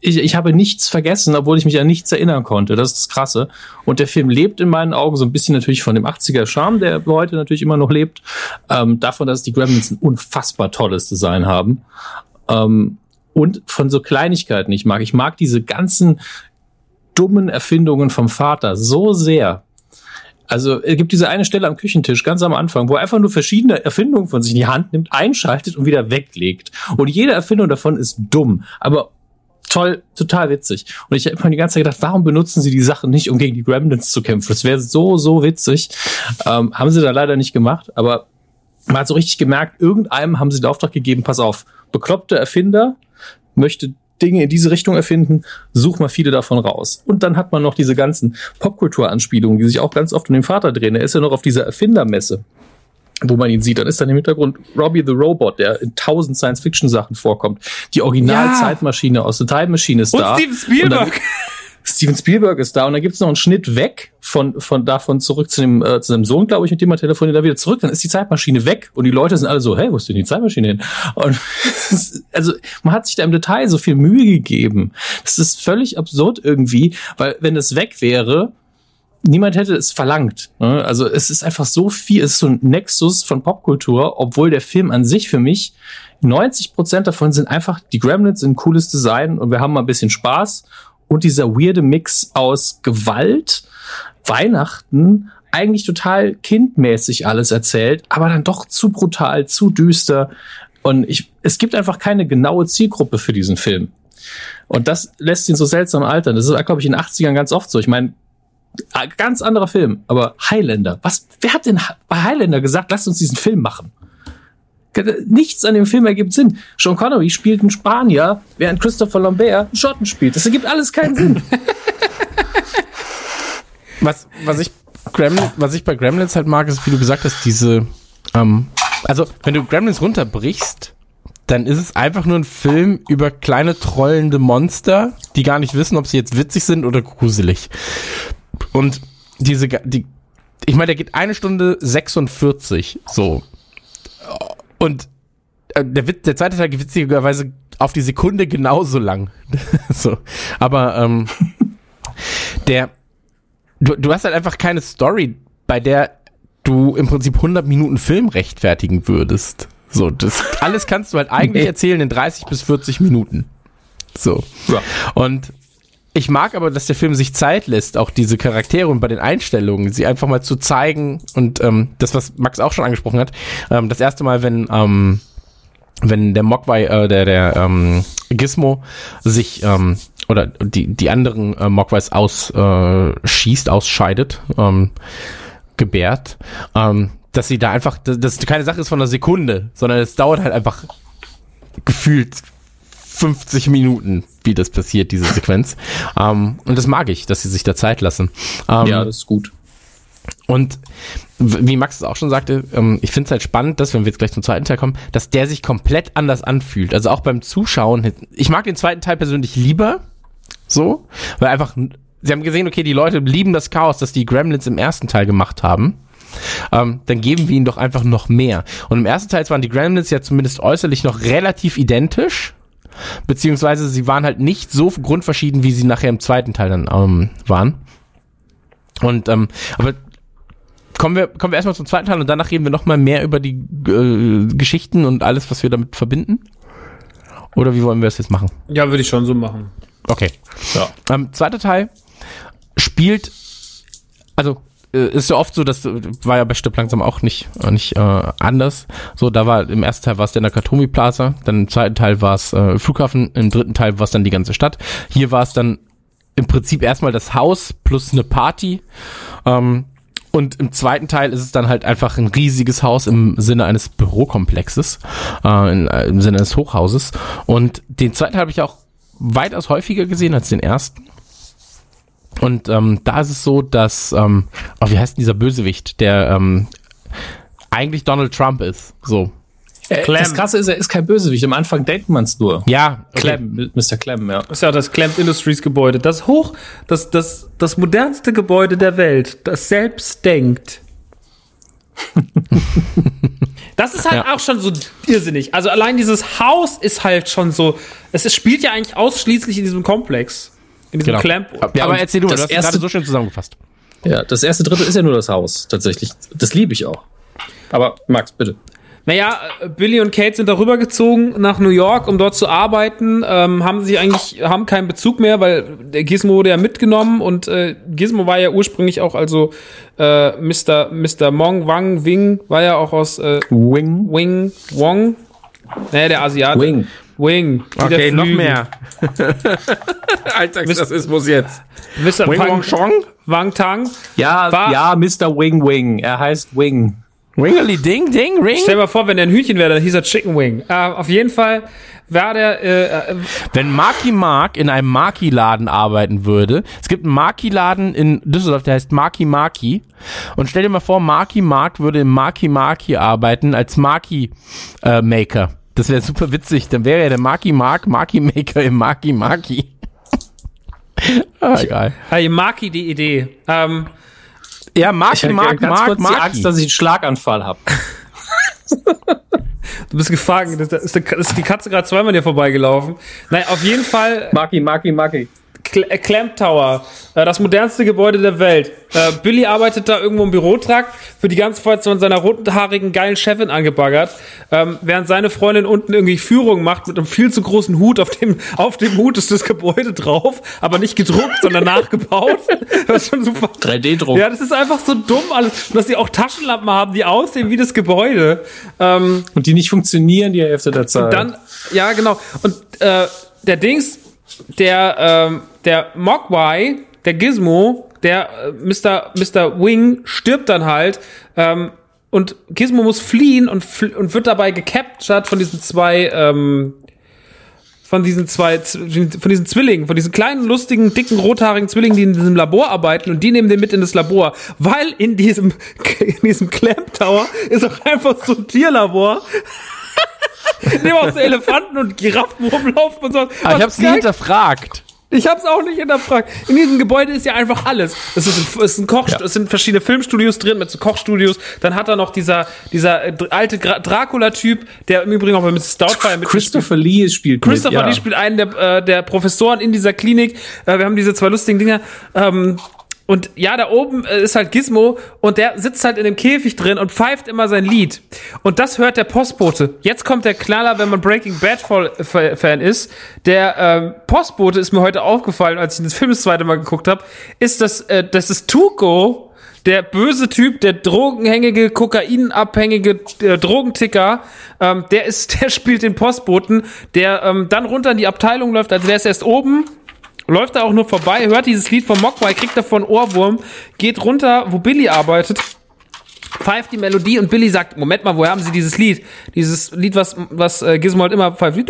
ich, ich habe nichts vergessen, obwohl ich mich an nichts erinnern konnte. Das ist das Krasse. Und der Film lebt in meinen Augen so ein bisschen natürlich von dem 80er Charme, der heute natürlich immer noch lebt. Ähm, davon, dass die Gremlins ein unfassbar tolles Design haben. Ähm, und von so Kleinigkeiten ich mag. Ich mag diese ganzen dummen Erfindungen vom Vater so sehr. Also es gibt diese eine Stelle am Küchentisch ganz am Anfang, wo er einfach nur verschiedene Erfindungen von sich in die Hand nimmt, einschaltet und wieder weglegt. Und jede Erfindung davon ist dumm, aber toll, total witzig. Und ich habe immer die ganze Zeit gedacht, warum benutzen sie die Sachen nicht, um gegen die Gremlins zu kämpfen? Das wäre so, so witzig. Ähm, haben sie da leider nicht gemacht, aber man hat so richtig gemerkt, irgendeinem haben sie den Auftrag gegeben, pass auf, bekloppte Erfinder möchte Dinge in diese Richtung erfinden, such mal viele davon raus. Und dann hat man noch diese ganzen Popkulturanspielungen, die sich auch ganz oft um den Vater drehen. Er ist ja noch auf dieser Erfindermesse, wo man ihn sieht. Dann ist dann im Hintergrund Robbie the Robot, der in tausend Science-Fiction-Sachen vorkommt. Die Original-Zeitmaschine aus der Time Machine ist Und da. Steven Spielberg. Steven Spielberg ist da und dann gibt's noch einen Schnitt weg von, von davon zurück zu dem, äh, zu dem Sohn, glaube ich, mit dem er telefoniert, da wieder zurück, dann ist die Zeitmaschine weg und die Leute sind alle so, hey, wo ist denn die Zeitmaschine hin? Und es also man hat sich da im Detail so viel Mühe gegeben. Das ist völlig absurd irgendwie, weil wenn es weg wäre, niemand hätte es verlangt. ne? Also es ist einfach so viel, es ist so ein Nexus von Popkultur, obwohl der Film an sich für mich 90 Prozent davon sind einfach die Gremlins ein cooles Design und wir haben mal ein bisschen Spaß und dieser weirde Mix aus Gewalt, Weihnachten, eigentlich total kindmäßig alles erzählt, aber dann doch zu brutal, zu düster. Und ich, es gibt einfach keine genaue Zielgruppe für diesen Film. Und das lässt ihn so seltsam altern. Das ist, glaube ich, in den 80ern ganz oft so. Ich meine, äh, ganz anderer Film, aber Highlander. Was, wer hat denn bei Highlander gesagt, lasst uns diesen Film machen? Nichts an dem Film ergibt Sinn. Sean Connery spielt einen Spanier, während Christopher Lambert einen Schotten spielt. Das ergibt alles keinen Sinn. Was, was ich Gremlin, was ich bei Gremlins halt mag, ist, wie du gesagt hast, diese, ähm, also wenn du Gremlins runterbrichst, dann ist es einfach nur ein Film über kleine trollende Monster, die gar nicht wissen, ob sie jetzt witzig sind oder gruselig. Und diese, die, ich meine, der geht eine Stunde 46, so. Und äh, der, Witz, der zweite Teil witzigerweise auf die Sekunde genauso lang. so. Aber ähm, der, du, du hast halt einfach keine Story, bei der du im Prinzip 100 Minuten Film rechtfertigen würdest. So, das alles kannst du halt eigentlich erzählen in 30 bis 40 Minuten. So. Ja. Und ich mag aber, dass der Film sich Zeit lässt, auch diese Charaktere und bei den Einstellungen, sie einfach mal zu zeigen und ähm, das, was Max auch schon angesprochen hat, ähm, das erste Mal, wenn ähm, wenn der Mogwai, äh, der der ähm, Gizmo sich ähm, oder die die anderen äh, Mogwais ausschießt, äh, ausscheidet, ähm, gebärt, ähm, dass sie da einfach, dass das keine Sache ist von einer Sekunde, sondern es dauert halt einfach gefühlt 50 Minuten, wie das passiert, diese Sequenz. Ähm, und das mag ich, dass sie sich da Zeit lassen. Ähm, ja, das ist gut. und wie Max es auch schon sagte, ähm, ich finde es halt spannend, dass, wenn wir jetzt gleich zum zweiten Teil kommen, dass der sich komplett anders anfühlt. Also auch beim Zuschauen. Ich mag den zweiten Teil persönlich lieber, so, weil einfach, sie haben gesehen, okay, die Leute lieben das Chaos, das die Gremlins im ersten Teil gemacht haben. Ähm, dann geben wir ihnen doch einfach noch mehr. Und im ersten Teil waren die Gremlins ja zumindest äußerlich noch relativ identisch. Beziehungsweise sie waren halt nicht so grundverschieden, wie sie nachher im zweiten Teil dann ähm, waren. Und ähm, aber kommen wir kommen wir erstmal zum zweiten Teil und danach reden wir noch mal mehr über die äh, Geschichten und alles, was wir damit verbinden. Oder wie wollen wir das jetzt machen? Ja, würde ich schon so machen. Okay. Ja. Ähm, zweiter Teil spielt, also äh, ist ja oft so, dass äh, war ja bei Stipp langsam auch nicht äh, nicht äh, anders. So, da war im ersten Teil war es der Nakatomi Plaza, dann im zweiten Teil war es äh, Flughafen, im dritten Teil war es dann die ganze Stadt. Hier war es dann im Prinzip erstmal das Haus plus eine Party. Ähm, und im zweiten Teil ist es dann halt einfach ein riesiges Haus im Sinne eines Bürokomplexes, äh, in, im Sinne eines Hochhauses. Und den zweiten habe ich auch weitaus häufiger gesehen als den ersten. Und ähm, da ist es so, dass, ähm, oh, wie heißt denn dieser Bösewicht, der ähm, eigentlich Donald Trump ist. So. Äh, Clem. Das Krasse ist, er ist kein Bösewicht. Am Anfang denkt man es nur. Ja, okay. Clem, Mr. Clem, ja. Das ist ja das Clamp Industries Gebäude. Das hoch, das, das, das modernste Gebäude der Welt, das selbst denkt. Das ist halt Ja. auch schon so irrsinnig. Also allein dieses Haus ist halt schon so. Es spielt ja eigentlich ausschließlich in diesem Komplex. In diesem Genau. Clamp. Ja, aber erzähl du das du hast erste- gerade so schön zusammengefasst. Ja, das erste Drittel ist ja nur das Haus, tatsächlich. Das liebe ich auch. Aber Max, bitte. Naja, Billy und Kate sind darüber gezogen nach New York, um dort zu arbeiten. Ähm, haben sich eigentlich, haben keinen Bezug mehr, weil der Gizmo wurde ja mitgenommen und äh, Gizmo war ja ursprünglich auch, also äh, Mr. Mr. Mong Wang Wing war ja auch aus äh, Wing. Wing Wong. Naja, der Asiate. Wing. Wing. Okay, noch mehr. Alltagsrassismus jetzt. Mr. Wing Pang- Wong Chong? Wang Tang. Ja, War- ja, Mr. Wing Wing. Er heißt Wing. Ringeli Ding Ding Ring? Stell dir mal vor, wenn der ein Hühnchen wäre, dann hieß er Chicken Wing. Äh, auf jeden Fall war der, äh, äh, Wenn Marky Mark in einem Marky-Laden arbeiten würde, es gibt einen Marky-Laden in Düsseldorf, der heißt Marky Marky. Und stell dir mal vor, Marky Mark würde im Marky Marky arbeiten als Marky-Maker. Das wäre super witzig. Dann wäre ja der Marky Mark Marky Maker im Marky Marky. ah, egal. hey, Maki die Idee. Ähm, Ja, Ich Marky hatte Mark ganz Mark kurz die Marky. Angst, dass ich einen Schlaganfall habe. Du bist gefangen. Das ist, die Katze gerade zweimal dir vorbeigelaufen. Nein, auf jeden Fall. Maki, Maki, Maki. Äh, Clamp Tower, äh, das modernste Gebäude der Welt. Äh, Billy arbeitet da irgendwo im Bürotrakt, für die ganze Zeit von seiner rothaarigen, geilen Chefin angebaggert, ähm, während seine Freundin unten irgendwie Führung macht mit einem viel zu großen Hut. Auf dem, auf dem Hut ist das Gebäude drauf, aber nicht gedruckt, sondern nachgebaut. Das ist schon super. 3D-Druck. Ja, das ist einfach so dumm alles. Und dass sie auch Taschenlampen haben, die aussehen wie das Gebäude. Ähm, Und die nicht funktionieren die Hälfte der Zeit. dann, ja, genau. Und äh, der Dings, der, ähm, der Mogwai, der Gizmo, der äh, Mr. Mr. Wing stirbt dann halt. Ähm, und Gizmo muss fliehen und, fl und wird dabei gecaptured von diesen zwei, ähm, von diesen zwei, von diesen Zwillingen, von diesen kleinen, lustigen, dicken, rothaarigen Zwillingen, die in diesem Labor arbeiten und die nehmen den mit in das Labor, weil in diesem, in diesem Clamp Tower ist auch einfach so ein Tierlabor, dem auch so Elefanten und Giraffen rumlaufen und so. Aber ich Was hab's nie hinterfragt. ich hab's auch nicht hinterfragt. In diesem Gebäude ist ja einfach alles. Es ist ein, es ist ein Koch, es sind verschiedene Filmstudios drin mit so Kochstudios. Dann hat er noch dieser, dieser alte Dracula-Typ, der im Übrigen auch bei Mrs. Doubtfire mit Christopher Lee spielt Christopher mit, ja. Lee spielt einen der, äh, der Professoren in dieser Klinik. Äh, wir haben diese zwei lustigen Dinger. Ähm, und ja, da oben äh, ist halt Gizmo und der sitzt halt in dem Käfig drin und pfeift immer sein Lied. Und das hört der Postbote. Jetzt kommt der Knaller, wenn man Breaking Bad Fan ist. Der ähm, Postbote ist mir heute aufgefallen, als ich den Film das zweite Mal geguckt habe, ist das, äh, das ist Tuco, der böse Typ, der drogenhängige, kokainabhängige äh, Drogenticker, ähm, der ist, der spielt den Postboten, der ähm, dann runter in die Abteilung läuft, also der ist erst oben, läuft da auch nur vorbei, hört dieses Lied von Mogwai, kriegt davon Ohrwurm, geht runter, wo Billy arbeitet, pfeift die Melodie und Billy sagt, Moment mal, woher haben Sie dieses Lied? Dieses Lied, was, was äh, Gizmo halt immer pfeift. Und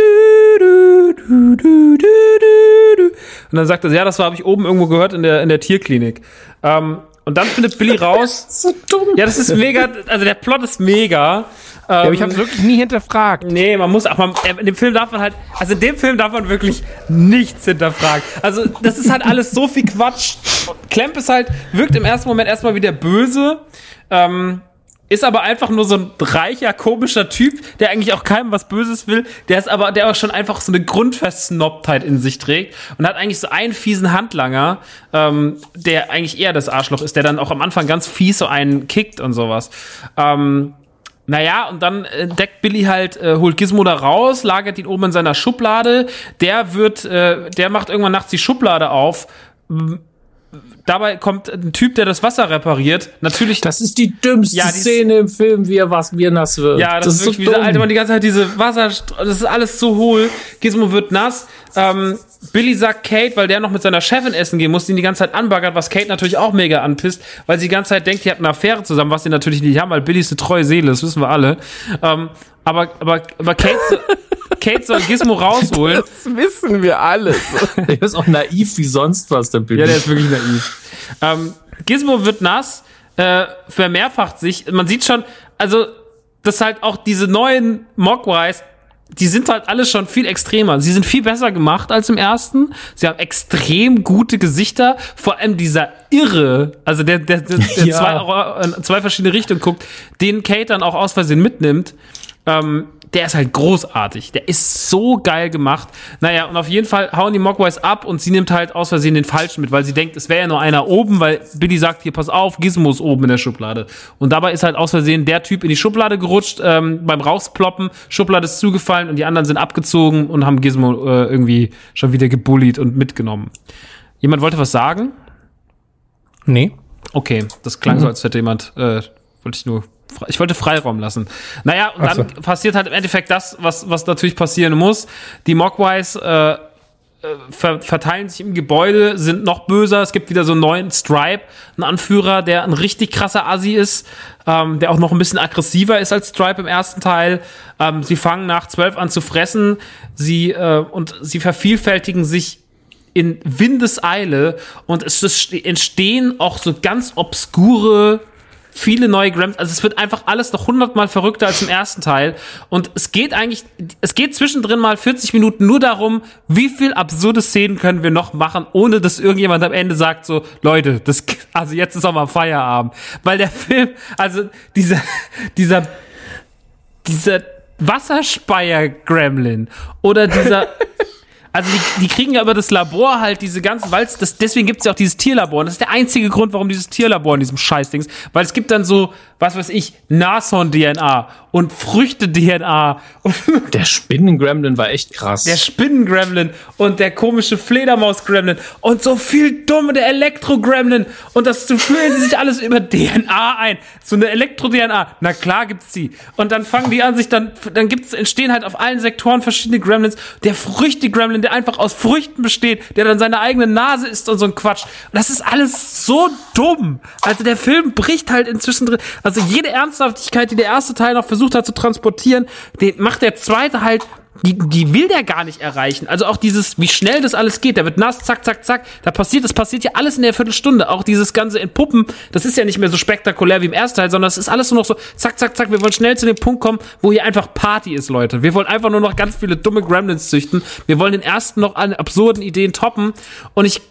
dann sagt er, ja, das habe ich oben irgendwo gehört in der, in der Tierklinik. Ähm, und dann findet Billy raus. So dumm. Ja, das ist mega, also der Plot ist mega. Ja, aber ich hab's wirklich nie hinterfragt. Nee, man muss, aber in dem Film darf man halt, also in dem Film darf man wirklich nichts hinterfragen. Also das ist halt alles so viel Quatsch. Clamp ist halt, wirkt im ersten Moment erstmal wie der Böse, ähm, ist aber einfach nur so ein reicher, komischer Typ, der eigentlich auch keinem was Böses will, der ist aber, der auch schon einfach so eine Grundversnobtheit in sich trägt und hat eigentlich so einen fiesen Handlanger, ähm, der eigentlich eher das Arschloch ist, der dann auch am Anfang ganz fies so einen kickt und sowas. Ähm, naja, und dann entdeckt Billy halt, äh, holt Gizmo da raus, lagert ihn oben in seiner Schublade. Der wird, äh, der macht irgendwann nachts die Schublade auf. Dabei kommt ein Typ, der das Wasser repariert. Natürlich. Das ist die dümmste Ja, die Szene im Film, wie er was, wie er nass wird. ja, das, ist wirklich wie dieser alte Mann, die ganze Zeit diese Wasser, das ist alles so hohl. Gizmo wird nass. Ähm, Billy sagt Kate, weil der noch mit seiner Chefin essen gehen muss, die ihn die ganze Zeit anbaggert, was Kate natürlich auch mega anpisst, weil sie die ganze Zeit denkt, die hat eine Affäre zusammen, was sie natürlich nicht haben, weil Billy ist eine treue Seele, das wissen wir alle. Ähm, aber, aber, aber Kate, so- Kate soll Gizmo rausholen. Das wissen wir alles. Der ist auch naiv wie sonst was, der Billy. Ja, der ist wirklich naiv. Ähm, Gizmo wird nass, äh, vermehrfacht sich. Man sieht schon, also, dass halt auch diese neuen Mogwais, die sind halt alle schon viel extremer. Sie sind viel besser gemacht als im ersten. Sie haben extrem gute Gesichter. Vor allem dieser Irre, also der, der, der, der Ja. zwei, in zwei verschiedene Richtungen guckt, den Kate dann auch aus Versehen mitnimmt. Ähm, der ist halt großartig. Der ist so geil gemacht. Naja, und auf jeden Fall hauen die Mogwais ab und sie nimmt halt aus Versehen den Falschen mit, weil sie denkt, es wäre ja nur einer oben, weil Billy sagt, hier, pass auf, Gizmo ist oben in der Schublade. Und dabei ist halt aus Versehen der Typ in die Schublade gerutscht, ähm, beim Rausploppen, Schublade ist zugefallen und die anderen sind abgezogen und haben Gizmo äh, irgendwie schon wieder gebullied und mitgenommen. Jemand wollte was sagen? Nee. Okay, das klang so, als hätte jemand, äh, wollte ich nur, ich wollte Freiraum lassen. Naja, und dann passiert halt im Endeffekt das, was, was natürlich passieren muss. Die Mogwais, äh, äh, ver verteilen sich im Gebäude, sind noch böser. Es gibt wieder so einen neuen Stripe, einen Anführer, der ein richtig krasser Assi ist, ähm, der auch noch ein bisschen aggressiver ist als Stripe im ersten Teil. Ähm, sie fangen nach zwölf an zu fressen, sie äh, und sie vervielfältigen sich in Windeseile und es ist- entstehen auch so ganz obskure viele neue Grams, also es wird einfach alles noch hundertmal verrückter als im ersten Teil. Und es geht eigentlich, es geht zwischendrin mal 40 Minuten nur darum, wie viel absurde Szenen können wir noch machen, ohne dass irgendjemand am Ende sagt so, Leute, das, also jetzt ist auch mal Feierabend, weil der Film, also dieser, dieser, dieser Wasserspeier-Gremlin oder dieser Also die, die kriegen ja über das Labor halt diese ganzen, weil das, deswegen gibt es ja auch dieses Tierlabor. Und das ist der einzige Grund, warum dieses Tierlabor in diesem Scheißding ist. Weil es gibt dann so, was weiß ich, Nashorn-DNA und Früchte-DNA Der Spinnen-Gremlin war echt krass. der Spinnen-Gremlin und der komische Fledermaus-Gremlin und so viel dumme der Elektro-Gremlin. Und das so fühlen sie sich alles über DNA ein. So eine Elektro-DNA. Na klar gibt's die. Und dann fangen die an, sich dann, dann gibt's, entstehen halt auf allen Sektoren verschiedene Gremlins. Der Früchte-Gremlin, der einfach aus Früchten besteht, der dann seine eigene Nase isst und so ein Quatsch. Und das ist alles so dumm. Also der Film bricht halt inzwischen drin. Also jede Ernsthaftigkeit, die der erste Teil noch versucht hat zu transportieren, den macht der zweite halt die, die will der gar nicht erreichen. Also auch dieses, wie schnell das alles geht. Der wird nass, zack, zack, zack. Da passiert, das passiert ja alles in der Viertelstunde. Auch dieses ganze Entpuppen, das ist ja nicht mehr so spektakulär wie im ersten Teil, sondern es ist alles nur noch so, zack, zack, zack. Wir wollen schnell zu dem Punkt kommen, wo hier einfach Party ist, Leute. Wir wollen einfach nur noch ganz viele dumme Gremlins züchten. Wir wollen den ersten noch an absurden Ideen toppen. Und ich,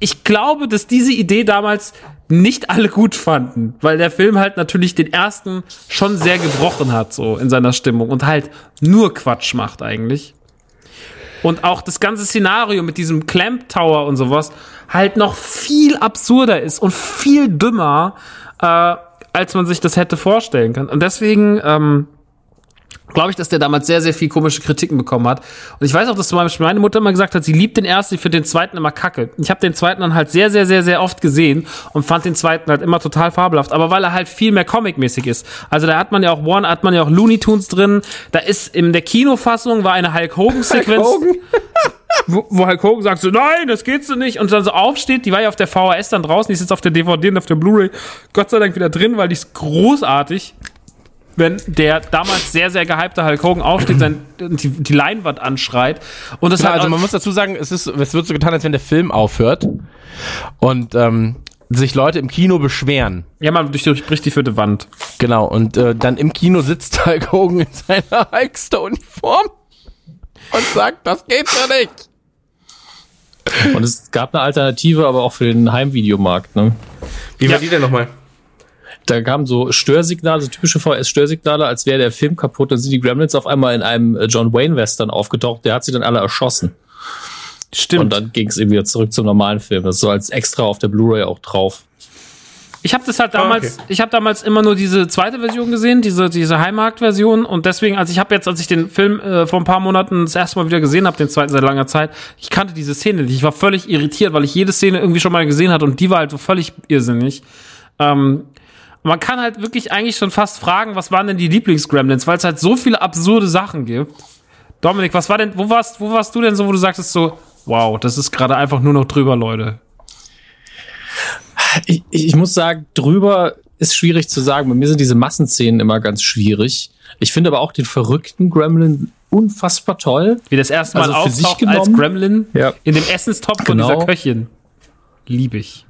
ich glaube, dass diese Idee damals nicht alle gut fanden, weil der Film halt natürlich den ersten schon sehr gebrochen hat, so in seiner Stimmung und halt nur Quatsch macht eigentlich. Und auch das ganze Szenario mit diesem Clamp Tower und sowas halt noch viel absurder ist und viel dümmer, äh, als man sich das hätte vorstellen können. Und deswegen, ähm, glaube ich, dass der damals sehr, sehr viel komische Kritiken bekommen hat. Und ich weiß auch, dass zum Beispiel meine Mutter immer gesagt hat, sie liebt den ersten, ich finde den zweiten immer kacke. Ich habe den zweiten dann halt sehr, sehr, sehr, sehr oft gesehen und fand den zweiten halt immer total fabelhaft. Aber weil er halt viel mehr Comic-mäßig ist. Also da hat man ja auch One, hat man ja auch Looney Tunes drin. Da ist in der Kinofassung war eine Hulk Hogan-Sequenz. wo, wo Hulk Hogan sagt so, nein, das geht so nicht. Und dann so aufsteht, die war ja auf der VHS dann draußen, die ist jetzt auf der DVD und auf der Blu-ray Gott sei Dank wieder drin, weil die ist großartig wenn der damals sehr, sehr gehypte Hulk Hogan aufsteht, sein, die, die Leinwand anschreit. Und das hat also man muss dazu sagen, es, ist, es wird so getan, als wenn der Film aufhört und ähm, sich Leute im Kino beschweren. ja, man durch, durchbricht die vierte Wand. Genau, und äh, dann im Kino sitzt Hulk Hogan in seiner Hulkster-Uniform und sagt, das geht so nicht. Und es gab eine Alternative, aber auch für den Heimvideomarkt. Ne? Wie war war die denn nochmal? Da kamen so Störsignale, so typische VS-Störsignale, als wäre der Film kaputt. Dann sind die Gremlins auf einmal in einem äh, John Wayne-Western aufgetaucht. Der hat sie dann alle erschossen. Stimmt. Und dann ging es eben wieder zurück zum normalen Film. Das ist so als extra auf der Blu-ray auch drauf. Ich habe das halt damals, ich habe damals immer nur diese zweite Version gesehen, diese diese Heimarkt-Version und deswegen, als ich habe jetzt, als ich den Film äh, vor ein paar Monaten das erste Mal wieder gesehen habe, den zweiten seit langer Zeit, ich kannte diese Szene nicht. Ich war völlig irritiert, weil ich jede Szene irgendwie schon mal gesehen hatte und die war halt so völlig irrsinnig. Ähm, man kann halt wirklich eigentlich schon fast fragen, was waren denn die Lieblings-Gremlins, weil es halt so viele absurde Sachen gibt. Dominik, was war denn, wo warst, wo warst du denn so, wo du sagtest so, wow, das ist gerade einfach nur noch drüber, Leute. Ich, ich muss sagen, drüber ist schwierig zu sagen. Bei mir sind diese Massenszenen immer ganz schwierig. Ich finde aber auch den verrückten Gremlin unfassbar toll. Wie das erste Mal Also für sich auftaucht als? Gremlin Ja. in dem Essenstopf Genau. von dieser Köchin. Lieb ich.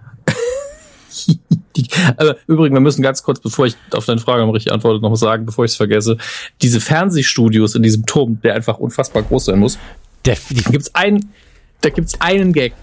Die, aber übrigens, wir müssen ganz kurz, bevor ich auf deine Frage noch richtig antworte, noch sagen, bevor ich es vergesse. Diese Fernsehstudios in diesem Turm, der einfach unfassbar groß sein muss, Der, die, da gibt's einen, da gibt's einen Gag.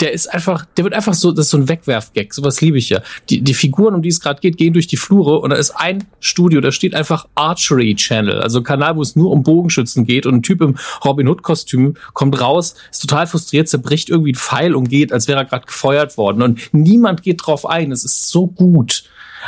Der ist einfach, der wird einfach so, das ist so ein Wegwerf-Gag. Sowas liebe ich ja. Die, die Figuren, um die es gerade geht, gehen durch die Flure und da ist ein Studio, da steht einfach Archery Channel, also ein Kanal, wo es nur um Bogenschützen geht und ein Typ im Robin Hood Kostüm kommt raus, ist total frustriert, zerbricht irgendwie ein Pfeil und geht, als wäre er gerade gefeuert worden und niemand geht drauf ein. Es ist so gut.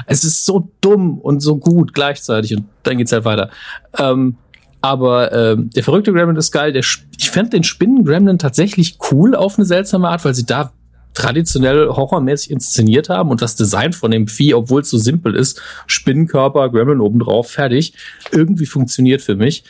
Es ist so dumm und so gut gleichzeitig und dann geht's halt weiter. Ähm, aber ähm, der verrückte Gremlin ist geil. Der, ich fand den Spinnen-Gremlin tatsächlich cool auf eine seltsame Art, weil sie da traditionell horrormäßig inszeniert haben und das Design von dem Vieh, obwohl es so simpel ist, Spinnenkörper, Gremlin obendrauf, fertig, irgendwie funktioniert für mich.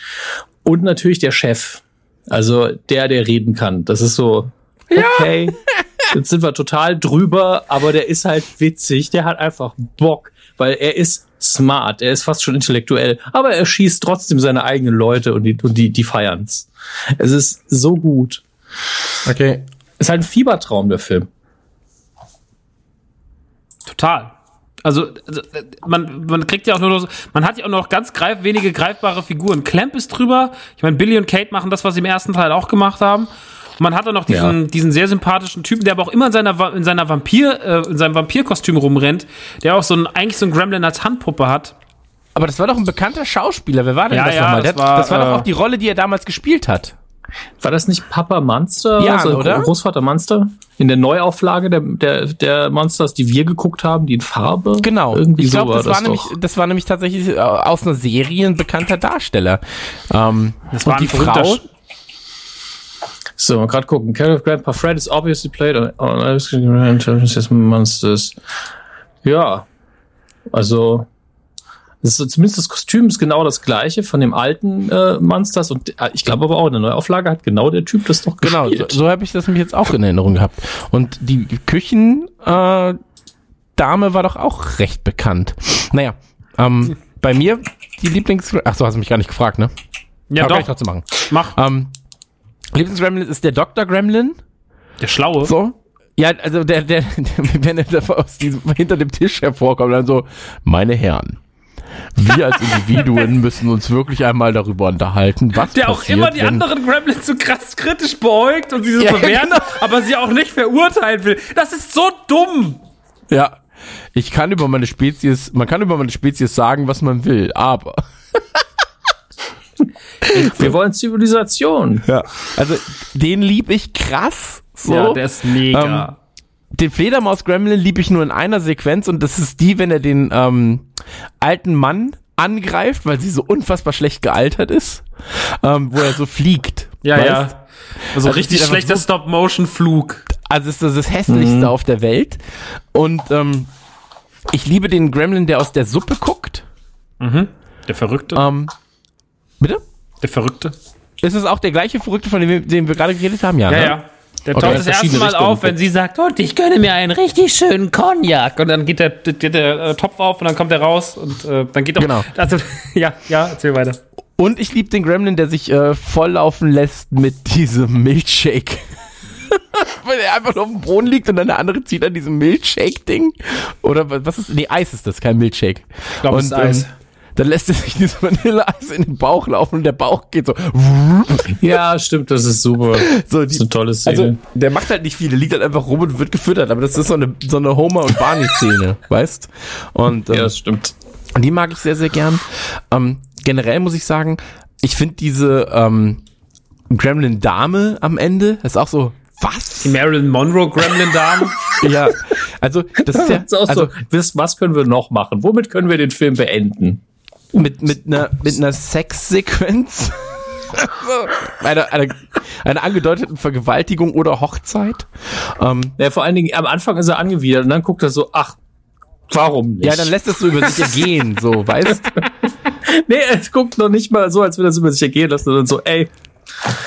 Und natürlich der Chef, also der, der reden kann. Das ist so, okay, jetzt sind wir total drüber, aber der ist halt witzig, der hat einfach Bock, weil er ist smart, er ist fast schon intellektuell, aber er schießt trotzdem seine eigenen Leute und die, und die, die feiern's. Es ist so gut. okay. Ist halt ein Fiebertraum, der Film. Total. Also, also, man, man kriegt ja auch nur, so- man hat ja auch noch ganz greif, wenige greifbare Figuren. Clamp ist drüber. Ich meine, Billy und Kate machen das, was sie im ersten Teil auch gemacht haben. Man hat dann noch diesen, Ja. diesen sehr sympathischen Typen, der aber auch immer in seiner, in seiner Vampir, äh, in seinem Vampirkostüm rumrennt, der auch so ein, eigentlich so ein Gremlin als Handpuppe hat. Aber das war doch ein bekannter Schauspieler. Wer war denn Ja, das ja, nochmal? das Das, war, das war äh, doch auch die Rolle, die er damals gespielt hat. War das nicht Papa Monster? Ja, also oder? Großvater Monster? In der Neuauflage der, der, der Monsters, die wir geguckt haben, die in Farbe? Genau. Irgendwie ich glaube, so das, war nämlich, doch. das war nämlich tatsächlich äh, aus einer Serie ein bekannter Darsteller. Ähm, Das war und die Frau, So, mal gerade gucken. Care of Grandpa Fred is obviously played on, on Monsters. Ja. Also, das ist zumindest das Kostüm ist genau das gleiche von dem alten äh, Monsters und äh, ich glaube aber auch in der Neuauflage hat genau der Typ das doch genau, so, gespielt. so habe ich das nämlich jetzt auch in Erinnerung gehabt. Und die Küchen äh, Dame war doch auch recht bekannt. Naja, ähm, bei mir die Lieblings... Ach so, hast du mich gar nicht gefragt, ne? Ja, Aber kann ich doch. trotzdem machen. Mach. Ähm, Lieblingsgremlin ist der Dr. Gremlin. Der Schlaue. So. Ja, also der, der, der wenn er da aus diesem, hinter dem Tisch hervorkommt, dann so, meine Herren, wir als Individuen müssen uns wirklich einmal darüber unterhalten, was Der auch passiert, immer die anderen Gremlins so krass kritisch beäugt und sie so Ja, bewerten, genau. aber sie auch nicht verurteilen will. Das ist so dumm. Ja, ich kann über meine Spezies, man kann über meine Spezies sagen, was man will, aber Wir wollen Zivilisation. ja, also den lieb ich krass. So. Ja, der ist mega. den Fledermaus Gremlin lieb ich nur in einer Sequenz und das ist die, wenn er den ähm, alten Mann angreift, weil sie so unfassbar schlecht gealtert ist, ähm, wo er so fliegt. ja, weißt? ja. Also, Also richtig schlechter so- Stop-Motion-Flug. Also ist das das hässlichste auf der Welt. Und ähm, ich liebe den Gremlin, der aus der Suppe guckt. Der Verrückte. Ähm, bitte? Der Verrückte. Ist es auch der gleiche Verrückte, von dem wir, dem wir gerade geredet haben? Ja, Ja, ne? ja. Der Okay, taucht das erste Mal Richtungen. auf, wenn sie sagt, und ich gönne mir einen richtig schönen Cognac. Und dann geht der, geht der äh, Topf auf und dann kommt er raus und äh, dann geht doch. Genau. Also, ja, ja, erzähl weiter. Und ich liebe den Gremlin, der sich äh, volllaufen lässt mit diesem Milkshake. Weil er einfach nur auf dem Boden liegt und dann der andere zieht an diesem Milkshake-Ding. Oder wa- was ist? Nee, Eis ist das, kein Milkshake. glaub, es ist Eis. Dann lässt er sich dieses Vanilleeis in den Bauch laufen und der Bauch geht so. Ja, stimmt, das ist super. so Das ist eine tolle Szene. also, der macht halt nicht viel, der liegt halt einfach rum und wird gefüttert, aber das ist so eine, so eine Homer- und Barney-Szene, weißt? Und ähm, ja, das stimmt. die mag ich sehr, sehr gern. Ähm, generell muss ich sagen, ich finde diese ähm, Gremlin-Dame am Ende, das ist auch so, was? Die Marilyn Monroe Gremlin Dame. Ja, also das ist ja, Das ist auch also so, was können wir noch machen? Womit können wir den Film beenden? Mit mit einer mit einer Sexsequenz, so, einer eine, eine angedeuteten Vergewaltigung oder Hochzeit. Ähm, Ja, vor allen Dingen, am Anfang ist er angewidert und dann guckt er so, ach, warum nicht? ja, dann lässt es so über sich ergehen, so, weißt? nee, er guckt noch nicht mal so, als würde er es über sich ergehen lassen, sondern so, ey,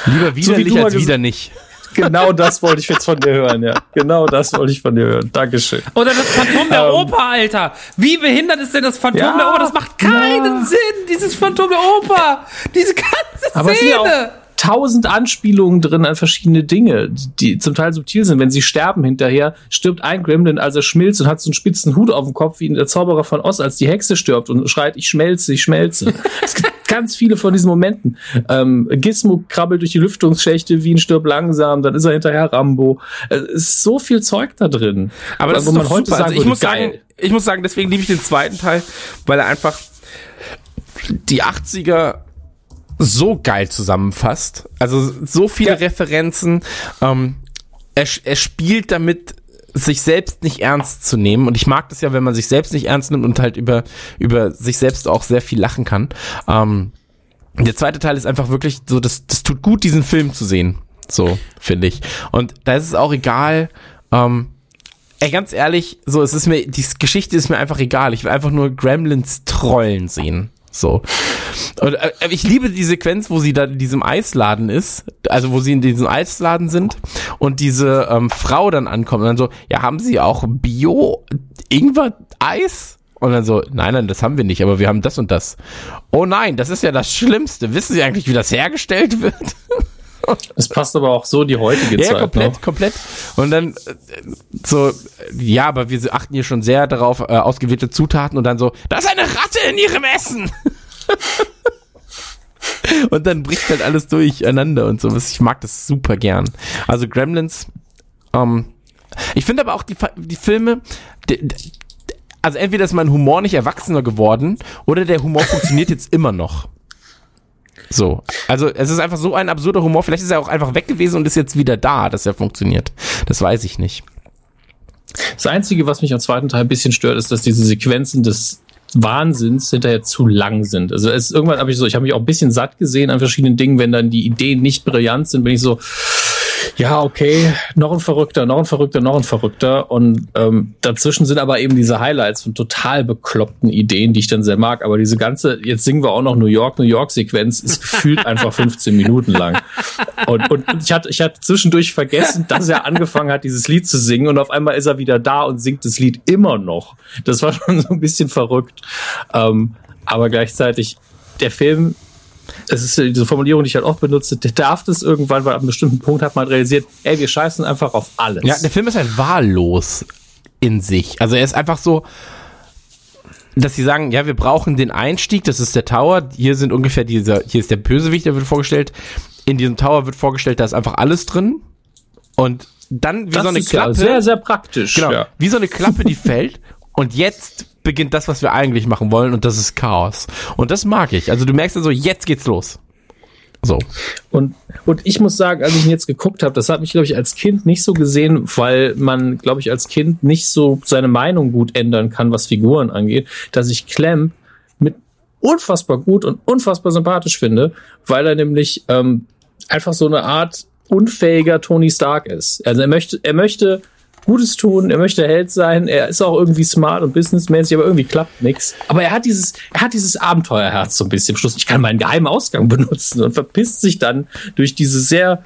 Lieber So widerlich du mal als wieder nicht. Genau das wollte ich jetzt von dir hören, ja. Genau das wollte ich von dir hören. Dankeschön. Oder das Phantom der Ähm. Oper, Alter. Wie behindert ist denn das Phantom Ja, der Oper? Das macht keinen ja. Sinn, dieses Phantom der Oper. Diese ganze Aber ja auch Szene. Tausend Anspielungen drin an verschiedene Dinge, die zum Teil subtil sind. Wenn sie sterben hinterher, stirbt ein Gremlin, als er schmilzt und hat so einen spitzen Hut auf dem Kopf, wie der Zauberer von Oz, als die Hexe stirbt und schreit, ich schmelze, ich schmelze. es gibt ganz viele von diesen Momenten. Ähm, Gizmo krabbelt durch die Lüftungsschächte, wie ein stirbt langsam, dann ist er hinterher Rambo. Äh, Es ist so viel Zeug da drin. Aber das Wo ist man doch heute super. Also ich muss sagen, ich muss sagen, deswegen liebe ich den zweiten Teil, weil er einfach die 80er so geil zusammenfasst. Also so viele Referenzen. Ähm, er, er spielt damit sich selbst nicht ernst zu nehmen und ich mag das ja, wenn man sich selbst nicht ernst nimmt und halt über über sich selbst auch sehr viel lachen kann. Ähm, der zweite Teil ist einfach wirklich so, das, das tut gut, diesen Film zu sehen. So, finde ich. Und da ist es auch egal, ähm, Ey, ganz ehrlich, so, es ist mir, die Geschichte ist mir einfach egal. Ich will einfach nur Gremlins trollen sehen. So. Und äh, ich liebe die Sequenz, wo sie da in diesem Eisladen ist, also wo sie in diesem Eisladen sind und diese ähm, Frau dann ankommt und dann so, ja, haben sie auch Bio-Ingwer-Eis? Und dann so, nein, nein, das haben wir nicht, aber wir haben das und das. Oh nein, das ist ja das Schlimmste. Wissen Sie eigentlich, wie das hergestellt wird? Das passt aber auch so die heutige Ja, Zeit. komplett, Ne? komplett. Und dann äh, so, ja, aber wir achten hier schon sehr darauf, äh, ausgewählte Zutaten und dann so, da ist eine Ratte in ihrem Essen. und dann bricht halt alles durcheinander und so. Ich mag das super gern. Also Gremlins, ähm, ich finde aber auch die, die Filme, die, die, also entweder ist mein Humor nicht erwachsener geworden oder der Humor funktioniert jetzt immer noch. So. Also, es ist einfach so ein absurder Humor. Vielleicht ist er auch einfach weg gewesen und ist jetzt wieder da, dass er funktioniert. Das weiß ich nicht. Das Einzige, was mich am zweiten Teil ein bisschen stört, ist, dass diese Sequenzen des Wahnsinns hinterher zu lang sind. Also es irgendwann habe ich so, ich habe mich auch ein bisschen satt gesehen an verschiedenen Dingen, wenn dann die Ideen nicht brillant sind, bin ich so, ja, okay, noch ein Verrückter, noch ein Verrückter, noch ein Verrückter. Und ähm, dazwischen sind aber eben diese Highlights von total bekloppten Ideen, die ich dann sehr mag. Aber diese ganze, jetzt singen wir auch noch New York, New York-Sequenz, ist gefühlt einfach 15 Minuten lang. Und, und ich hatte, ich hatte zwischendurch vergessen, dass er angefangen hat, dieses Lied zu singen. Und auf einmal ist er wieder da und singt das Lied immer noch. Das war schon so ein bisschen verrückt. Ähm, aber gleichzeitig, der Film es ist diese Formulierung, die ich halt oft benutze, der darf das irgendwann, weil ab einem bestimmten Punkt hat man realisiert, ey, wir scheißen einfach auf alles. Ja, der Film ist halt wahllos in sich. Also er ist einfach so, dass sie sagen, ja, wir brauchen den Einstieg, das ist der Tower, hier sind ungefähr dieser, hier ist der Bösewicht, der wird vorgestellt. In diesem Tower wird vorgestellt, da ist einfach alles drin. Und dann wie das so eine Klappe. ja sehr, sehr praktisch. Genau. Ja. Wie so eine Klappe, die fällt. Und jetzt beginnt das, was wir eigentlich machen wollen, und das ist Chaos. Und das mag ich. Also du merkst ja so, jetzt geht's los. So. Und, und ich muss sagen, als ich ihn jetzt geguckt habe, das hat mich, glaube ich, als Kind nicht so gesehen, weil man, glaube ich, als Kind nicht so seine Meinung gut ändern kann, was Figuren angeht, dass ich Clem mit unfassbar gut und unfassbar sympathisch finde, weil er nämlich ähm, einfach so eine Art unfähiger Tony Stark ist. Also er möchte, er möchte Gutes tun, er möchte Held sein, er ist auch irgendwie smart und businessmäßig, aber irgendwie klappt nichts. Aber er hat dieses, er hat dieses Abenteuerherz so ein bisschen. Am Schluss, ich kann meinen geheimen Ausgang benutzen und verpisst sich dann durch diese sehr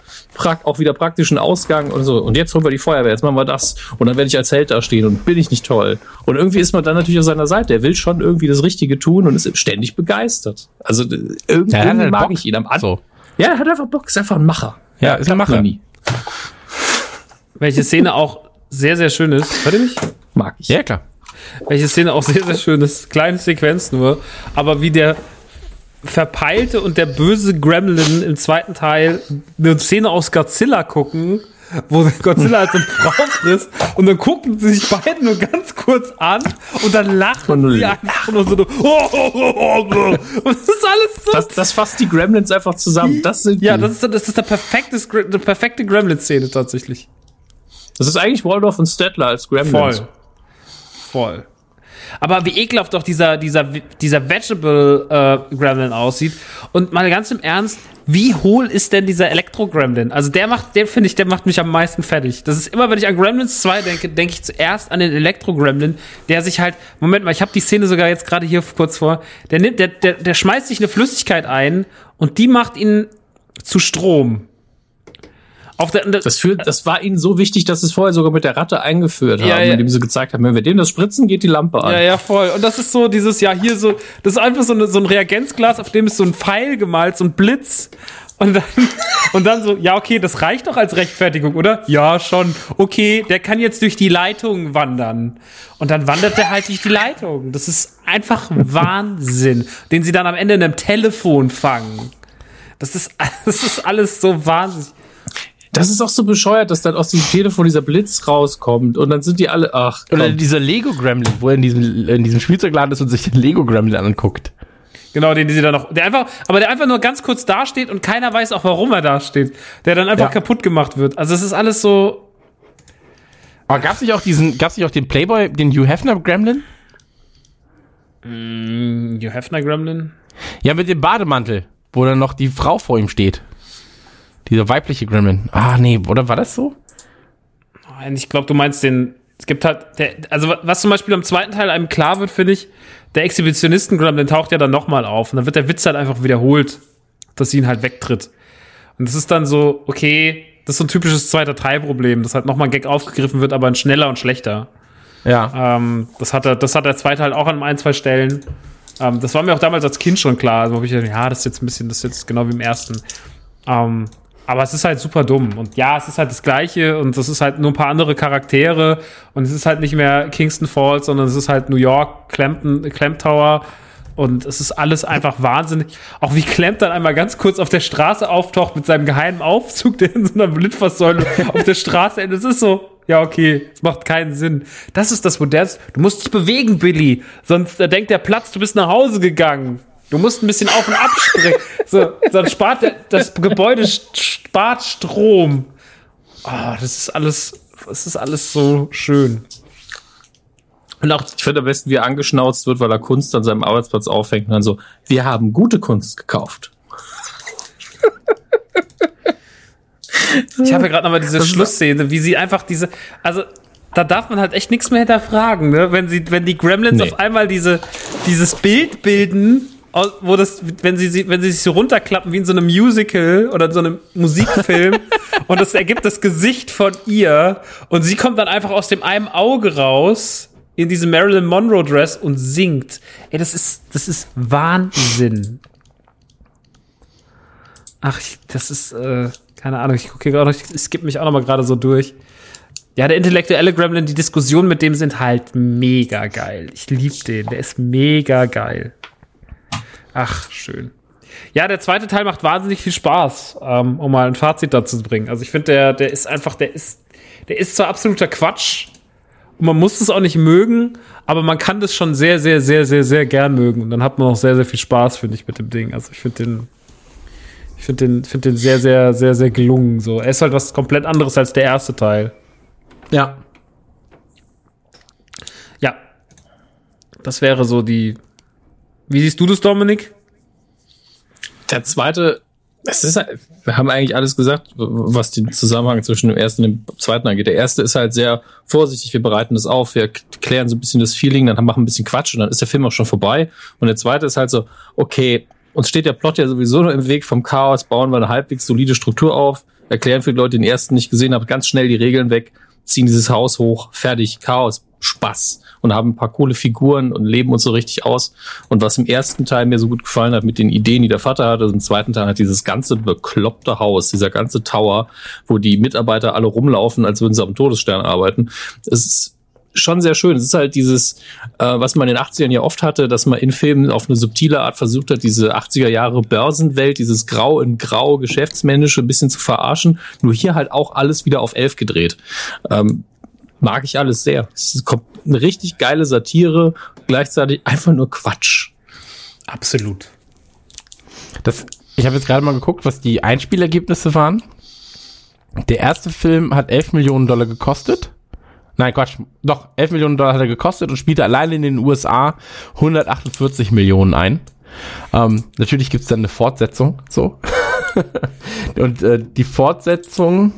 auch wieder praktischen Ausgang und so. Und jetzt holen wir die Feuerwehr, jetzt machen wir das. Und dann werde ich als Held da stehen und bin ich nicht toll. Und irgendwie ist man dann natürlich auf seiner Seite. Er will schon irgendwie das Richtige tun und ist ständig begeistert. Also äh, irgendwie, Ja, irgendwie halt mag Bock. ich ihn am Anfang. So. Ja, er hat einfach Bock, ist einfach ein Macher. Ja, ist ein Macher. Welche Szene auch sehr, sehr schön ist. Hört ihr mich? Mag ich. Ja, klar. Welche Szene auch sehr, sehr schön ist. Kleine Sequenz nur. Aber wie der verpeilte und der böse Gremlin im zweiten Teil eine Szene aus Godzilla gucken, wo Godzilla als eine Frau frisst und dann gucken sie sich beide nur ganz kurz an und dann lachen Und sie einfach nur so. Oh, oh, oh, oh, oh. Und das ist alles so. Das, das fasst die Gremlins einfach zusammen. Das sind ja, die. das ist, das ist der perfekte, eine perfekte Gremlin-Szene tatsächlich. Das ist eigentlich Waldorf und Stettler als Gremlins. Voll. Voll. Aber wie ekelhaft doch dieser, dieser, dieser Vegetable äh, Gremlin aussieht. Und mal ganz im Ernst, wie hohl ist denn dieser Elektro Gremlin? Also der macht, der finde ich, der macht mich am meisten fertig. Das ist immer, wenn ich an Gremlins 2 denke, denke ich zuerst an den Elektro Gremlin, der sich halt, Moment mal, ich habe die Szene sogar jetzt gerade hier kurz vor, der nimmt, der, der, der schmeißt sich eine Flüssigkeit ein und die macht ihn zu Strom. Der, Das, führt, das war ihnen so wichtig, dass sie es vorher sogar mit der Ratte eingeführt haben, Ja, ja. indem sie gezeigt haben, wenn wir dem das spritzen, geht die Lampe an. Ja, ja, voll. Und das ist so dieses, ja, hier so, das ist einfach so, eine, so ein Reagenzglas, auf dem ist so ein Pfeil gemalt, so ein Blitz. Und dann, und dann so, ja, okay, das reicht doch als Rechtfertigung, oder? Ja, schon. Okay, der kann jetzt durch die Leitung wandern. Und dann wandert der halt durch die Leitung. Das ist einfach Wahnsinn. Den sie dann am Ende in einem Telefon fangen. Das ist, das ist alles so wahnsinnig. Das ist auch so bescheuert, dass dann aus diesem Telefon dieser Blitz rauskommt und dann sind die alle, ach, Oder komm. dieser Lego Gremlin, wo er in diesem, in diesem Spielzeugladen ist und sich den Lego Gremlin anguckt. Genau, den, den sie dann noch, der einfach, aber der einfach nur ganz kurz dasteht und keiner weiß auch, warum er dasteht. Der dann einfach Ja. kaputt gemacht wird. Also es ist alles so, Aber gab's nicht auch diesen, gab's nicht auch den Playboy, den Hugh Hefner Gremlin? Hugh Hefner Gremlin. Ja, mit dem Bademantel, wo dann noch die Frau vor ihm steht. Dieser weibliche Gremlin. Ah, nee, oder war das so? Nein, ich glaube, du meinst den, es gibt halt, der, also was zum Beispiel am zweiten Teil einem klar wird, finde ich, der Exhibitionisten Gremlin taucht ja dann nochmal auf und dann wird der Witz halt einfach wiederholt, dass sie ihn halt wegtritt. Und das ist dann so, okay, das ist so ein typisches zweiter Teilproblem, dass halt nochmal ein Gag aufgegriffen wird, aber ein schneller und schlechter. Ja. Ähm, das, hat er, das hat der zweite halt auch an ein, zwei Stellen. Ähm, das war mir auch damals als Kind schon klar. Also habe ich gedacht, ja, das ist jetzt ein bisschen, das ist jetzt genau wie im ersten. Ähm, aber es ist halt super dumm. Und ja, es ist halt das Gleiche und das ist halt nur ein paar andere Charaktere und es ist halt nicht mehr Kingston Falls, sondern es ist halt New York, Clampton, Clamp. Und es ist alles einfach wahnsinnig. Auch wie Clamp dann einmal ganz kurz auf der Straße auftaucht mit seinem geheimen Aufzug, der in so einer Litfaßsäule auf der Straße endet. Es ist so, ja, okay, es macht keinen Sinn. Das ist das Modell. Du musst dich bewegen, Billy. Sonst äh, denkt der Platz, du bist nach Hause gegangen. Du musst ein bisschen auf und ab springen. So, dann spart der, das Gebäude spart Strom. Ah, das ist alles, das ist alles so schön. Und auch, ich finde am besten, wie er angeschnauzt wird, weil er Kunst an seinem Arbeitsplatz aufhängt und dann so, wir haben gute Kunst gekauft. Ich habe ja gerade nochmal diese Schlussszene, wie sie einfach diese, also da darf man halt echt nichts mehr hinterfragen, ne? Wenn sie, wenn die Gremlins Nee. auf einmal diese, dieses Bild bilden, wo das, wenn sie, wenn sie sich so runterklappen wie in so einem Musical oder in so einem Musikfilm und das ergibt das Gesicht von ihr und sie kommt dann einfach aus dem einen Auge raus in diesem Marilyn Monroe Dress und singt. Ey, das ist, das ist Wahnsinn. Ach, das ist, äh, keine Ahnung, ich gucke hier gerade, noch, ich skippe mich auch noch mal gerade so durch. Ja, der intellektuelle Gremlin, die Diskussionen mit dem sind halt mega geil. Ich lieb den, der ist mega geil. Ach, schön. Ja, der zweite Teil macht wahnsinnig viel Spaß, ähm, um mal ein Fazit dazu zu bringen. Also ich finde, der, der ist einfach, der ist, der ist zwar absoluter Quatsch und man muss es auch nicht mögen, aber man kann das schon sehr, sehr, sehr, sehr, sehr gern mögen. Und dann hat man auch sehr, sehr viel Spaß, finde ich, mit dem Ding. Also ich finde den, ich finde den, finde den sehr, sehr, sehr, sehr gelungen. So, er ist halt was komplett anderes als der erste Teil. Ja. Ja. Das wäre so die. Wie siehst du das, Dominik? Der zweite, es ist halt, wir haben eigentlich alles gesagt, was den Zusammenhang zwischen dem ersten und dem zweiten angeht. Der erste ist halt sehr vorsichtig, wir bereiten das auf, wir klären so ein bisschen das Feeling, dann machen ein bisschen Quatsch und dann ist der Film auch schon vorbei. Und der zweite ist halt so, okay, uns steht der Plot ja sowieso nur im Weg vom Chaos, bauen wir eine halbwegs solide Struktur auf, erklären für die Leute, die den ersten nicht gesehen haben, ganz schnell die Regeln weg, ziehen dieses Haus hoch, fertig, Chaos, Spaß und haben ein paar coole Figuren und leben uns so richtig aus. Und was im ersten Teil mir so gut gefallen hat mit den Ideen, die der Vater hatte, im zweiten Teil hat dieses ganze bekloppte Haus, dieser ganze Tower, wo die Mitarbeiter alle rumlaufen, als würden sie am Todesstern arbeiten. Es ist schon sehr schön. Es ist halt dieses, äh, was man in den 80ern ja oft hatte, dass man in Filmen auf eine subtile Art versucht hat, diese 80er Jahre Börsenwelt, dieses Grau in Grau Geschäftsmännische ein bisschen zu verarschen. Nur hier halt auch alles wieder auf elf gedreht. Ähm, mag ich alles sehr. Es ist kom- eine richtig geile Satire, gleichzeitig einfach nur Quatsch. Absolut. Das, ich habe jetzt gerade mal geguckt, was die Einspielergebnisse waren. Der erste Film hat 11 Millionen Dollar gekostet. Nein, Quatsch. Doch, 11 Millionen Dollar hat er gekostet und spielte allein in den USA 148 Millionen ein. Ähm, natürlich gibt's dann eine Fortsetzung, so. und äh, die Fortsetzung,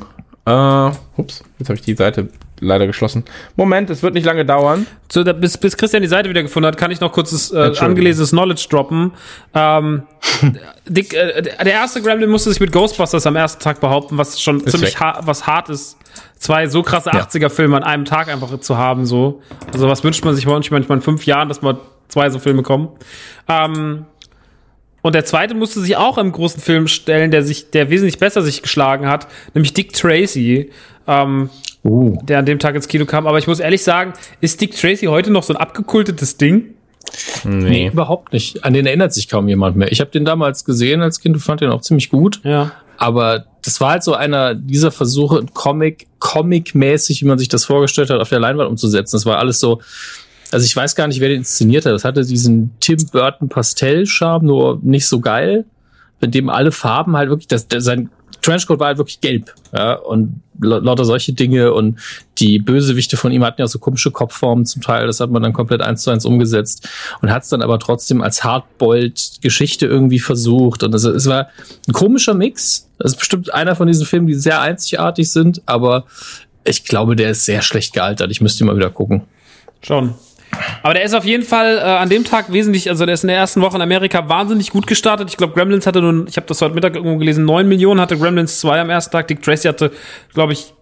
äh, ups, jetzt habe ich die Seite leider geschlossen. Moment, es wird nicht lange dauern. So, da, bis, bis Christian die Seite wieder gefunden hat, kann ich noch kurzes äh, angelesenes Knowledge droppen. Ähm, Dick, äh, der erste Gremlin musste sich mit Ghostbusters am ersten Tag behaupten, was schon ziemlich weg. ha was hart ist, zwei so krasse Ja. 80er-Filme an einem Tag einfach zu haben. So. Also was wünscht man sich manchmal in fünf Jahren, dass mal zwei so Filme kommen. Ähm, und der zweite musste sich auch im großen Film stellen, der sich, der wesentlich besser sich geschlagen hat, nämlich Dick Tracy. Ähm, Uh. der an dem Tag ins Kino kam. Aber ich muss ehrlich sagen, ist Dick Tracy heute noch so ein abgekultetes Ding? Nee, überhaupt nicht. An den erinnert sich kaum jemand mehr. Ich habe den damals gesehen als Kind und fand den auch ziemlich gut. Ja. Aber das war halt so einer dieser Versuche, Comic, Comic-mäßig, wie man sich das vorgestellt hat, auf der Leinwand umzusetzen. Das war alles so, also ich weiß gar nicht, wer den inszeniert hat. Das hatte diesen Tim Burton Pastell-Charme, nur nicht so geil. Mit dem alle Farben halt wirklich, das, der, sein Trenchcoat war halt wirklich gelb. Ja, und la- lauter solche Dinge. Und die Bösewichte von ihm hatten ja so komische Kopfformen zum Teil. Das hat man dann komplett eins zu eins umgesetzt. Und hat es dann aber trotzdem als Hardboiled-Geschichte irgendwie versucht. Und es, es war ein komischer Mix. Das ist bestimmt einer von diesen Filmen, die sehr einzigartig sind. Aber ich glaube, der ist sehr schlecht gealtert. Ich müsste ihn mal wieder gucken. Schon. Aber der ist auf jeden Fall äh, an dem Tag wesentlich, also der ist in der ersten Woche in Amerika wahnsinnig gut gestartet. Ich glaube, Gremlins hatte nun, ich habe das heute Mittag irgendwo gelesen, 9 Millionen hatte Gremlins 2 am ersten Tag. Dick Tracy hatte, glaube ich,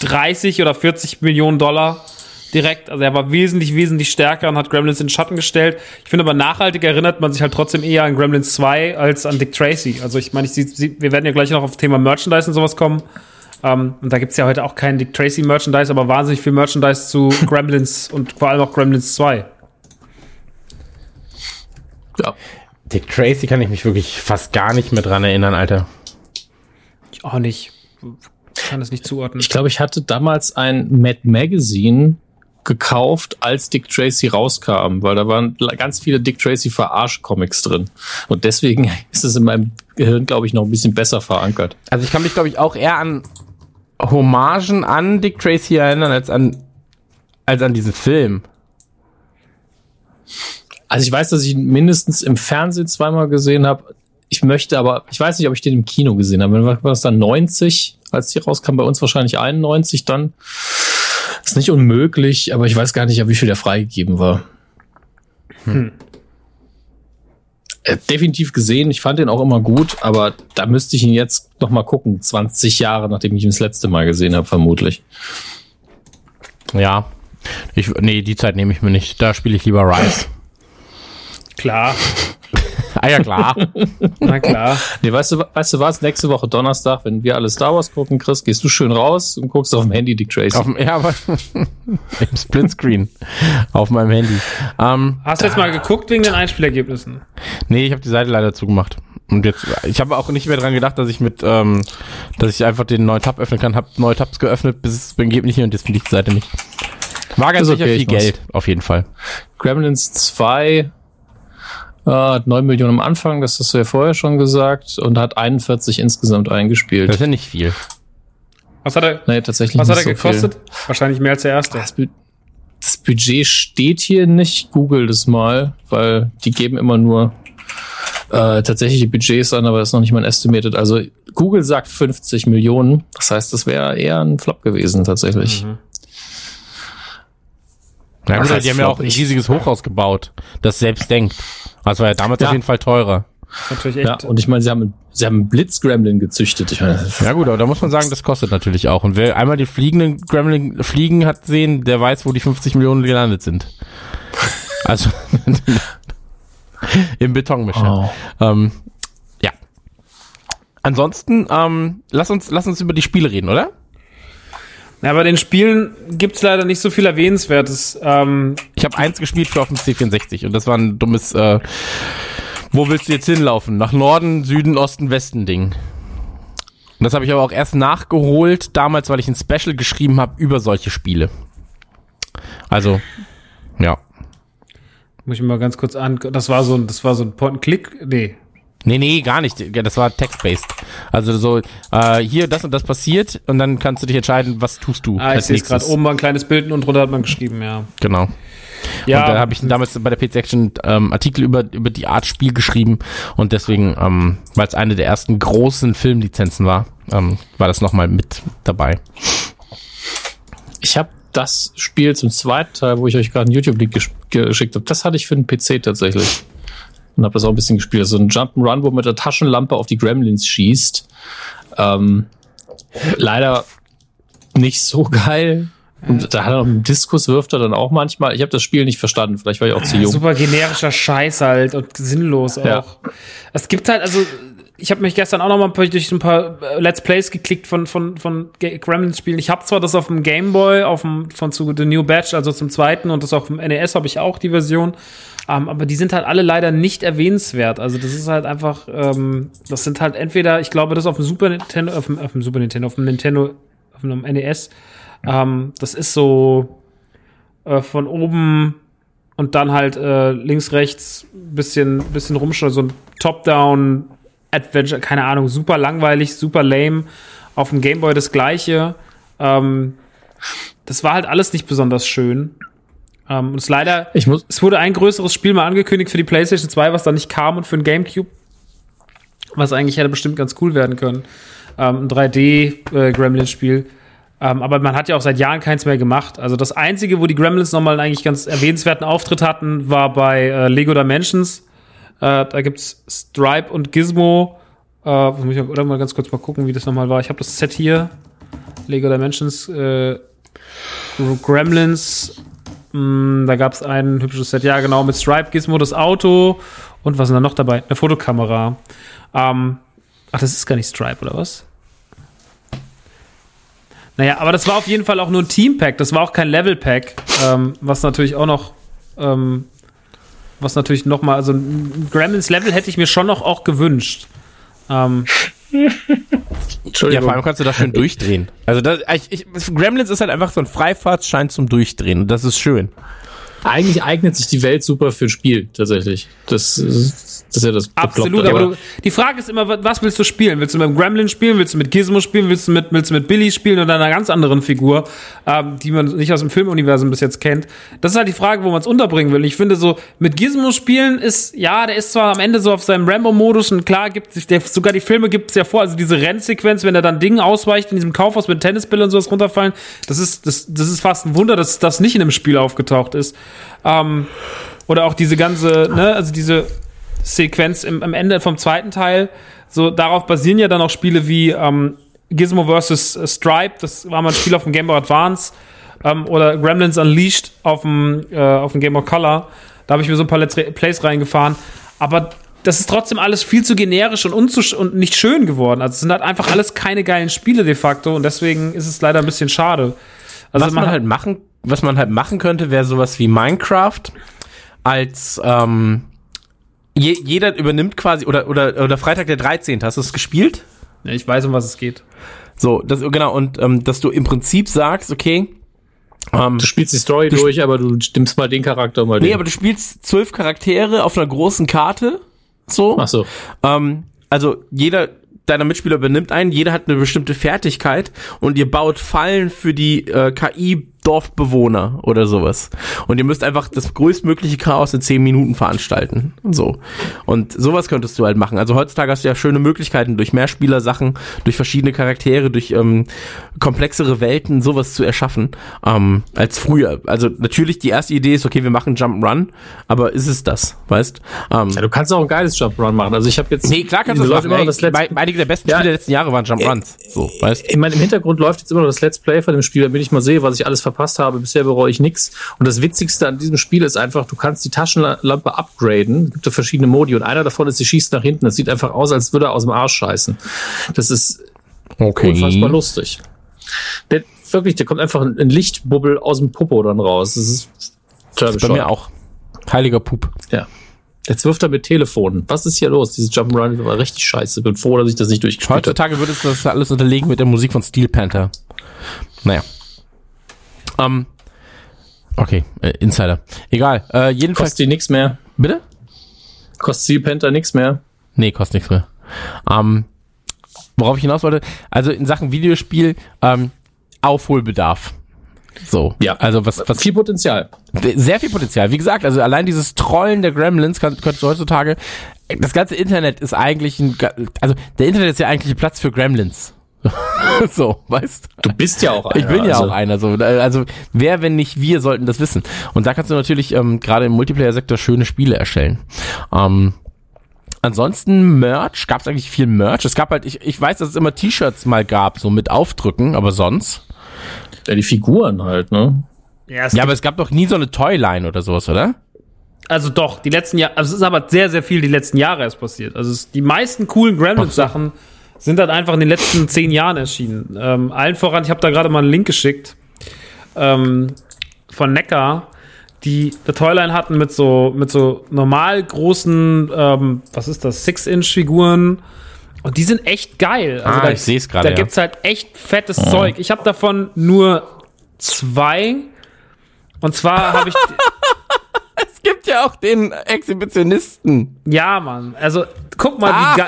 30 oder 40 Millionen Dollar direkt. Also er war wesentlich, wesentlich stärker und hat Gremlins in den Schatten gestellt. Ich finde aber nachhaltig erinnert man sich halt trotzdem eher an Gremlins 2 als an Dick Tracy. Also ich meine, ich, sie- wir werden ja gleich noch auf Thema Merchandise und sowas kommen. Ähm, und da gibt's ja heute auch keinen Dick Tracy Merchandise, aber wahnsinnig viel Merchandise zu Gremlins und vor allem auch Gremlins 2. Ja. Dick Tracy kann ich mich wirklich fast gar nicht mehr dran erinnern, Alter. Ich auch nicht. Ich kann das nicht zuordnen. Ich glaube, ich hatte damals ein Mad Magazine gekauft, als Dick Tracy rauskam, weil da waren ganz viele Dick Tracy Verarsch-Comics drin. Und deswegen ist es in meinem Gehirn, glaube ich, noch ein bisschen besser verankert. Also ich kann mich, glaube ich, auch eher an Hommagen an Dick Tracy erinnern, als an, als an diesen Film. Also ich weiß, dass ich ihn mindestens im Fernsehen zweimal gesehen habe. Ich möchte aber, ich weiß nicht, ob ich den im Kino gesehen habe. War das dann 90, als die rauskam? Bei uns wahrscheinlich 91 dann. Ist nicht unmöglich, aber ich weiß gar nicht, wie viel der freigegeben war. Hm. Äh, definitiv gesehen. Ich fand den auch immer gut, aber da müsste ich ihn jetzt noch mal gucken. 20 Jahre, nachdem ich ihn das letzte Mal gesehen habe, vermutlich. Ja. Ich, nee, die Zeit nehme ich mir nicht. Da spiele ich lieber Rise. Klar. Ah ja, klar. Na klar. Nee, weißt du, weißt du was? Nächste Woche Donnerstag, wenn wir alle Star Wars gucken, Chris, gehst du schön raus und guckst auf dem Handy Dick Tracy. Auf, ja, aber im Splitscreen auf meinem Handy. Ähm, Hast du jetzt mal geguckt wegen den Einspielergebnissen? Nee, ich habe die Seite leider zugemacht. Und jetzt, ich habe auch nicht mehr dran gedacht, dass ich mit, ähm, dass ich einfach den neuen Tab öffnen kann. Hab neue Tabs geöffnet, bis es beim nicht und jetzt finde ich die Seite nicht. War ganz sicher okay, viel Geld, auf jeden Fall. Gremlins 2 äh, hat 9 Millionen am Anfang, das hast du ja vorher schon gesagt, und hat 41 insgesamt eingespielt. Das ist ja nicht viel. Was hat er, nee, tatsächlich was hat er so gekostet? Viel. Wahrscheinlich mehr als der erste. Das, das Budget steht hier nicht. Google das mal, weil die geben immer nur äh, tatsächliche Budgets an, aber das ist noch nicht mal ein Estimated. Also Google sagt 50 Millionen. Das heißt, das wäre eher ein Flop gewesen tatsächlich. Mhm. Ja, gut, die haben ja auch ein riesiges Hochhaus gebaut, das selbst denkt. Das war ja damals ja. auf jeden Fall teurer. Natürlich echt. Ja, und ich meine, sie haben, sie haben einen Blitz-Gremlin gezüchtet. Ich meine, ja gut, aber da muss man sagen, das kostet natürlich auch. Und wer einmal die fliegenden Gremlin fliegen hat sehen, der weiß, wo die 50 Millionen gelandet sind. Also im Betonmischer. Oh. Ähm, ja. Ansonsten, ähm, lass uns, lass uns über die Spiele reden, oder? Ja, bei den Spielen gibt's leider nicht so viel Erwähnenswertes. Ähm, ich habe eins gespielt für auf dem C64 und das war ein dummes, äh, wo willst du jetzt hinlaufen? Nach Norden, Süden, Osten, Westen Ding. Und das habe ich aber auch erst nachgeholt, damals, weil ich ein Special geschrieben habe über solche Spiele. Also, ja. Muss ich mal ganz kurz an. Das war so ein, das war so ein Point-Click. Nee, Nee, nee, gar nicht. Das war text-based. Also so, äh, hier, das und das passiert und dann kannst du dich entscheiden, was tust du. Ah, ich sehe gerade oben war ein kleines Bild und drunter hat man geschrieben, ja. Genau. Ja. Und da habe ich damals bei der PC Action ähm, Artikel über, über die Art Spiel geschrieben und deswegen, ähm, weil es eine der ersten großen Filmlizenzen war, ähm, war das nochmal mit dabei. Ich habe das Spiel zum zweiten Teil, wo ich euch gerade einen YouTube-Link gesch geschickt habe, das hatte ich für den PC tatsächlich und habe das auch ein bisschen gespielt. So ein Jump'n'Run, wo man mit der Taschenlampe auf die Gremlins schießt. Ähm, leider nicht so geil. Und da hat er noch einen Diskus, wirft er dann auch manchmal. Ich habe das Spiel nicht verstanden. Vielleicht war ich auch zu jung. Super generischer Scheiß halt und sinnlos auch. Ja. Es gibt halt, also ich habe mich gestern auch noch mal durch ein paar äh, Let's Plays geklickt von von von Gremlins Spielen. Ich habe zwar das auf dem Game Boy, auf dem von zu The New Batch, also zum zweiten und das auf dem NES habe ich auch die Version. Um, aber die sind halt alle leider nicht erwähnenswert. Also das ist halt einfach, ähm, das sind halt entweder, ich glaube, das auf dem Super Nintendo, auf dem, auf dem Super Nintendo, auf dem Nintendo, auf dem NES, ähm, das ist so äh, von oben und dann halt äh, links, rechts bisschen, bisschen rumschauen, so ein Top-Down Adventure, keine Ahnung, super langweilig, super lame. Auf dem Gameboy das gleiche. Ähm, das war halt alles nicht besonders schön. Ähm, und es leider, ich muss es wurde ein größeres Spiel mal angekündigt für die PlayStation 2, was dann nicht kam und für den GameCube, was eigentlich hätte bestimmt ganz cool werden können. Ähm, ein 3D-Gremlins-Spiel. Äh, ähm, aber man hat ja auch seit Jahren keins mehr gemacht. Also das einzige, wo die Gremlins nochmal einen eigentlich ganz erwähnenswerten Auftritt hatten, war bei äh, Lego Dimensions. Äh, da gibt's Stripe und Gizmo. Äh, muss ich oder mal ganz kurz mal gucken, wie das nochmal war. Ich habe das Set hier. Lego Dimensions, äh, Gremlins, Mm, da gab es ein hübsches Set, ja genau, mit Stripe Gizmo, das Auto und was ist da noch dabei? Eine Fotokamera. Ähm, ach, das ist gar nicht Stripe, oder was? Naja, aber das war auf jeden Fall auch nur ein Team-Pack, das war auch kein Level-Pack, ähm, was natürlich auch noch, ähm, was natürlich noch mal, also ein Gremlins-Level hätte ich mir schon noch auch gewünscht. Ähm, Ja, Entschuldigung. vor allem kannst du das schön durchdrehen. Also das, ich, ich, Gremlins ist halt einfach so ein Freifahrtsschein zum Durchdrehen. Und das ist schön. Eigentlich eignet sich die Welt super für ein Spiel, tatsächlich. Das, ist- das ist ja das Absolut, aber du, die Frage ist immer, wa- was willst du spielen? Willst du mit dem Gremlin spielen? Willst du mit Gizmo spielen? Willst du mit, willst du mit Billy spielen oder einer ganz anderen Figur, ähm, die man nicht aus dem Filmuniversum bis jetzt kennt? Das ist halt die Frage, wo man es unterbringen will. Ich finde so, mit Gizmo spielen ist, ja, der ist zwar am Ende so auf seinem Rambo-Modus und klar gibt sich, der, sogar die Filme gibt es ja vor, also diese Rennsequenz, wenn er dann Dingen ausweicht in diesem Kaufhaus mit Tennisbällen und sowas runterfallen, das ist, das, das ist fast ein Wunder, dass das nicht in einem Spiel aufgetaucht ist. Ähm, oder auch diese ganze, ne, also diese Sequenz im, am Ende vom zweiten Teil. So, darauf basieren ja dann auch Spiele wie ähm, Gizmo vs. Stripe, das war mal ein Spiel auf dem Game Boy Advance, ähm, oder Gremlins Unleashed auf dem, äh, auf dem Game Boy Color. Da habe ich mir so ein paar Let's Plays reingefahren. Aber das ist trotzdem alles viel zu generisch und, und nicht schön geworden. Also es sind halt einfach alles keine geilen Spiele de facto und deswegen ist es leider ein bisschen schade. Also was man halt machen, was man halt machen könnte, wäre sowas wie Minecraft als ähm, je, jeder übernimmt quasi oder oder oder Freitag der 13. Hast du es gespielt? Ja, ich weiß, um was es geht. So, das genau und ähm, dass du im Prinzip sagst, okay, ähm, Du spielst die Story durch, aber du stimmst mal den Charakter mal nee, den. aber du spielst zwölf Charaktere auf einer großen Karte, so. Ach so. Ähm, also jeder deiner Mitspieler übernimmt einen, jeder hat eine bestimmte Fertigkeit und ihr baut Fallen für die äh, KI Dorfbewohner oder sowas. Und ihr müsst einfach das größtmögliche Chaos in zehn Minuten veranstalten. So. Und sowas könntest du halt machen. Also heutzutage hast du ja schöne Möglichkeiten, durch Mehrspieler-Sachen, durch verschiedene Charaktere, durch ähm, komplexere Welten, sowas zu erschaffen, ähm, als früher. Also natürlich die erste Idee ist, okay, wir machen Jump'n'Run, aber ist es das, weißt? Ähm, Ja, du kannst auch ein geiles Jump Run machen. Also ich habe jetzt Nee, klar kannst du das machen. immer noch Ey, das letzte, einige der besten Ja. Spiele der letzten Jahre waren Jump Runs. So, weißt in meinem Hintergrund läuft jetzt immer noch das Let's Play von dem Spiel, damit ich mal sehe, was ich alles verpasst habe. Bisher bereue ich nichts. Und das Witzigste an diesem Spiel ist einfach, du kannst die Taschenlampe upgraden. Es gibt ja verschiedene Modi und einer davon ist, sie schießt nach hinten. Das sieht einfach aus, als würde er aus dem Arsch scheißen. Das ist Okay. unfassbar lustig. Der, wirklich, der kommt einfach ein Lichtbubbel aus dem Popo dann raus. Das ist total Bei mir auch. Heiliger Pup. Ja. Jetzt wirft er mit Telefonen. Was ist hier los? Dieses Jump'n'Run war richtig scheiße. Bin froh, dass ich das nicht durchgespielt habe. Heutzutage würdest du das alles unterlegen mit der Musik von Steel Panther. Naja. Ähm. Okay, äh, Insider. Egal. Äh, jedenfalls. Kostet die nix mehr. Bitte? Kostet Steel Panther nix mehr. Nee, kostet nichts mehr. Ähm, worauf ich hinaus wollte, also in Sachen Videospiel, ähm, Aufholbedarf. So. Ja. Also was, was Viel Potenzial. sehr viel Potenzial. Wie gesagt, also allein dieses Trollen der Gremlins kann, könntest du heutzutage. Das ganze Internet ist eigentlich ein, also der Internet ist ja eigentlich ein Platz für Gremlins. so, weißt Du bist ja auch einer. Ich bin ja also, auch einer. So, also wer, wenn nicht wir, sollten das wissen. Und da kannst du natürlich ähm, gerade im Multiplayer-Sektor schöne Spiele erstellen. Ähm, ansonsten Merch, gab es eigentlich viel Merch? Es gab halt, ich, ich weiß, dass es immer T-Shirts mal gab, so mit Aufdrücken, aber sonst. Ja, die Figuren halt, ne? Ja, es Ja, aber es gab doch nie so eine Toyline oder sowas, oder? Also doch, die letzten Jahre, also es ist aber sehr, sehr viel die letzten Jahre erst passiert. Also es, die meisten coolen Gremlins-Sachen sind halt einfach in den letzten zehn Jahren erschienen. Ähm, allen voran, ich habe da gerade mal einen Link geschickt ähm, von Neckar, die eine Toyline hatten mit so, mit so normal großen, ähm, was ist das, Six-Inch-Figuren. Und die sind echt geil. Also Ah, da, ich seh's gerade, Da ja. gibt's halt echt fettes Zeug. Ich habe davon nur zwei. Und zwar habe ich Es gibt ja auch den Exhibitionisten. Ja, Mann. Also, guck mal, wie, ge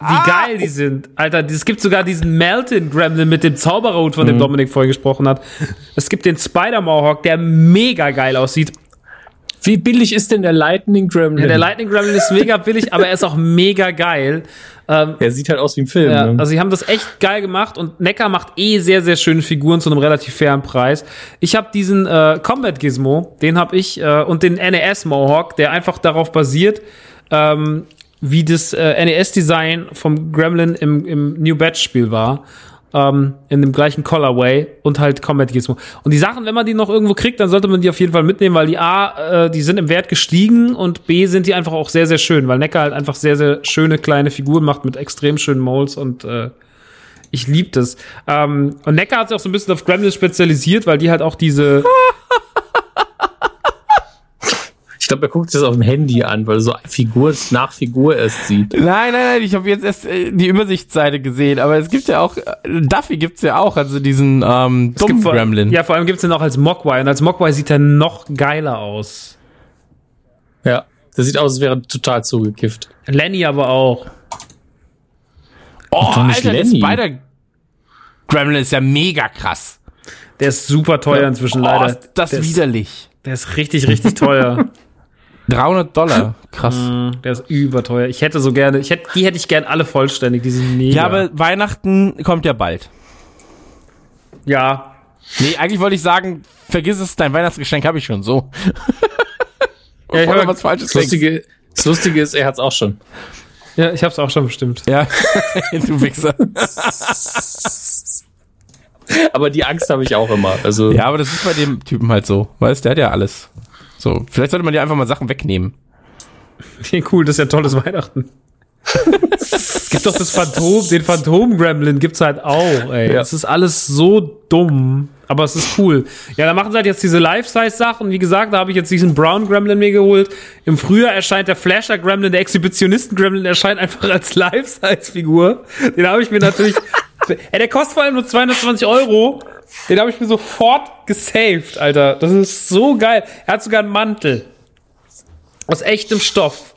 wie geil die sind. Alter, es gibt sogar diesen Melton Gremlin mit dem Zaubererhut, von dem Dominik vorhin gesprochen hat. Es gibt den Spider-Mohawk, der mega geil aussieht. Wie billig ist denn der Lightning Gremlin? Ja, der Lightning Gremlin ist mega billig, aber er ist auch mega geil. der sieht halt aus wie im Film. Ja, ne? also sie haben das echt geil gemacht und Neckar macht eh sehr, sehr schöne Figuren zu einem relativ fairen Preis. Ich habe diesen äh, Combat Gizmo, den habe ich, äh, und den NES Mohawk, der einfach darauf basiert, ähm, wie das äh, NES-Design vom Gremlin im, im New Batch-Spiel war. Ähm, in dem gleichen Colorway und halt Combat Gizmo. Und die Sachen, wenn man die noch irgendwo kriegt, dann sollte man die auf jeden Fall mitnehmen, weil die A, äh, die sind im Wert gestiegen und B, sind die einfach auch sehr, sehr schön, weil Neckar halt einfach sehr, sehr schöne kleine Figuren macht mit extrem schönen Molds und äh, ich lieb das. Ähm, und Neckar hat sich auch so ein bisschen auf Gremlins spezialisiert, weil die halt auch diese, Ich glaube, er guckt sich das auf dem Handy an, weil er so Figur nach Figur erst sieht. Nein, nein, nein, ich habe jetzt erst äh, die Übersichtsseite gesehen, aber es gibt ja auch, äh, Duffy gibt's ja auch, also diesen ähm, gibt dummen vor- Gremlin. Ja, vor allem gibt's den auch als Mogwai. Und als Mogwai sieht er noch geiler aus. Ja. Das sieht aus, als wäre er total zugekifft. Lenny aber auch. oh, Alter, der Lenny. Spider Gremlin ist ja mega krass. Der ist super teuer inzwischen Oh, leider. ist das der ist, widerlich. der ist richtig, richtig teuer. 300 Dollar, krass. der ist überteuer. Ich hätte so gerne, ich hätte, die hätte ich gern alle vollständig. Die sind mega. Ja, aber Weihnachten kommt ja bald. ja, Nee, eigentlich wollte ich sagen, vergiss es, dein Weihnachtsgeschenk habe ich schon so. Ja, ich Bevor du hab- was Falsches Das. Lustige, das Lustige ist, er hat's auch schon. ja, ich hab's auch schon bestimmt. Ja, du Wichser. Aber die Angst habe ich auch immer. Also, Ja, aber das ist bei dem Typen halt so. Weißt, der hat ja alles. So, vielleicht sollte man dir einfach mal Sachen wegnehmen. Okay, cool, das ist ja tolles Weihnachten. es gibt doch das Phantom, den Phantom-Gremlin gibt's halt auch, ey. Ja. Das ist alles so dumm, aber es ist cool. Ja, da machen sie halt jetzt diese Life-Size-Sachen. Wie gesagt, da habe ich jetzt diesen Brown Gremlin mir geholt. Im Frühjahr erscheint der Flasher Gremlin, der Exhibitionisten-Gremlin erscheint einfach als Life-Size-Figur. Den habe ich mir natürlich, ey, der kostet vor allem nur 220 Euro. Den habe ich mir sofort gesaved, Alter. Das ist so geil. Er hat sogar einen Mantel. Aus echtem Stoff.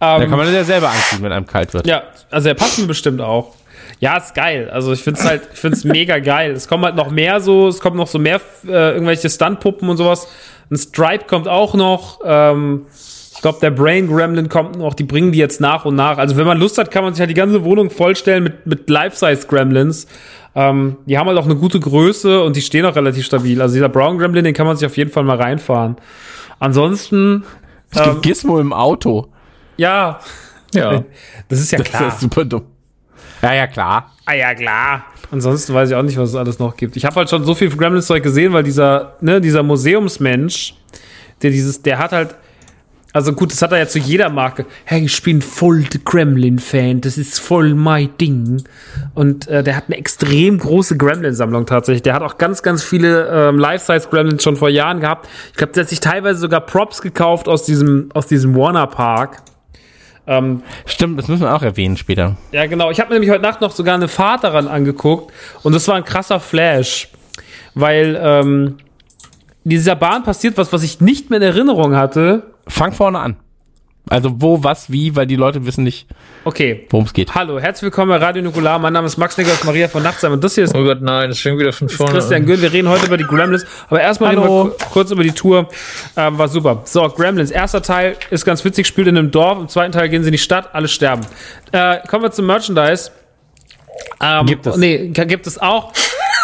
Da Ähm, kann man ja selber anziehen, wenn einem kalt wird. ja, also er passt mir bestimmt auch. Ja, ist geil. Also ich find's halt, ich find's mega geil. Es kommen halt noch mehr so, es kommen noch so mehr äh, irgendwelche Stuntpuppen und sowas. Ein Stripe kommt auch noch. Ähm, ich glaube, der Brain Gremlin kommt noch. Die bringen die jetzt nach und nach. Also wenn man Lust hat, kann man sich halt die ganze Wohnung vollstellen mit mit Life-Size Gremlins. Ähm, die haben halt auch eine gute Größe und die stehen auch relativ stabil. Also dieser Brown Gremlin, den kann man sich auf jeden Fall mal reinfahren. Ansonsten, Es gibt Gizmo im Auto. ja, ja. das ist ja Das klar. ist super dumm. Ja, ja, klar. Ah ja, klar. Ansonsten weiß ich auch nicht, was es alles noch gibt. Ich habe halt schon so viel Gremlins-Zeug gesehen, weil dieser, ne, dieser Museumsmensch, der dieses, der hat halt, also gut, das hat er ja zu jeder Marke. Hey, ich bin voll der Gremlin-Fan, das ist voll mein Ding. Und äh, der hat eine extrem große Gremlin-Sammlung tatsächlich. Der hat auch ganz, ganz viele ähm, Life-Size-Gremlins schon vor Jahren gehabt. Ich glaube, der hat sich teilweise sogar Props gekauft aus diesem, aus diesem Warner-Park. Ähm, Stimmt, das müssen wir auch erwähnen später. ja, genau. Ich habe mir nämlich heute Nacht noch sogar eine Fahrt daran angeguckt und das war ein krasser Flash, weil ähm, in dieser Bahn passiert was, was ich nicht mehr in Erinnerung hatte. Fang vorne an. Also wo, was, wie, weil die Leute wissen nicht, Okay. worum es geht. Hallo, herzlich willkommen bei Radio Nukular. Mein Name ist Max Nikolaus Maria von Nachtsheim und das hier ist Oh Gott, nein, das fängt wieder von vorne Christian an. Gürn. Wir reden heute über die Gremlins. Aber erstmal reden wir kurz über die Tour. Ähm, war super. So, Gremlins. Erster Teil ist ganz witzig, spielt in einem Dorf. Im zweiten Teil gehen sie in die Stadt, alle sterben. Äh, kommen wir zum Merchandise. Ähm, Gibt es. Nee, gibt es auch.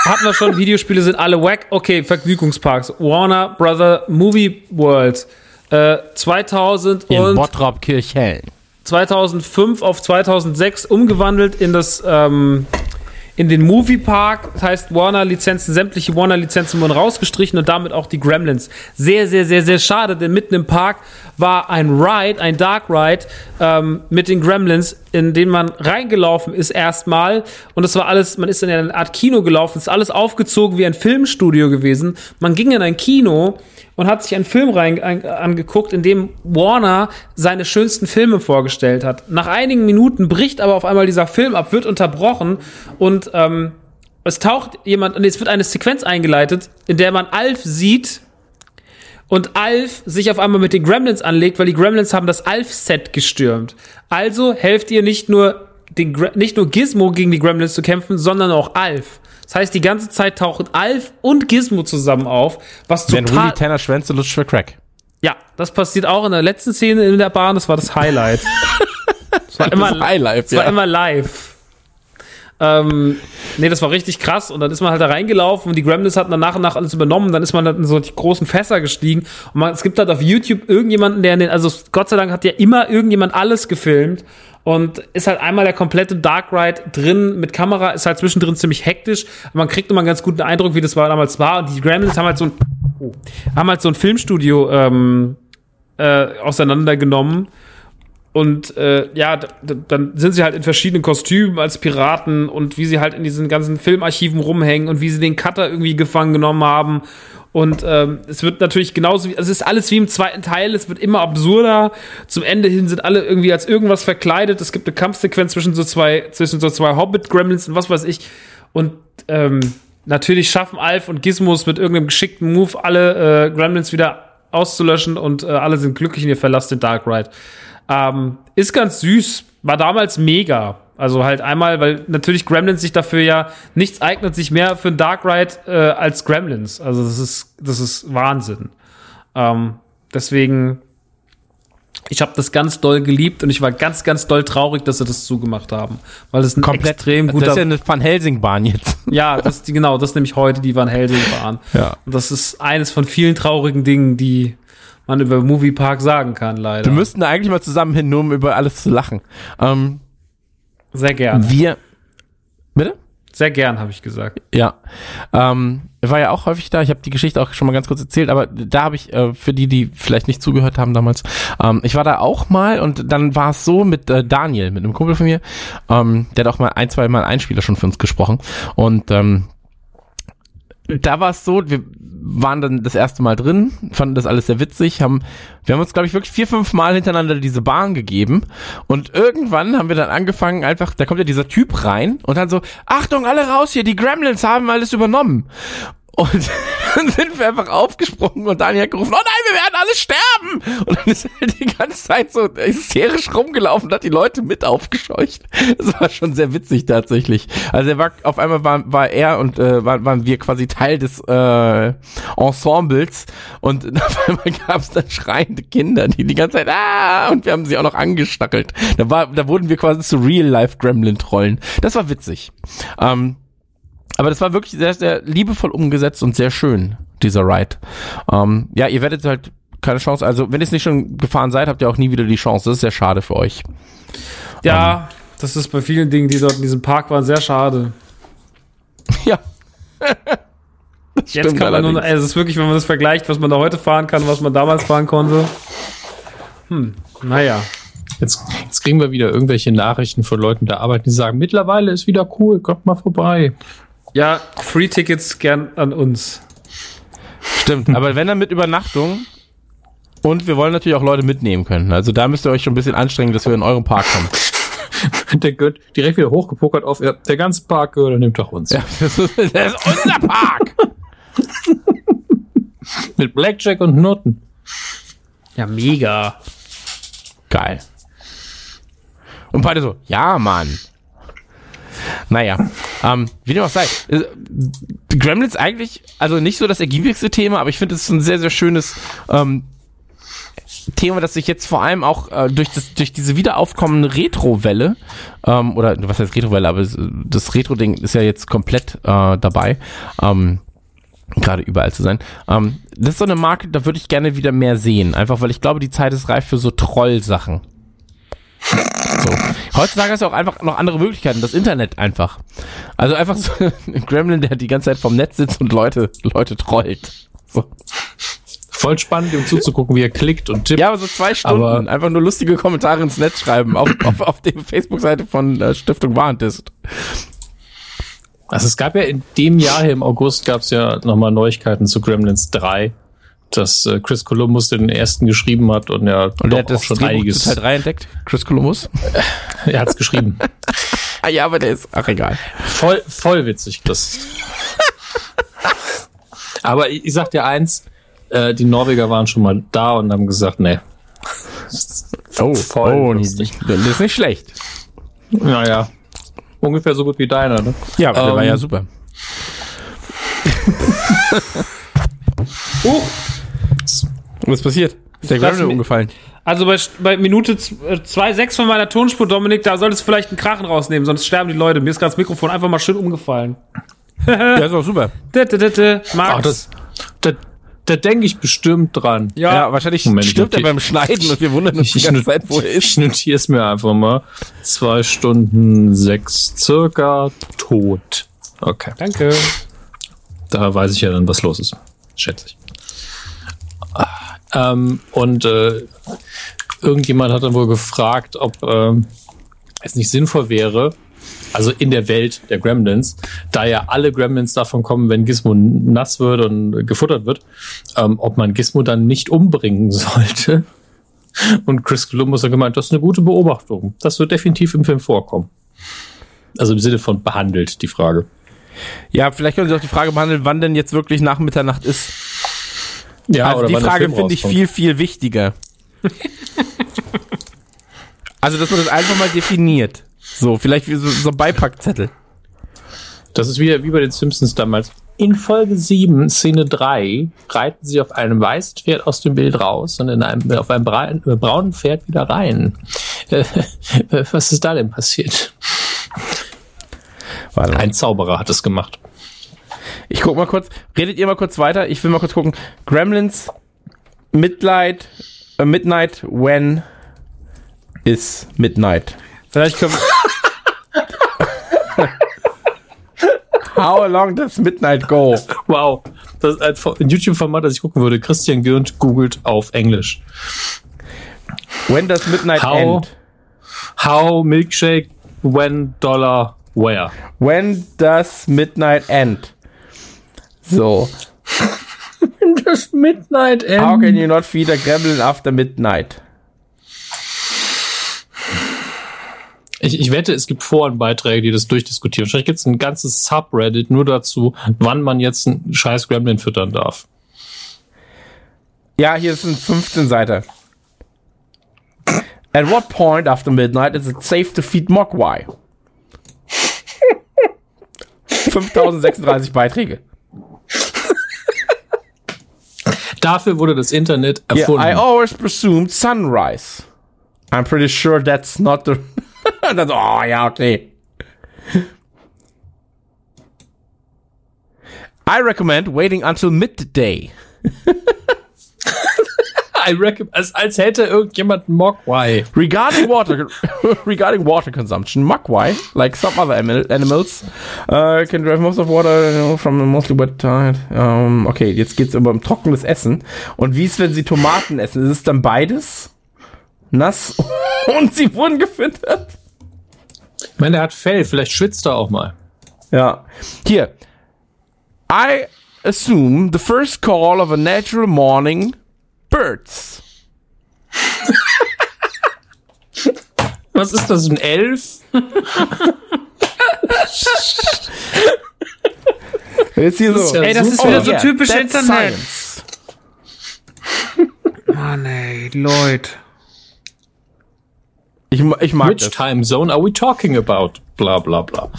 Hatten wir schon, Videospiele sind alle wack. Okay, Vergnügungsparks. Warner Brother Movie World. Äh, 2000 In und Bottrop Kirchhellen. 2005 auf 2006 umgewandelt in das ähm, in den Moviepark. Das heißt, Warner-Lizenzen, sämtliche Warner-Lizenzen wurden rausgestrichen und damit auch die Gremlins. Sehr, sehr, sehr, sehr schade, denn mitten im Park war ein Ride, ein Dark Ride ähm, mit den Gremlins, in den man reingelaufen ist erstmal. Und das war alles, man ist in eine Art Kino gelaufen, ist alles aufgezogen wie ein Filmstudio gewesen. Man ging in ein Kino und hat sich einen Film rein, an, angeguckt, in dem Warner seine schönsten Filme vorgestellt hat. Nach einigen Minuten bricht aber auf einmal dieser Film ab, wird unterbrochen und ähm, es taucht jemand, und es wird eine Sequenz eingeleitet, in der man Alf sieht und Alf sich auf einmal mit den Gremlins anlegt, weil die Gremlins haben das Alf-Set gestürmt. Also helft ihr nicht nur den, nicht nur Gizmo gegen die Gremlins zu kämpfen, sondern auch Alf. Das heißt, die ganze Zeit tauchen Alf und Gizmo zusammen auf, was Wenn total Willy Tanner Schwänze lutscht für Crack. ja, das passiert auch in der letzten Szene in der Bahn. Das war das Highlight. Das war immer, Das Highlight, das war ja. immer live. Ähm, nee, das war richtig krass. Und dann ist man halt da reingelaufen und die Gremlins hatten dann nach und nach alles übernommen. Dann ist man halt in so die großen Fässer gestiegen. Und man, es gibt halt auf YouTube irgendjemanden, der in den, also Gott sei Dank hat ja immer irgendjemand alles gefilmt. Und ist halt einmal der komplette Dark Ride drin mit Kamera, ist halt zwischendrin ziemlich hektisch. Man kriegt immer einen ganz guten Eindruck, wie das war damals war. Und die Gremlins haben halt so ein, haben halt so ein Filmstudio ähm, äh, auseinandergenommen und äh, ja, dann sind sie halt in verschiedenen Kostümen als Piraten und wie sie halt in diesen ganzen Filmarchiven rumhängen und wie sie den Cutter irgendwie gefangen genommen haben. Und ähm, es wird natürlich genauso wie, also es ist alles wie im zweiten Teil, es wird immer absurder. Zum Ende hin sind alle irgendwie als irgendwas verkleidet. Es gibt eine Kampfsequenz zwischen so zwei, zwischen so zwei Hobbit-Gremlins und was weiß ich. Und ähm, natürlich schaffen Alf und Gizmos mit irgendeinem geschickten Move alle äh, Gremlins wieder auszulöschen und äh, alle sind glücklich und ihr verlasst den Dark Ride. Ähm, ist ganz süß, war damals mega. Also halt einmal, weil natürlich Gremlins sich dafür ja nichts eignet sich mehr für ein Dark Ride äh, als Gremlins. Also das ist das ist Wahnsinn. Ähm, deswegen, ich habe das ganz doll geliebt und ich war ganz ganz doll traurig, dass sie das zugemacht haben, weil es ein extrem guter Das ist ja eine Van Helsing-Bahn jetzt. ja, das ist die, genau, das ist nämlich heute die Van Helsing-Bahn. Ja. Und das ist eines von vielen traurigen Dingen, die man über Movie Park sagen kann, leider. Wir müssten da eigentlich mal zusammen hin, nur um über alles zu lachen. Ähm, Sehr gern. wir. Bitte? Sehr gern, habe ich gesagt. Ja. Ähm, ich war ja auch häufig da. Ich habe die Geschichte auch schon mal ganz kurz erzählt, aber da habe ich, äh, für die, die vielleicht nicht zugehört haben damals, ähm, ich war da auch mal und dann war es so mit äh, Daniel, mit einem Kumpel von mir, ähm, der hat auch mal ein, zwei Mal Einspieler schon für uns gesprochen. Und ähm, da war es so, wir waren dann das erste Mal drin, fanden das alles sehr witzig, haben, wir haben uns, glaube ich, wirklich vier, fünf Mal hintereinander diese Bahn gegeben und irgendwann haben wir dann angefangen, einfach, da kommt ja dieser Typ rein und dann so, Achtung, alle raus hier, die Gremlins haben alles übernommen. Und dann sind wir einfach aufgesprungen und Daniel hat gerufen, oh nein, wir werden alle sterben! Und dann ist er die ganze Zeit so hysterisch rumgelaufen und hat die Leute mit aufgescheucht. Das war schon sehr witzig tatsächlich. Also er war, auf einmal war, war er und äh, waren, waren wir quasi Teil des äh, Ensembles und auf einmal gab es dann schreiende Kinder, die die ganze Zeit, ah, und wir haben sie auch noch angestackelt. Da, war, da wurden wir quasi zu Real-Life-Gremlin-Trollen. Das war witzig. Ähm, aber das war wirklich sehr, sehr liebevoll umgesetzt und sehr schön, dieser Ride. Ähm, ja, ihr werdet halt keine Chance, also wenn ihr es nicht schon gefahren seid, habt ihr auch nie wieder die Chance. Das ist sehr schade für euch. Ja, das ist bei vielen Dingen, die dort in diesem Park waren, sehr schade. Ja. Jetzt kann man nur, also es ist wirklich, wenn man das vergleicht, was man da heute fahren kann, was man damals fahren konnte. Hm, naja. Jetzt, jetzt kriegen wir wieder irgendwelche Nachrichten von Leuten, die arbeiten, die sagen, mittlerweile ist wieder cool, kommt mal vorbei. Ja, Free-Tickets gern an uns. Stimmt, aber wenn dann mit Übernachtung und wir wollen natürlich auch Leute mitnehmen können. Also da müsst ihr euch schon ein bisschen anstrengen, dass wir in euren Park kommen. Der gehört direkt wieder hochgepokert auf, ja, der ganze Park gehört, nimmt doch uns. Ja, das ist, das ist unser Park. Mit Blackjack und Noten. Ja, mega. Geil. Und beide so, ja, Mann. Naja, ähm, wie dem auch sei. äh, Gremlins eigentlich, also nicht so das ergiebigste Thema, aber ich finde es ist ein sehr, sehr schönes ähm, Thema, das sich jetzt vor allem auch äh, durch, das, durch diese wiederaufkommende Retro-Welle, ähm, oder was heißt Retro-Welle, aber das Retro-Ding ist ja jetzt komplett äh, dabei, ähm, gerade überall zu sein. Ähm, das ist so eine Marke, da würde ich gerne wieder mehr sehen, einfach weil ich glaube, die Zeit ist reif für so Troll-Sachen. So. Heutzutage ist ja auch einfach noch andere Möglichkeiten, das Internet einfach. Also einfach so ein Gremlin, der die ganze Zeit vom Netz sitzt und Leute, Leute trollt. So. Voll spannend, um zuzugucken, wie er klickt und tippt. Ja, aber so zwei Stunden. Aber- einfach nur lustige Kommentare ins Netz schreiben auf, auf, auf der Facebook-Seite von äh, Stiftung Warentest. Also es gab ja in dem Jahr hier im August gab es ja nochmal Neuigkeiten zu Gremlins 3, dass äh, Chris Columbus den ersten geschrieben hat und ja Und doch er hat auch schon Drehbuch einiges. Teil 3 entdeckt, Chris Columbus. Er hat's geschrieben. Ah ja, aber der ist, ach egal. voll, voll witzig, das. Aber ich, ich sag dir eins, äh, die Norweger waren schon mal da und haben gesagt, nee. Oh, Voll oh lustig. das ist nicht schlecht. Naja. Ungefähr so gut wie deiner, ne? Ja, der Ähm, war ja super. Huch! Was ist passiert? Ist der mich- umgefallen? Also bei, bei Minute 2,6 von meiner Tonspur, Dominik, da solltest du vielleicht einen Krachen rausnehmen, sonst sterben die Leute. Mir ist gerade das Mikrofon einfach mal schön umgefallen. Ja, ist auch super. Max. Ach, das, da, da denke ich bestimmt dran. ja, Ja, wahrscheinlich Moment, stirbt er beim Schneiden und wir wundern uns die ganze Zeit, wo er ist. Ich notiere es mir einfach mal. Zwei Stunden sechs circa tot. Okay. danke. Da weiß ich ja dann, was los ist. Schätze ich. Ähm, und äh, irgendjemand hat dann wohl gefragt, ob ähm, es nicht sinnvoll wäre, also in der Welt der Gremlins, da ja alle Gremlins davon kommen, wenn Gizmo nass wird und gefuttert wird, ähm, ob man Gizmo dann nicht umbringen sollte. Und Chris Columbus hat gemeint, das ist eine gute Beobachtung. Das wird definitiv im Film vorkommen. Also im Sinne von behandelt, die Frage. Ja, vielleicht können Sie auch die Frage behandeln, wann denn jetzt wirklich nach Mitternacht ist. Ja, also die Frage finde ich viel, viel wichtiger. also, dass man das einfach mal definiert. So, vielleicht wie so, so ein Beipackzettel. Das ist wieder wie bei den Simpsons damals. In Folge 7, Szene 3, reiten sie auf einem weißen Pferd aus dem Bild raus und in einem, auf einem äh, braunen Pferd wieder rein. Äh, was ist da denn passiert? Ein Zauberer hat es gemacht. Ich guck mal kurz. Redet ihr mal kurz weiter? Ich will mal kurz gucken. Gremlins Midnight, äh, Midnight when is Midnight? Vielleicht können How long does Midnight go? Wow. Das ist ein Fo- ein YouTube-Format, das ich gucken würde. Christian Gürnt googelt auf Englisch. When does Midnight How- end? How Milkshake, when, Dollar, where? When does Midnight end? So. Das Midnight End. How can you not feed a gremlin after midnight? Ich, ich wette, es gibt Forenbeiträge, die das durchdiskutieren. Wahrscheinlich gibt es ein ganzes Subreddit nur dazu, wann man jetzt einen scheiß Gremlin füttern darf. Ja, hier sind 15 Seiten. At what point after midnight is it safe to feed Mogwai? 5036 Beiträge. Dafür wurde das Internet Yeah. I always presumed sunrise. I'm pretty sure that's not the. that's, oh, ja, okay. I recommend waiting until midday. I reckon, als, als hätte irgendjemand Mogwai. Regarding water, regarding water consumption, Mogwai, like some other animal, animals, uh, can drive most of water you know, from a mostly wet tide. Um, okay, jetzt geht's aber um trockenes Essen. Und wie ist, wenn sie Tomaten essen? Ist es dann beides? Nass und sie wurden gefüttert? Ich meine, der hat Fell, vielleicht schwitzt er auch mal. Ja. Hier. I assume the first call of a natural morning birds. Was ist das, ein Elf? Jetzt hier so. Ey, das ist wieder so yeah, typisch that's Internet. science. Mann, ey, Leute. Ich, ich mag Which das. time zone are we talking about? Bla bla bla.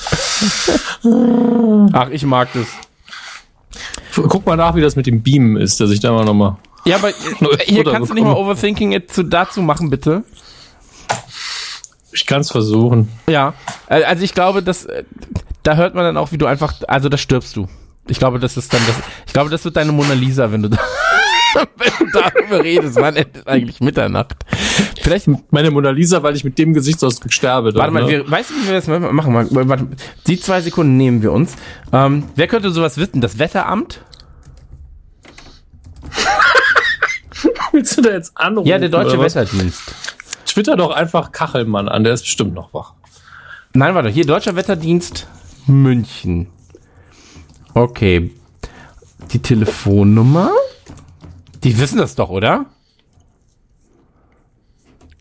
Ach, ich mag das. Guck mal nach, wie das mit dem Beamen ist, dass ich da mal nochmal. Ja, aber hier kannst du nicht mal. Overthinking it zu, dazu machen, bitte. Ich kann es versuchen. Ja. Äh, Also ich glaube, dass äh, da hört man dann auch, wie du einfach, also da stirbst du. Ich glaube, das ist dann das, ich glaube, das wird deine Mona Lisa, wenn du da, wenn du darüber redest, wann endet eigentlich Mitternacht. Vielleicht, Meine Mona Lisa, weil ich mit dem Gesichtsausdruck sterbe. warte mal, ne? wir, weißt du, wie wir das machen? Mal, warte, die zwei Sekunden nehmen wir uns. Ähm, wer könnte sowas wissen? Das Wetteramt? Willst du da jetzt anrufen? Ja, der Deutsche was? Wetterdienst. Twitter doch einfach Kachelmann an, der ist bestimmt noch wach. Nein, warte, hier Deutscher Wetterdienst München. Okay. Die Telefonnummer? Die wissen das doch, oder?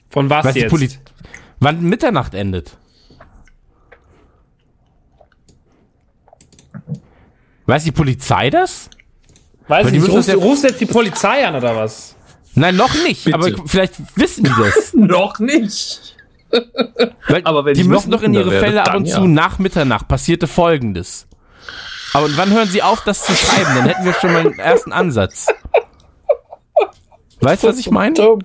Von was Weiß die jetzt? Wann Mitternacht endet? Weiß die Polizei das? Weiß müssen rufst, rufst jetzt die Polizei an oder was? Nein, noch nicht. Bitte. Aber vielleicht wissen die das. Noch nicht. Weil Aber wenn die müssen noch doch in ihre Fälle ab und zu ja. nach Mitternacht passierte Folgendes. Aber und wann hören sie auf, das zu schreiben? Dann hätten wir schon mal einen ersten Ansatz. Weißt du, was ich meine?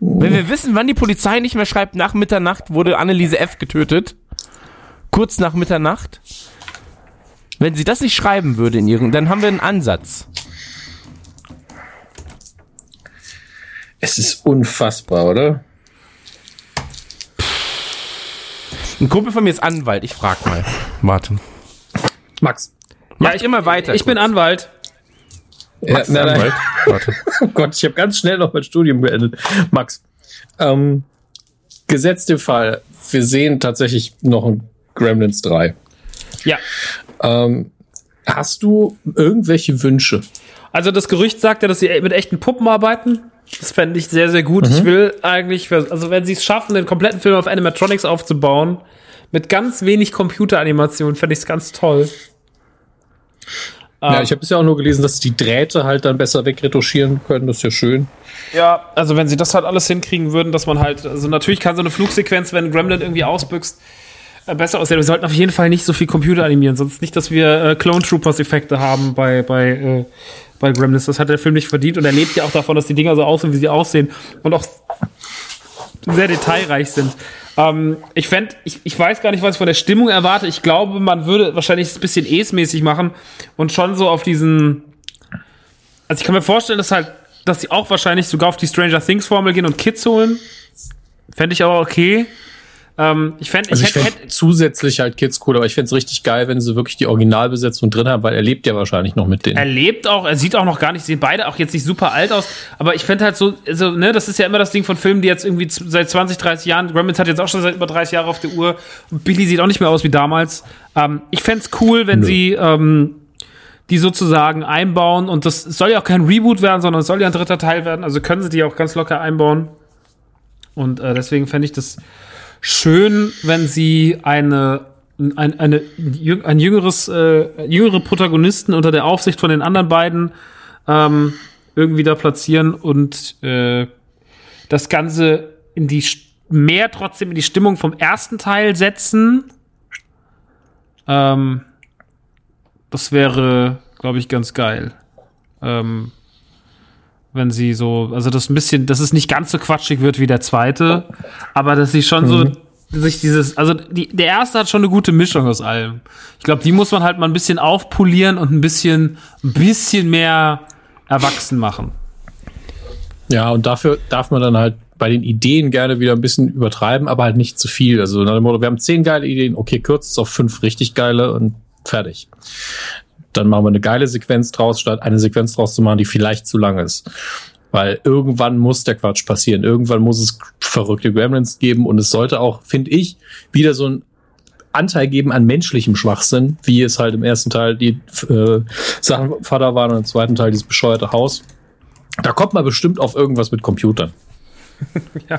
Wenn wir wissen, wann die Polizei nicht mehr schreibt, nach Mitternacht wurde Anneliese F. getötet, kurz nach Mitternacht, wenn sie das nicht schreiben würde in ihren, dann haben wir einen Ansatz. Es ist unfassbar, oder? Ein Kumpel von mir ist Anwalt, ich frag mal. Warte. Max. Mach immer weiter. Ich bin kurz. Anwalt. Ja, Max nein, nein. Anwalt. Warte. Oh Gott, ich habe ganz schnell noch mein Studium beendet. Max, ähm, gesetzt den Fall, wir sehen tatsächlich noch ein Gremlins 3. Ja. Ähm, hast du irgendwelche Wünsche? Also das Gerücht sagt ja, dass sie mit echten Puppen arbeiten. Das fände ich sehr, sehr gut. Mhm. Ich will eigentlich, also wenn sie es schaffen, den kompletten Film auf Animatronics aufzubauen, mit ganz wenig Computeranimation, fände ich es ganz toll. ja, Ähm, ich habe bisher auch nur gelesen, dass die Drähte halt dann besser wegretuschieren können. Das ist ja schön. Ja, also wenn sie das halt alles hinkriegen würden, dass man halt, also natürlich kann so eine Flugsequenz, wenn Gremlin irgendwie ausbüchst, äh, besser aussehen. Wir sollten auf jeden Fall nicht so viel Computer animieren, sonst nicht, dass wir äh, Clone Troopers Effekte haben bei, bei, äh, bei Gremlins. Das hat der Film nicht verdient und er lebt ja auch davon, dass die Dinger so aussehen, wie sie aussehen und auch sehr detailreich sind. Ähm, ich fände, ich, ich weiß gar nicht, was ich von der Stimmung erwarte. Ich glaube, man würde wahrscheinlich ein bisschen Es-mäßig machen und schon so auf diesen. Also ich kann mir vorstellen, dass halt, dass sie auch wahrscheinlich sogar auf die Stranger Things Formel gehen und Kids holen. Fände ich aber okay. Ähm, ich fände, Also ich hätte, zusätzlich halt Kids cool, aber ich fände es richtig geil, wenn sie wirklich die Originalbesetzung drin haben, weil er lebt ja wahrscheinlich noch mit denen. er lebt auch, er sieht auch noch gar nicht, sehen beide auch jetzt nicht super alt aus, aber ich fände halt so, also, ne, das ist ja immer das Ding von Filmen, die jetzt irgendwie seit 20, 30 Jahren, Gremlins hat jetzt auch schon seit über 30 Jahren auf der Uhr, und Billy sieht auch nicht mehr aus wie damals. Ähm, ich fände es cool, wenn Nö. sie ähm, die sozusagen einbauen und das soll ja auch kein Reboot werden, sondern es soll ja ein dritter Teil werden, also können sie die auch ganz locker einbauen. Und äh, deswegen fände ich das schön, wenn sie eine ein, eine, ein jüngeres, äh, jüngere Protagonisten unter der Aufsicht von den anderen beiden ähm, irgendwie da platzieren und äh, das Ganze in die mehr trotzdem in die Stimmung vom ersten Teil setzen. Ähm, das wäre, glaube ich, ganz geil. Ähm, wenn sie so, also das ein bisschen, dass es nicht ganz so quatschig wird wie der zweite, aber dass sie schon so sich dieses, also die, der erste hat schon eine gute Mischung aus allem. Ich glaube, die muss man halt mal ein bisschen aufpolieren und ein bisschen, ein bisschen mehr erwachsen machen. Ja, und dafür darf man dann halt bei den Ideen gerne wieder ein bisschen übertreiben, aber halt nicht zu viel. Also nach dem Motto, wir haben zehn geile Ideen, okay, kürzt es auf fünf richtig geile und fertig. Dann machen wir eine geile Sequenz draus, statt eine Sequenz draus zu machen, die vielleicht zu lang ist. Weil irgendwann muss der Quatsch passieren. Irgendwann muss es verrückte Gremlins geben und es sollte auch, finde ich, wieder so ein Anteil geben an menschlichem Schwachsinn, wie es halt im ersten Teil die äh, Sachen Vater waren und im zweiten Teil dieses bescheuerte Haus. Da kommt man bestimmt auf irgendwas mit Computern. Ja.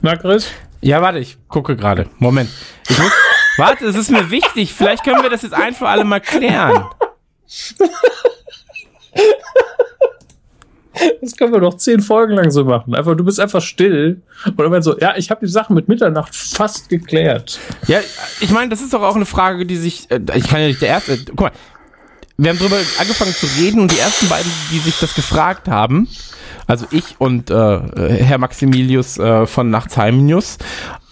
Na, Chris? Ja, warte, ich gucke gerade. Moment. Ich muss, warte, es ist mir wichtig. Vielleicht können wir das jetzt ein für alle mal klären. Das können wir doch zehn Folgen lang so machen. Einfach, du bist einfach still und irgendwann so, ja, ich habe die Sachen mit Mitternacht fast geklärt. Ja, ich meine, das ist doch auch eine Frage, die sich. Äh, ich kann ja nicht der erste. Guck mal, wir haben drüber angefangen zu reden und die ersten beiden, die sich das gefragt haben, also ich und äh, Herr Maximilius äh, von Nachtsheimnius,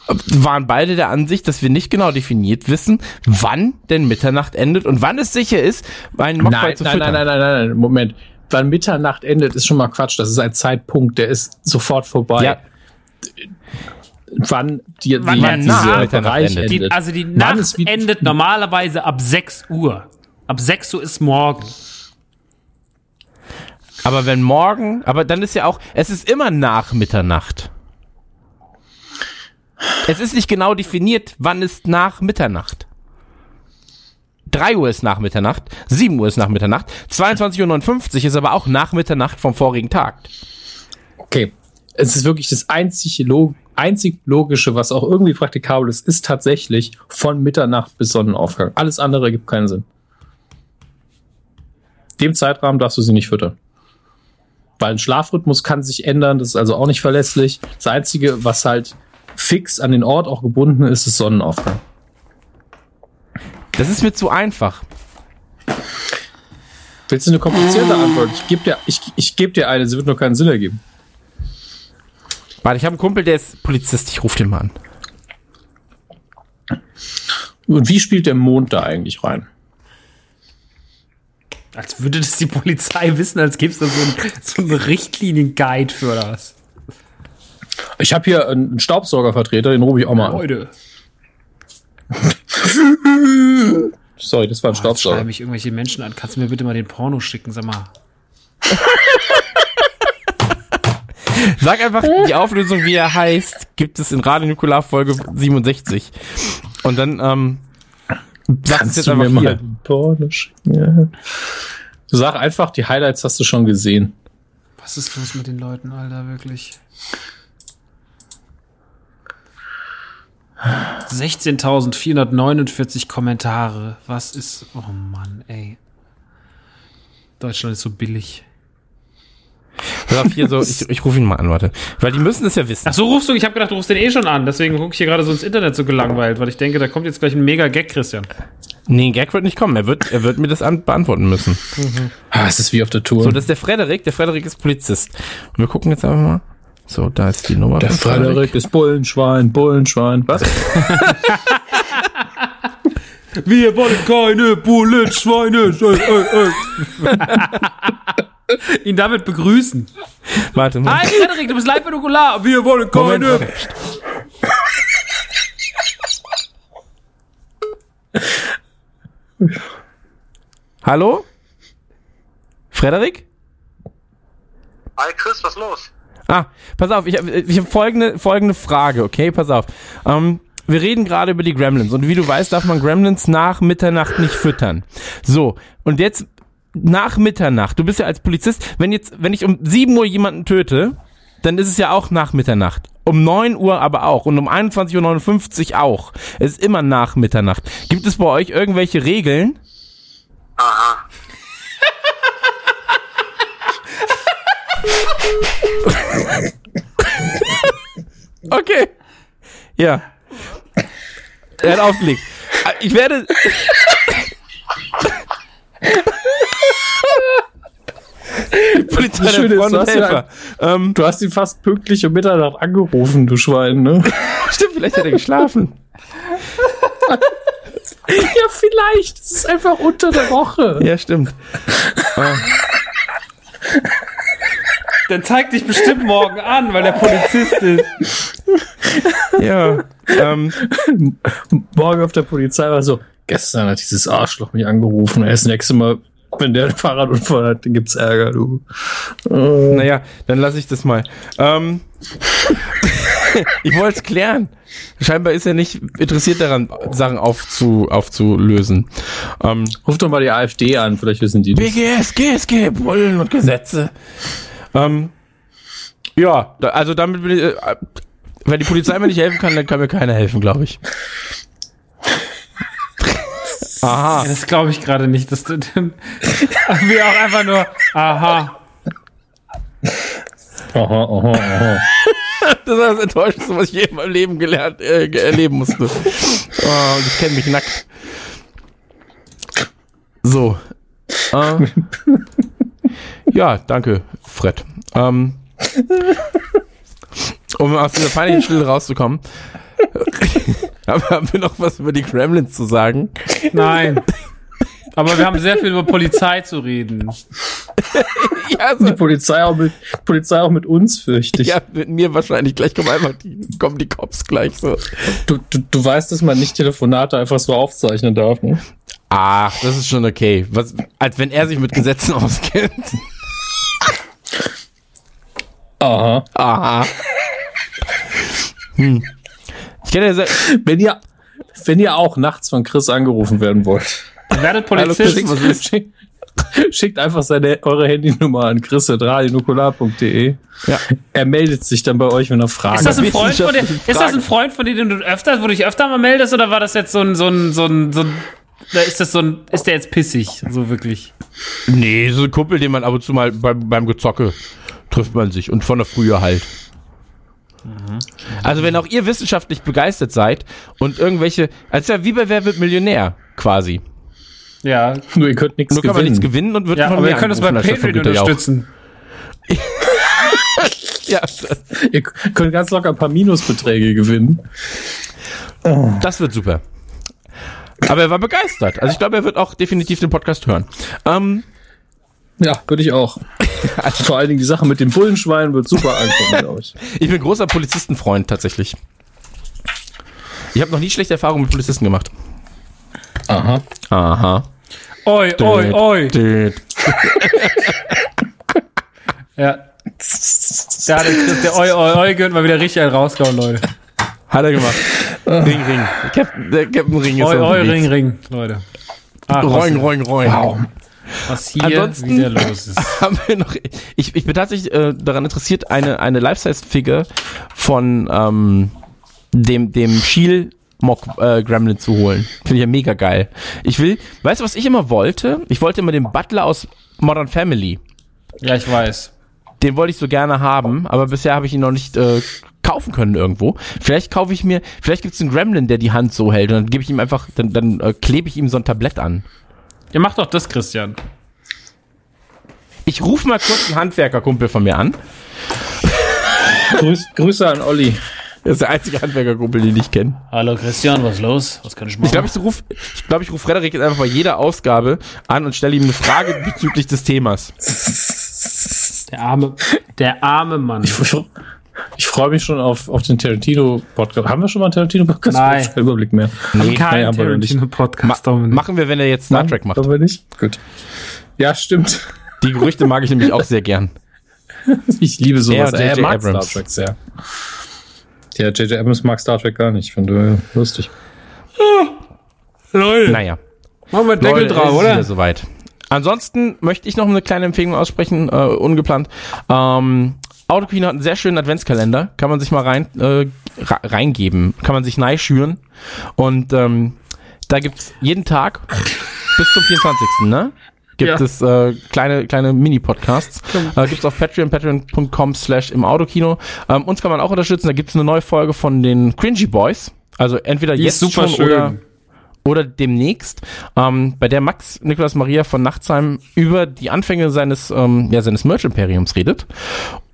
waren beide der Ansicht, dass wir nicht genau definiert wissen, wann denn Mitternacht endet und wann es sicher ist, einen Mockball Nein, zu nein, füttern. nein, nein, nein, nein, Moment. Wann Mitternacht endet, ist schon mal Quatsch. Das ist ein Zeitpunkt, der ist sofort vorbei. Ja, Wann die, Wann die, nach Mitternacht Bereich endet. Die, also die Wann Nacht endet normalerweise ab 6 Uhr. Ab 6 Uhr ist morgen. aber wenn morgen, aber dann ist ja auch, es ist immer nach Mitternacht. Es ist nicht genau definiert, wann ist nach Mitternacht. 3 Uhr ist nach Mitternacht, 7 Uhr ist nach Mitternacht, 22.59 Uhr ist aber auch nach Mitternacht vom vorigen Tag. Okay. Es ist wirklich das einzig, log einzig Logische, was auch irgendwie praktikabel ist, ist tatsächlich von Mitternacht bis Sonnenaufgang. Alles andere gibt keinen Sinn. Dem Zeitrahmen darfst du sie nicht füttern. Weil ein Schlafrhythmus kann sich ändern, das ist also auch nicht verlässlich. Das Einzige, was halt fix an den Ort auch gebunden ist, ist Sonnenaufgang. Das ist mir zu einfach. Willst du eine komplizierte Antwort? Ich gebe dir, ich, ich geb dir eine, sie wird nur keinen Sinn ergeben. Warte, ich habe einen Kumpel, der ist Polizist, ich rufe den mal an. Und wie spielt der Mond da eigentlich rein? Als würde das die Polizei wissen, als gäbe es da so einen so einen Richtlinienguide für das. Ich habe hier einen Staubsaugervertreter, den rufe ich auch mal an. Leute. Sorry, das war ein Oh, Staubsauger. mich irgendwelche Menschen an. Kannst du mir bitte mal den Porno schicken? Sag mal. Sag einfach die Auflösung, wie er heißt, gibt es in Radio Nukular Folge 67. Und dann, ähm, sagst jetzt du mir einfach mal hier. schicken? Ja. Sag einfach, die Highlights hast du schon gesehen. Was ist los mit den Leuten, Alter, wirklich? 16.449 Kommentare. Was ist. Oh Mann, ey. Deutschland ist so billig. Pass auf, hier so, ich, ich rufe ihn mal an, warte. Weil die müssen es ja wissen. Ach so, rufst du? Ich habe gedacht, du rufst den eh schon an. Deswegen gucke ich hier gerade so ins Internet so gelangweilt, weil ich denke, da kommt jetzt gleich ein mega Gag, Christian. Nee, Gag wird nicht kommen. Er wird, er wird mir das an, beantworten müssen. Ah, es ist wie auf der Tour. So, das ist der Frederik. Der Frederik ist Polizist. Und wir gucken jetzt einfach mal. So, da ist die Nummer. der Frederik ist Bullenschwein, Bullenschwein. Was? Wir wollen keine Bullenschweine. Ihn damit begrüßen. Warte mal. Hi, Frederik, du bist live bei Nukular. Wir wollen Moment, keine. warte. Hallo? Frederik? Hi Chris, was los? Ah, pass auf, ich habe ich hab folgende, folgende Frage, okay? Pass auf. Ähm, wir reden gerade über die Gremlins und wie du weißt, darf man Gremlins nach Mitternacht nicht füttern. So, und jetzt nach Mitternacht, du bist ja als Polizist, wenn jetzt, wenn ich um 7 Uhr jemanden töte, dann ist es ja auch nach Mitternacht. Um 9 Uhr aber auch und um 21.59 Uhr auch. Es ist immer nach Mitternacht. Gibt es bei euch irgendwelche Regeln? Aha. Okay. Ja. Er hat aufgelegt. Ich werde. Polizei Das Schöne Freund du und Helfer. Ähm, Du hast ihn fast pünktlich um Mitternacht angerufen, du Schwein, ne? stimmt, vielleicht hat er geschlafen. ja, vielleicht. Es ist einfach unter der Woche. Ja, stimmt. Der zeigt dich bestimmt morgen an, weil der Polizist ist. Ja. Ähm, Morgen auf der Polizei war so, gestern hat dieses Arschloch mich angerufen. Er ist das nächste Mal, wenn der einen Fahrradunfall hat, dann gibt's Ärger, du. naja, dann lasse ich das mal. Ähm, ich wollte es klären. Scheinbar ist er nicht interessiert daran, Sachen aufzu, aufzulösen. Ähm, Ruf doch mal die AfD an, vielleicht wissen die das. BGS, GSG, Bullen und Gesetze. Ähm, ja, da, also damit bin ich, äh, wenn die Polizei mir nicht helfen kann, dann kann mir keiner helfen, glaube ich. Aha. Das glaube ich gerade nicht. Dass du, wir auch einfach nur, aha. Aha, aha, aha. Das war das Enttäuschendste, was ich je in meinem Leben gelernt, äh, erleben musste. Oh, ich kenne mich nackt. So. Äh, ja, danke, Fred. Ähm, um aus dieser peinlichen Stille rauszukommen, haben wir noch was über die Gremlins zu sagen? Nein. Aber wir haben sehr viel über Polizei zu reden. Ja, Die so, Polizei auch mit, Polizei auch mit uns, fürchte ich. ja mit mir wahrscheinlich. Gleich kommen einfach die, kommen die Cops gleich so. Du, du, du weißt, dass man nicht Telefonate einfach so aufzeichnen darf, ne? Ach, das ist schon okay. Was, als wenn er sich mit Gesetzen auskennt. Aha. Aha. Hm. Ich kenne ja Wenn ihr, wenn ihr auch nachts von Chris angerufen werden wollt, Werdet Hallo, Chris, Polizist. was ist? schickt, schickt einfach seine, eure Handynummer an chris.radionukular.de. Ja. Er meldet sich dann bei euch, wenn er Fragen Ist das, ein Freund von dir, ist das ein. Freund von dir, den du öfter, wo du dich öfter mal meldest, oder war das jetzt so ein, so ein, so ein, so ein, oder ist das so ein, ist der jetzt pissig, so wirklich? Nee, so ein Kumpel, den man ab und zu mal beim, beim Gezocke trifft man sich und von der Frühe halt. Also wenn auch ihr wissenschaftlich begeistert seid und irgendwelche, also ja wie bei Wer wird Millionär quasi. Ja, Nur ihr könnt nichts Nur kann man gewinnen. nichts gewinnen und wird ja, von aber mir wir können es bei Patreon unterstützen. Ja, Ihr könnt ganz locker ein paar Minusbeträge gewinnen. das wird super. Aber er war begeistert. Also ich glaube, er wird auch definitiv den Podcast hören. Ähm, Ja, würde ich auch. Also vor allen Dingen die Sache mit dem Bullenschwein wird super ankommen, glaube ich. ich bin großer Polizistenfreund tatsächlich. Ich habe noch nie schlechte Erfahrungen mit Polizisten gemacht. Aha. Aha. Oi, oi, oi. Ja. Da hat der, Oi, Oi, Oi gehört mal wieder richtig rausgehauen, Leute. Hat er gemacht. Ring, Ring. Captain, der Captain Ring ist Oi, unterwegs. Ring, Ring, Leute. Ach, Roing, roing, roing. Wow. was hier Ansonsten- wieder los ist. Haben wir noch, ich, ich bin tatsächlich äh, daran interessiert, eine, eine Life-Size-Figure von ähm, dem, dem Shield Mock äh, Gremlin zu holen. Finde ich ja mega geil. Ich will, weißt du, was ich immer wollte? Ich wollte immer den Butler aus Modern Family. Ja, ich weiß. Den wollte ich so gerne haben, aber bisher habe ich ihn noch nicht äh, kaufen können irgendwo. Vielleicht kaufe ich mir, vielleicht gibt es einen Gremlin, der die Hand so hält und dann gebe ich ihm einfach, dann, dann äh, klebe ich ihm so ein Tablett an. Ihr macht doch das, Christian. Ich rufe mal kurz einen Handwerkerkumpel von mir an. Grüß, Grüße an Olli. Das ist der einzige Handwerkerkumpel, den ich kenne. Hallo Christian, was ist los? Was kann ich machen? Ich glaube, ich rufe ich glaub, ich ruf Frederik jetzt einfach bei jeder Ausgabe an und stelle ihm eine Frage bezüglich des Themas. Der arme, der arme Mann. Ich, ich, ich freue mich schon auf, auf den Tarantino-Podcast. Haben wir schon mal einen Tarantino-Podcast? Nein. Ich keinen Überblick mehr. Nee, nicht. Tarantino-Podcast. Ma machen wir, wenn er jetzt Star Trek macht. Haben wir nicht? Gut. Ja, stimmt. Die Gerüchte mag ich nämlich auch sehr gern. Ich liebe sowas. Er Er, J.J. mag Abrams. Star Trek sehr. Ja, J.J. Abrams mag Star Trek gar nicht. Von daher lustig. Leute. Naja. Machen wir Deckel drauf, es ist oder? wieder soweit. Ansonsten möchte ich noch eine kleine Empfehlung aussprechen, äh, ungeplant. Ähm, Autoqueen hat einen sehr schönen Adventskalender. Kann man sich mal rein, äh, reingeben. Kann man sich neu schüren. Und ähm, da gibt's jeden Tag bis zum 24. Ne? Gibt Ja. es äh, kleine kleine Mini-Podcasts. Äh, gibt's auf Patreon, patreon.com slash im Autokino. Ähm, uns kann man auch unterstützen. Da gibt's eine neue Folge von den Cringy Boys. Also entweder Die jetzt schon schön. oder demnächst, ähm, bei der Max Nikolaus Maria von Nachtsheim über die Anfänge seines, ähm, ja, seines Merch-Imperiums redet.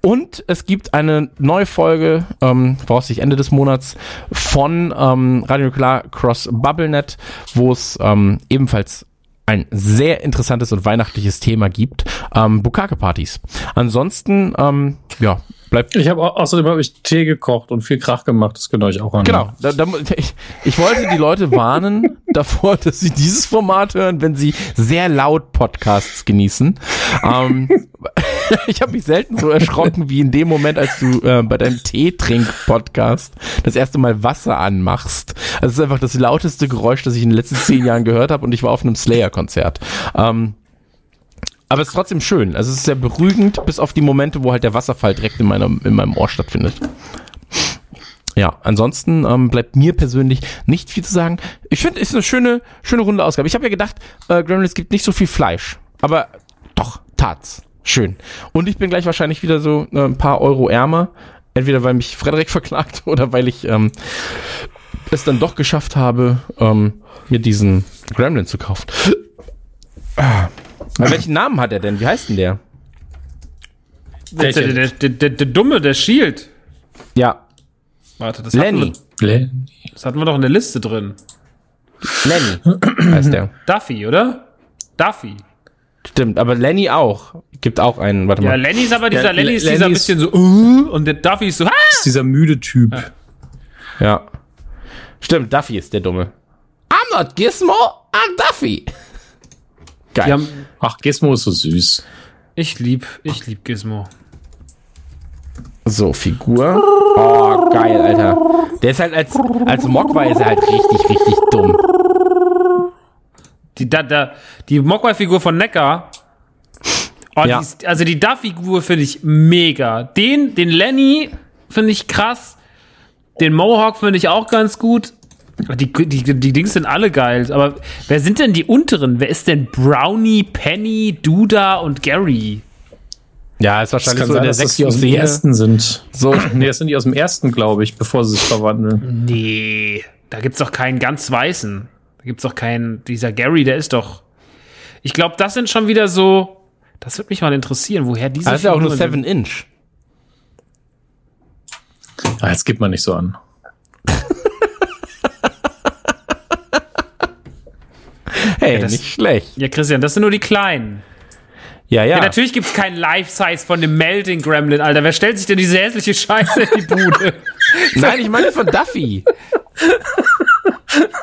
Und es gibt eine neue Folge, ähm, voraussichtlich Ende des Monats, von ähm, Radio Nukular Cross BubbleNet, wo es ähm, ebenfalls ein sehr interessantes und weihnachtliches Thema gibt, ähm, Bukake-Partys. Ansonsten, ähm, ja, bleibt Ich habe außerdem habe ich Tee gekocht und viel Krach gemacht. Das könnt ihr euch auch an. Genau. Da, da, ich, ich wollte die Leute warnen davor, dass sie dieses Format hören, wenn sie sehr laut Podcasts genießen. Ähm, ich habe mich selten so erschrocken wie in dem Moment, als du äh, bei deinem Teetrink-Podcast das erste Mal Wasser anmachst. Also es ist einfach das lauteste Geräusch, das ich in den letzten zehn Jahren gehört habe und ich war auf einem Slayer-Konzert. Ähm, aber es ist trotzdem schön. Also es ist sehr beruhigend, bis auf die Momente, wo halt der Wasserfall direkt in meinem, in meinem Ohr stattfindet. Ja, ansonsten ähm, bleibt mir persönlich nicht viel zu sagen. Ich finde, es ist eine schöne, schöne runde Ausgabe. Ich habe ja gedacht, äh, Gremlins gibt nicht so viel Fleisch, aber doch, tat's. Schön. Und ich bin gleich wahrscheinlich wieder so äh, ein paar Euro ärmer. Entweder weil mich Frederik verklagt oder weil ich ähm, es dann doch geschafft habe, ähm, mir diesen Gremlin zu kaufen. Ah. Aber welchen Namen hat er denn? Wie heißt denn der? Der, der, der, der, der, der Dumme, der Shield. Ja, Warte, das hatten, Lenny. wir, das hatten wir doch in der Liste drin. Lenny heißt der. Duffy, oder? Duffy. Stimmt, aber Lenny auch. Gibt auch einen, warte Ja, mal. Lenny ist aber dieser, Ja, Lenny ist Lenny dieser ist- bisschen so, uh, und der Duffy ist so, ha! ist dieser müde Typ. Ja. Stimmt, Duffy ist der Dumme. I'm not Gizmo, I'm Duffy. Geil. Haben, Ach, Gizmo ist so süß. ich lieb, ich lieb Gizmo. so, Figur. Oh, geil, Alter. Der ist halt als, als Mogwai ist er halt richtig, richtig dumm. Die, da, da, die Mogwai-Figur von Neckar. Oh, Ja. die also die Duff-Figur finde ich mega. Den, den Lenny finde ich krass. Den Mohawk finde ich auch ganz gut. Die, die, die Dings sind alle geil. Aber wer sind denn die unteren? Wer ist denn Brownie, Penny, Duda und Gary? Ja, ist Es wahrscheinlich so in sein, der dass das die sechsten aus dem ersten sind. So, Nee, das sind die aus dem ersten, glaube ich, bevor sie sich verwandeln. Nee, da gibt's doch keinen ganz weißen. Da gibt's doch keinen, dieser Gary, der ist doch. Ich glaube, das sind schon wieder so. Das würde mich mal interessieren, woher diese. das ist ja auch nur Figuren 7 Inch. Ah, jetzt gibt man nicht so an. Hey, das- nicht schlecht. Ja, Christian, das sind nur die kleinen. Ja, ja. Ja, natürlich gibt's keinen Life-Size von dem Melting Gremlin, Alter. Wer stellt sich denn diese hässliche Scheiße in die Bude? Nein, ich meine von Duffy.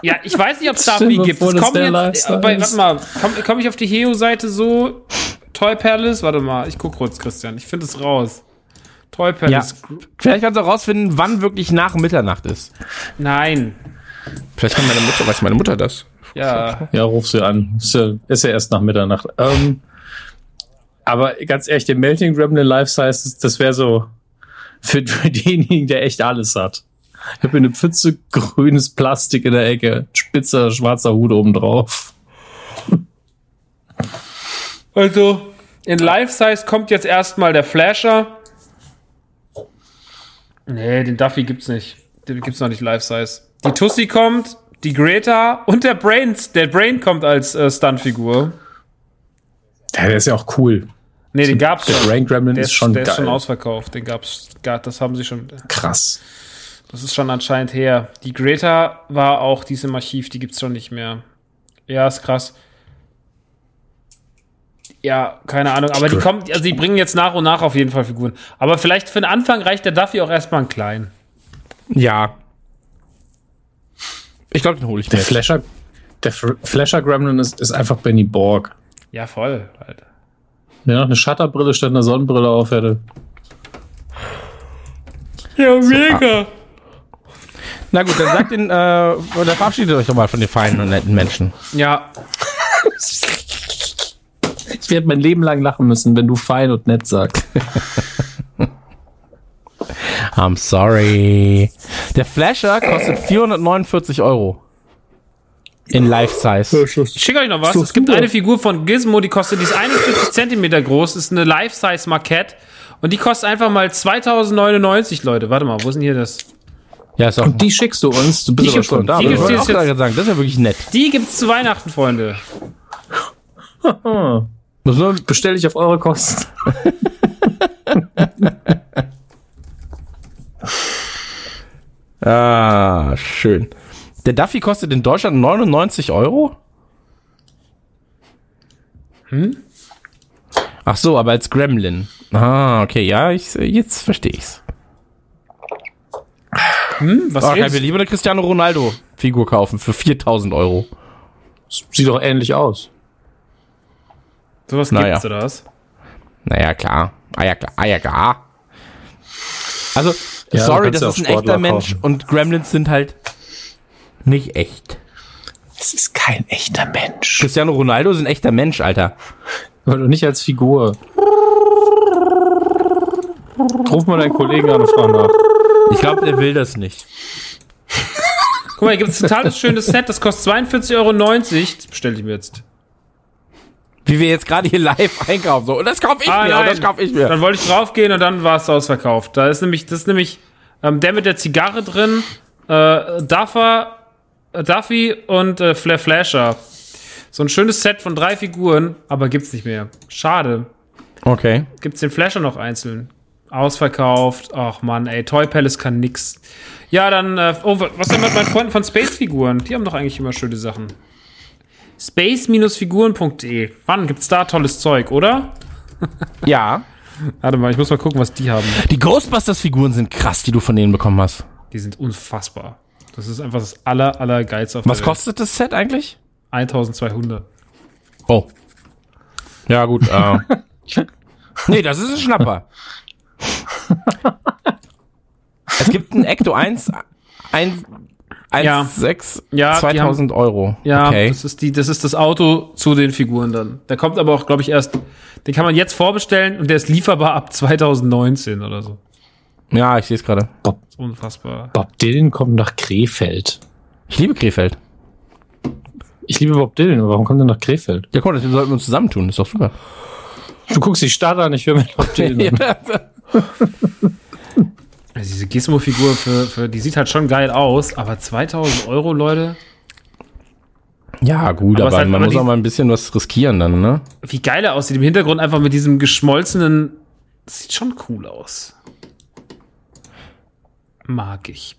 Ja, ich weiß nicht, ob es Duffy gibt. Es das kommen jetzt, äh, bei, warte mal, komme komm ich auf die Heo-Seite so? Toy Palace? Warte mal, ich guck kurz, Christian. Ich finde es raus. Toy Ja. Palace. Vielleicht kannst du auch rausfinden, wann wirklich nach Mitternacht ist. Nein. Vielleicht kann meine Mutter, weiß meine Mutter das. Ja. Ja, ruf sie an. Ist ja, ist ja erst nach Mitternacht. Ähm, aber ganz ehrlich, der Melting Gremlin Life Size, das- das wäre so für, für denjenigen, der echt alles hat. Ich habe eine Pfütze grünes Plastik in der Ecke, spitzer schwarzer Hut oben drauf. Also, in Life-Size kommt jetzt erstmal der Flasher. Nee, den Duffy gibt's nicht. Den gibt's noch nicht Life-Size. Die Tussi kommt, die Greta und der Brains. Der Brain kommt als äh, Stuntfigur. Ja, der ist ja auch cool. Nee, den gab's Der schon. Brain Gremlin der ist schon der geil. ist schon ausverkauft. Den gab's, das haben sie schon. Krass. Das ist schon anscheinend her. Die Greta war auch die ist im Archiv, die gibt's schon nicht mehr. Ja, ist krass. Ja, keine Ahnung, aber die kommen, also die bringen jetzt nach und nach auf jeden Fall Figuren. Aber vielleicht für den Anfang reicht der Duffy auch erstmal ein klein. Ja. Ich glaube, den hole ich Der mir. Flasher, der F Flasher Gremlin ist, ist einfach Benny Borg. Ja, voll, Alter. Der noch eine Shutterbrille statt einer Sonnenbrille auf hätte. Ja, mega. Na gut, dann sagt den, äh, oder verabschiedet euch doch mal von den feinen und netten Menschen. Ja, Ich werde mein Leben lang lachen müssen, wenn du fein und nett sagst. I'm sorry. Der Flasher kostet 449 Euro. In Life-Size. ich schicke euch noch was. Es gibt eine Figur von Gizmo, die kostet, die ist 41 Zentimeter groß, ist eine Life-Size-Markette. Und die kostet einfach mal 2099, Leute. Warte mal, wo ist denn hier das? Ja, ist auch. Die schickst du uns. Du bist Die aber schon da. die gibt's jetzt- auch gerade sagen, das ist ja wirklich nett. Die gibt's zu Weihnachten, Freunde. Muss nur, Bestell ich auf eure Kosten. ah, schön. Der Duffy kostet in Deutschland 99 Euro? Hm? Ach so, aber als Gremlin. Ah, okay, ja, ich, jetzt verstehe ich's. Was Oh, ich redest will lieber eine Cristiano Ronaldo Figur kaufen für 4000 Euro. Sieht doch ähnlich aus. Sowas Naja. gibt's, oder was? Naja, klar. Ah ja, klar. Ah ja, klar. Also, Ja, sorry, das ja ist ein Sportler echter Mensch kaufen. und Gremlins sind halt nicht echt. Es ist kein echter Mensch. Cristiano Ronaldo ist ein echter Mensch, Alter. Aber doch nicht als Figur. Ruf mal deinen Kollegen an und frag nach. Ich glaube, der will das nicht. Guck mal, hier gibt's ein totales schönes Set, das kostet 42,90 Euro. Das bestelle ich mir jetzt. Wie wir jetzt gerade hier live einkaufen. So, und das kaufe ich Ah, mir, und das kaufe ich mir. Dann wollte ich draufgehen und dann war es ausverkauft. Da ist nämlich, das ist nämlich ähm, der mit der Zigarre drin, äh, Duffer, äh, Duffy und äh, Flair Flasher. So ein schönes Set von drei Figuren, aber gibt's nicht mehr. Schade. Okay. Gibt's den Flasher noch einzeln? Ausverkauft. Ach man, ey, Toy Palace kann nix. Ja, dann, äh, oh, was denn mit meinen Freunden von Space-Figuren? Die haben doch eigentlich immer schöne Sachen. Space-Figuren.de. Mann, gibt's da tolles Zeug, oder? Ja. Warte mal, ich muss mal gucken, was die haben. Die Ghostbusters-Figuren sind krass, die du von denen bekommen hast. Die sind unfassbar. Das ist einfach das aller, aller geilste auf Was der Welt. kostet das Set eigentlich? 1200. Oh. Ja, gut. Äh. nee, das ist ein Schnapper. es gibt ein Ecto 1, 1, 1 Ja. 6, Ja, die 2000 Euro. Ja, okay. das, ist die, das ist das Auto zu den Figuren dann. Der kommt aber auch, glaube ich, erst. Den kann man jetzt vorbestellen und der ist lieferbar ab 2019 oder so. Ja, ich sehe es gerade. Das ist unfassbar. Bob Dylan kommt nach Krefeld. Ich liebe Krefeld. Ich liebe Bob Dylan, aber warum kommt er nach Krefeld? Ja, komm, das sollten wir uns zusammentun. Ist doch super. Du guckst die Stadt an, ich höre mir Bob Dylan an. Also diese Gizmo-Figur, für, für, die sieht halt schon geil aus, aber 2000 Euro, Leute. Ja, gut, Aber aber, halt- man muss die- auch mal ein bisschen was riskieren dann, ne? Wie geil er aussieht. Im Hintergrund einfach mit diesem geschmolzenen. Das sieht schon cool aus. Mag ich.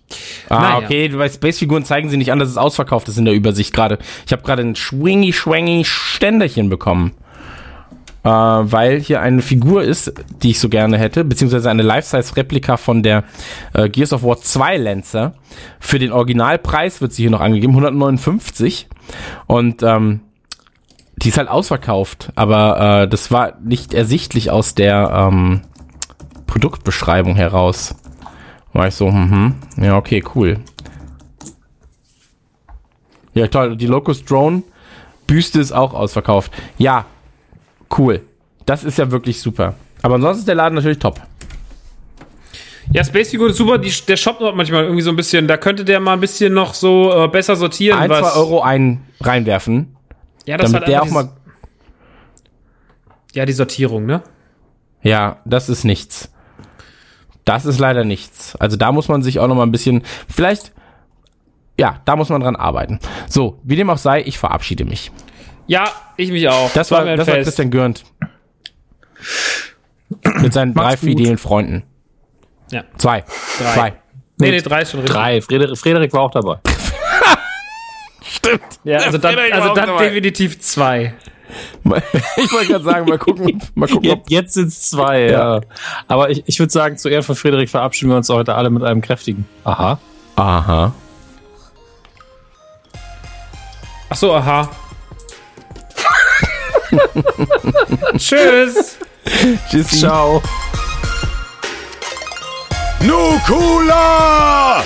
Ah, Naja. okay, bei Space-Figuren zeigen sie nicht an, dass es ausverkauft ist in der Übersicht gerade. Ich habe gerade ein schwingy schwangy Ständerchen bekommen. Äh, weil hier eine Figur ist, die ich so gerne hätte, beziehungsweise eine Life-Size-Replika von der äh, Gears of War 2 Lancer. Für den Originalpreis wird sie hier noch angegeben, 159. Und ähm, die ist halt ausverkauft, aber äh, das war nicht ersichtlich aus der ähm, Produktbeschreibung heraus. War ich so, mhm, ja, okay, cool. Ja, toll. Die Locust Drone Büste ist auch ausverkauft. Ja, cool. Das ist ja wirklich super. Aber ansonsten ist der Laden natürlich top. Ja, Space Figur ist super. Die, der Shop noch manchmal irgendwie so ein bisschen. Da könnte der mal ein bisschen noch so äh, besser sortieren. Ein, was, zwei Euro ein reinwerfen, Ja, das damit hat der auch mal. Ja, die Sortierung, ne? Ja, das ist nichts. Das ist leider nichts. Also da muss man sich auch noch mal ein bisschen. Vielleicht. Ja, da muss man dran arbeiten. So, wie dem auch sei, ich verabschiede mich. Ja, ich mich auch. Das war, das war. Christian Gürnt. Mit seinen drei Macht's gut. fidelen Freunden. Ja. Zwei. Drei. Zwei. Nee, nee, drei ist schon richtig. Drei. Frederik, Frederik war auch dabei. Ja, also dann, also dann definitiv zwei. Ich wollte gerade sagen, mal gucken, mal gucken, ob Jetzt, jetzt sind es zwei, ja. Aber ich, ich würde sagen, zu Ehren von Frederik verabschieden wir uns heute alle mit einem kräftigen. Aha. Aha. Ach so, aha. Tschüss. Tschüssi. Ciao. Nukula!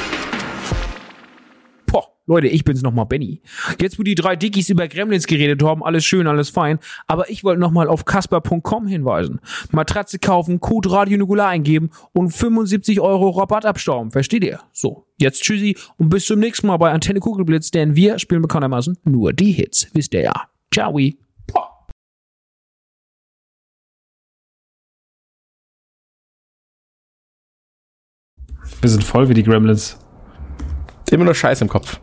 Boah, Leute, ich bin's nochmal, Benny. Jetzt, wo die drei Dickies über Gremlins geredet haben, alles schön, alles fein, aber ich wollte nochmal auf kasper.com hinweisen. Matratze kaufen, Code Radio Nukular eingeben und 75 Euro Rabatt abstauben, versteht ihr? So, jetzt tschüssi und bis zum nächsten Mal bei Antenne Kugelblitz, denn wir spielen bekanntermaßen nur die Hits, wisst ihr ja. Ciao. Wir sind voll wie die Gremlins. Immer nur Scheiß im Kopf.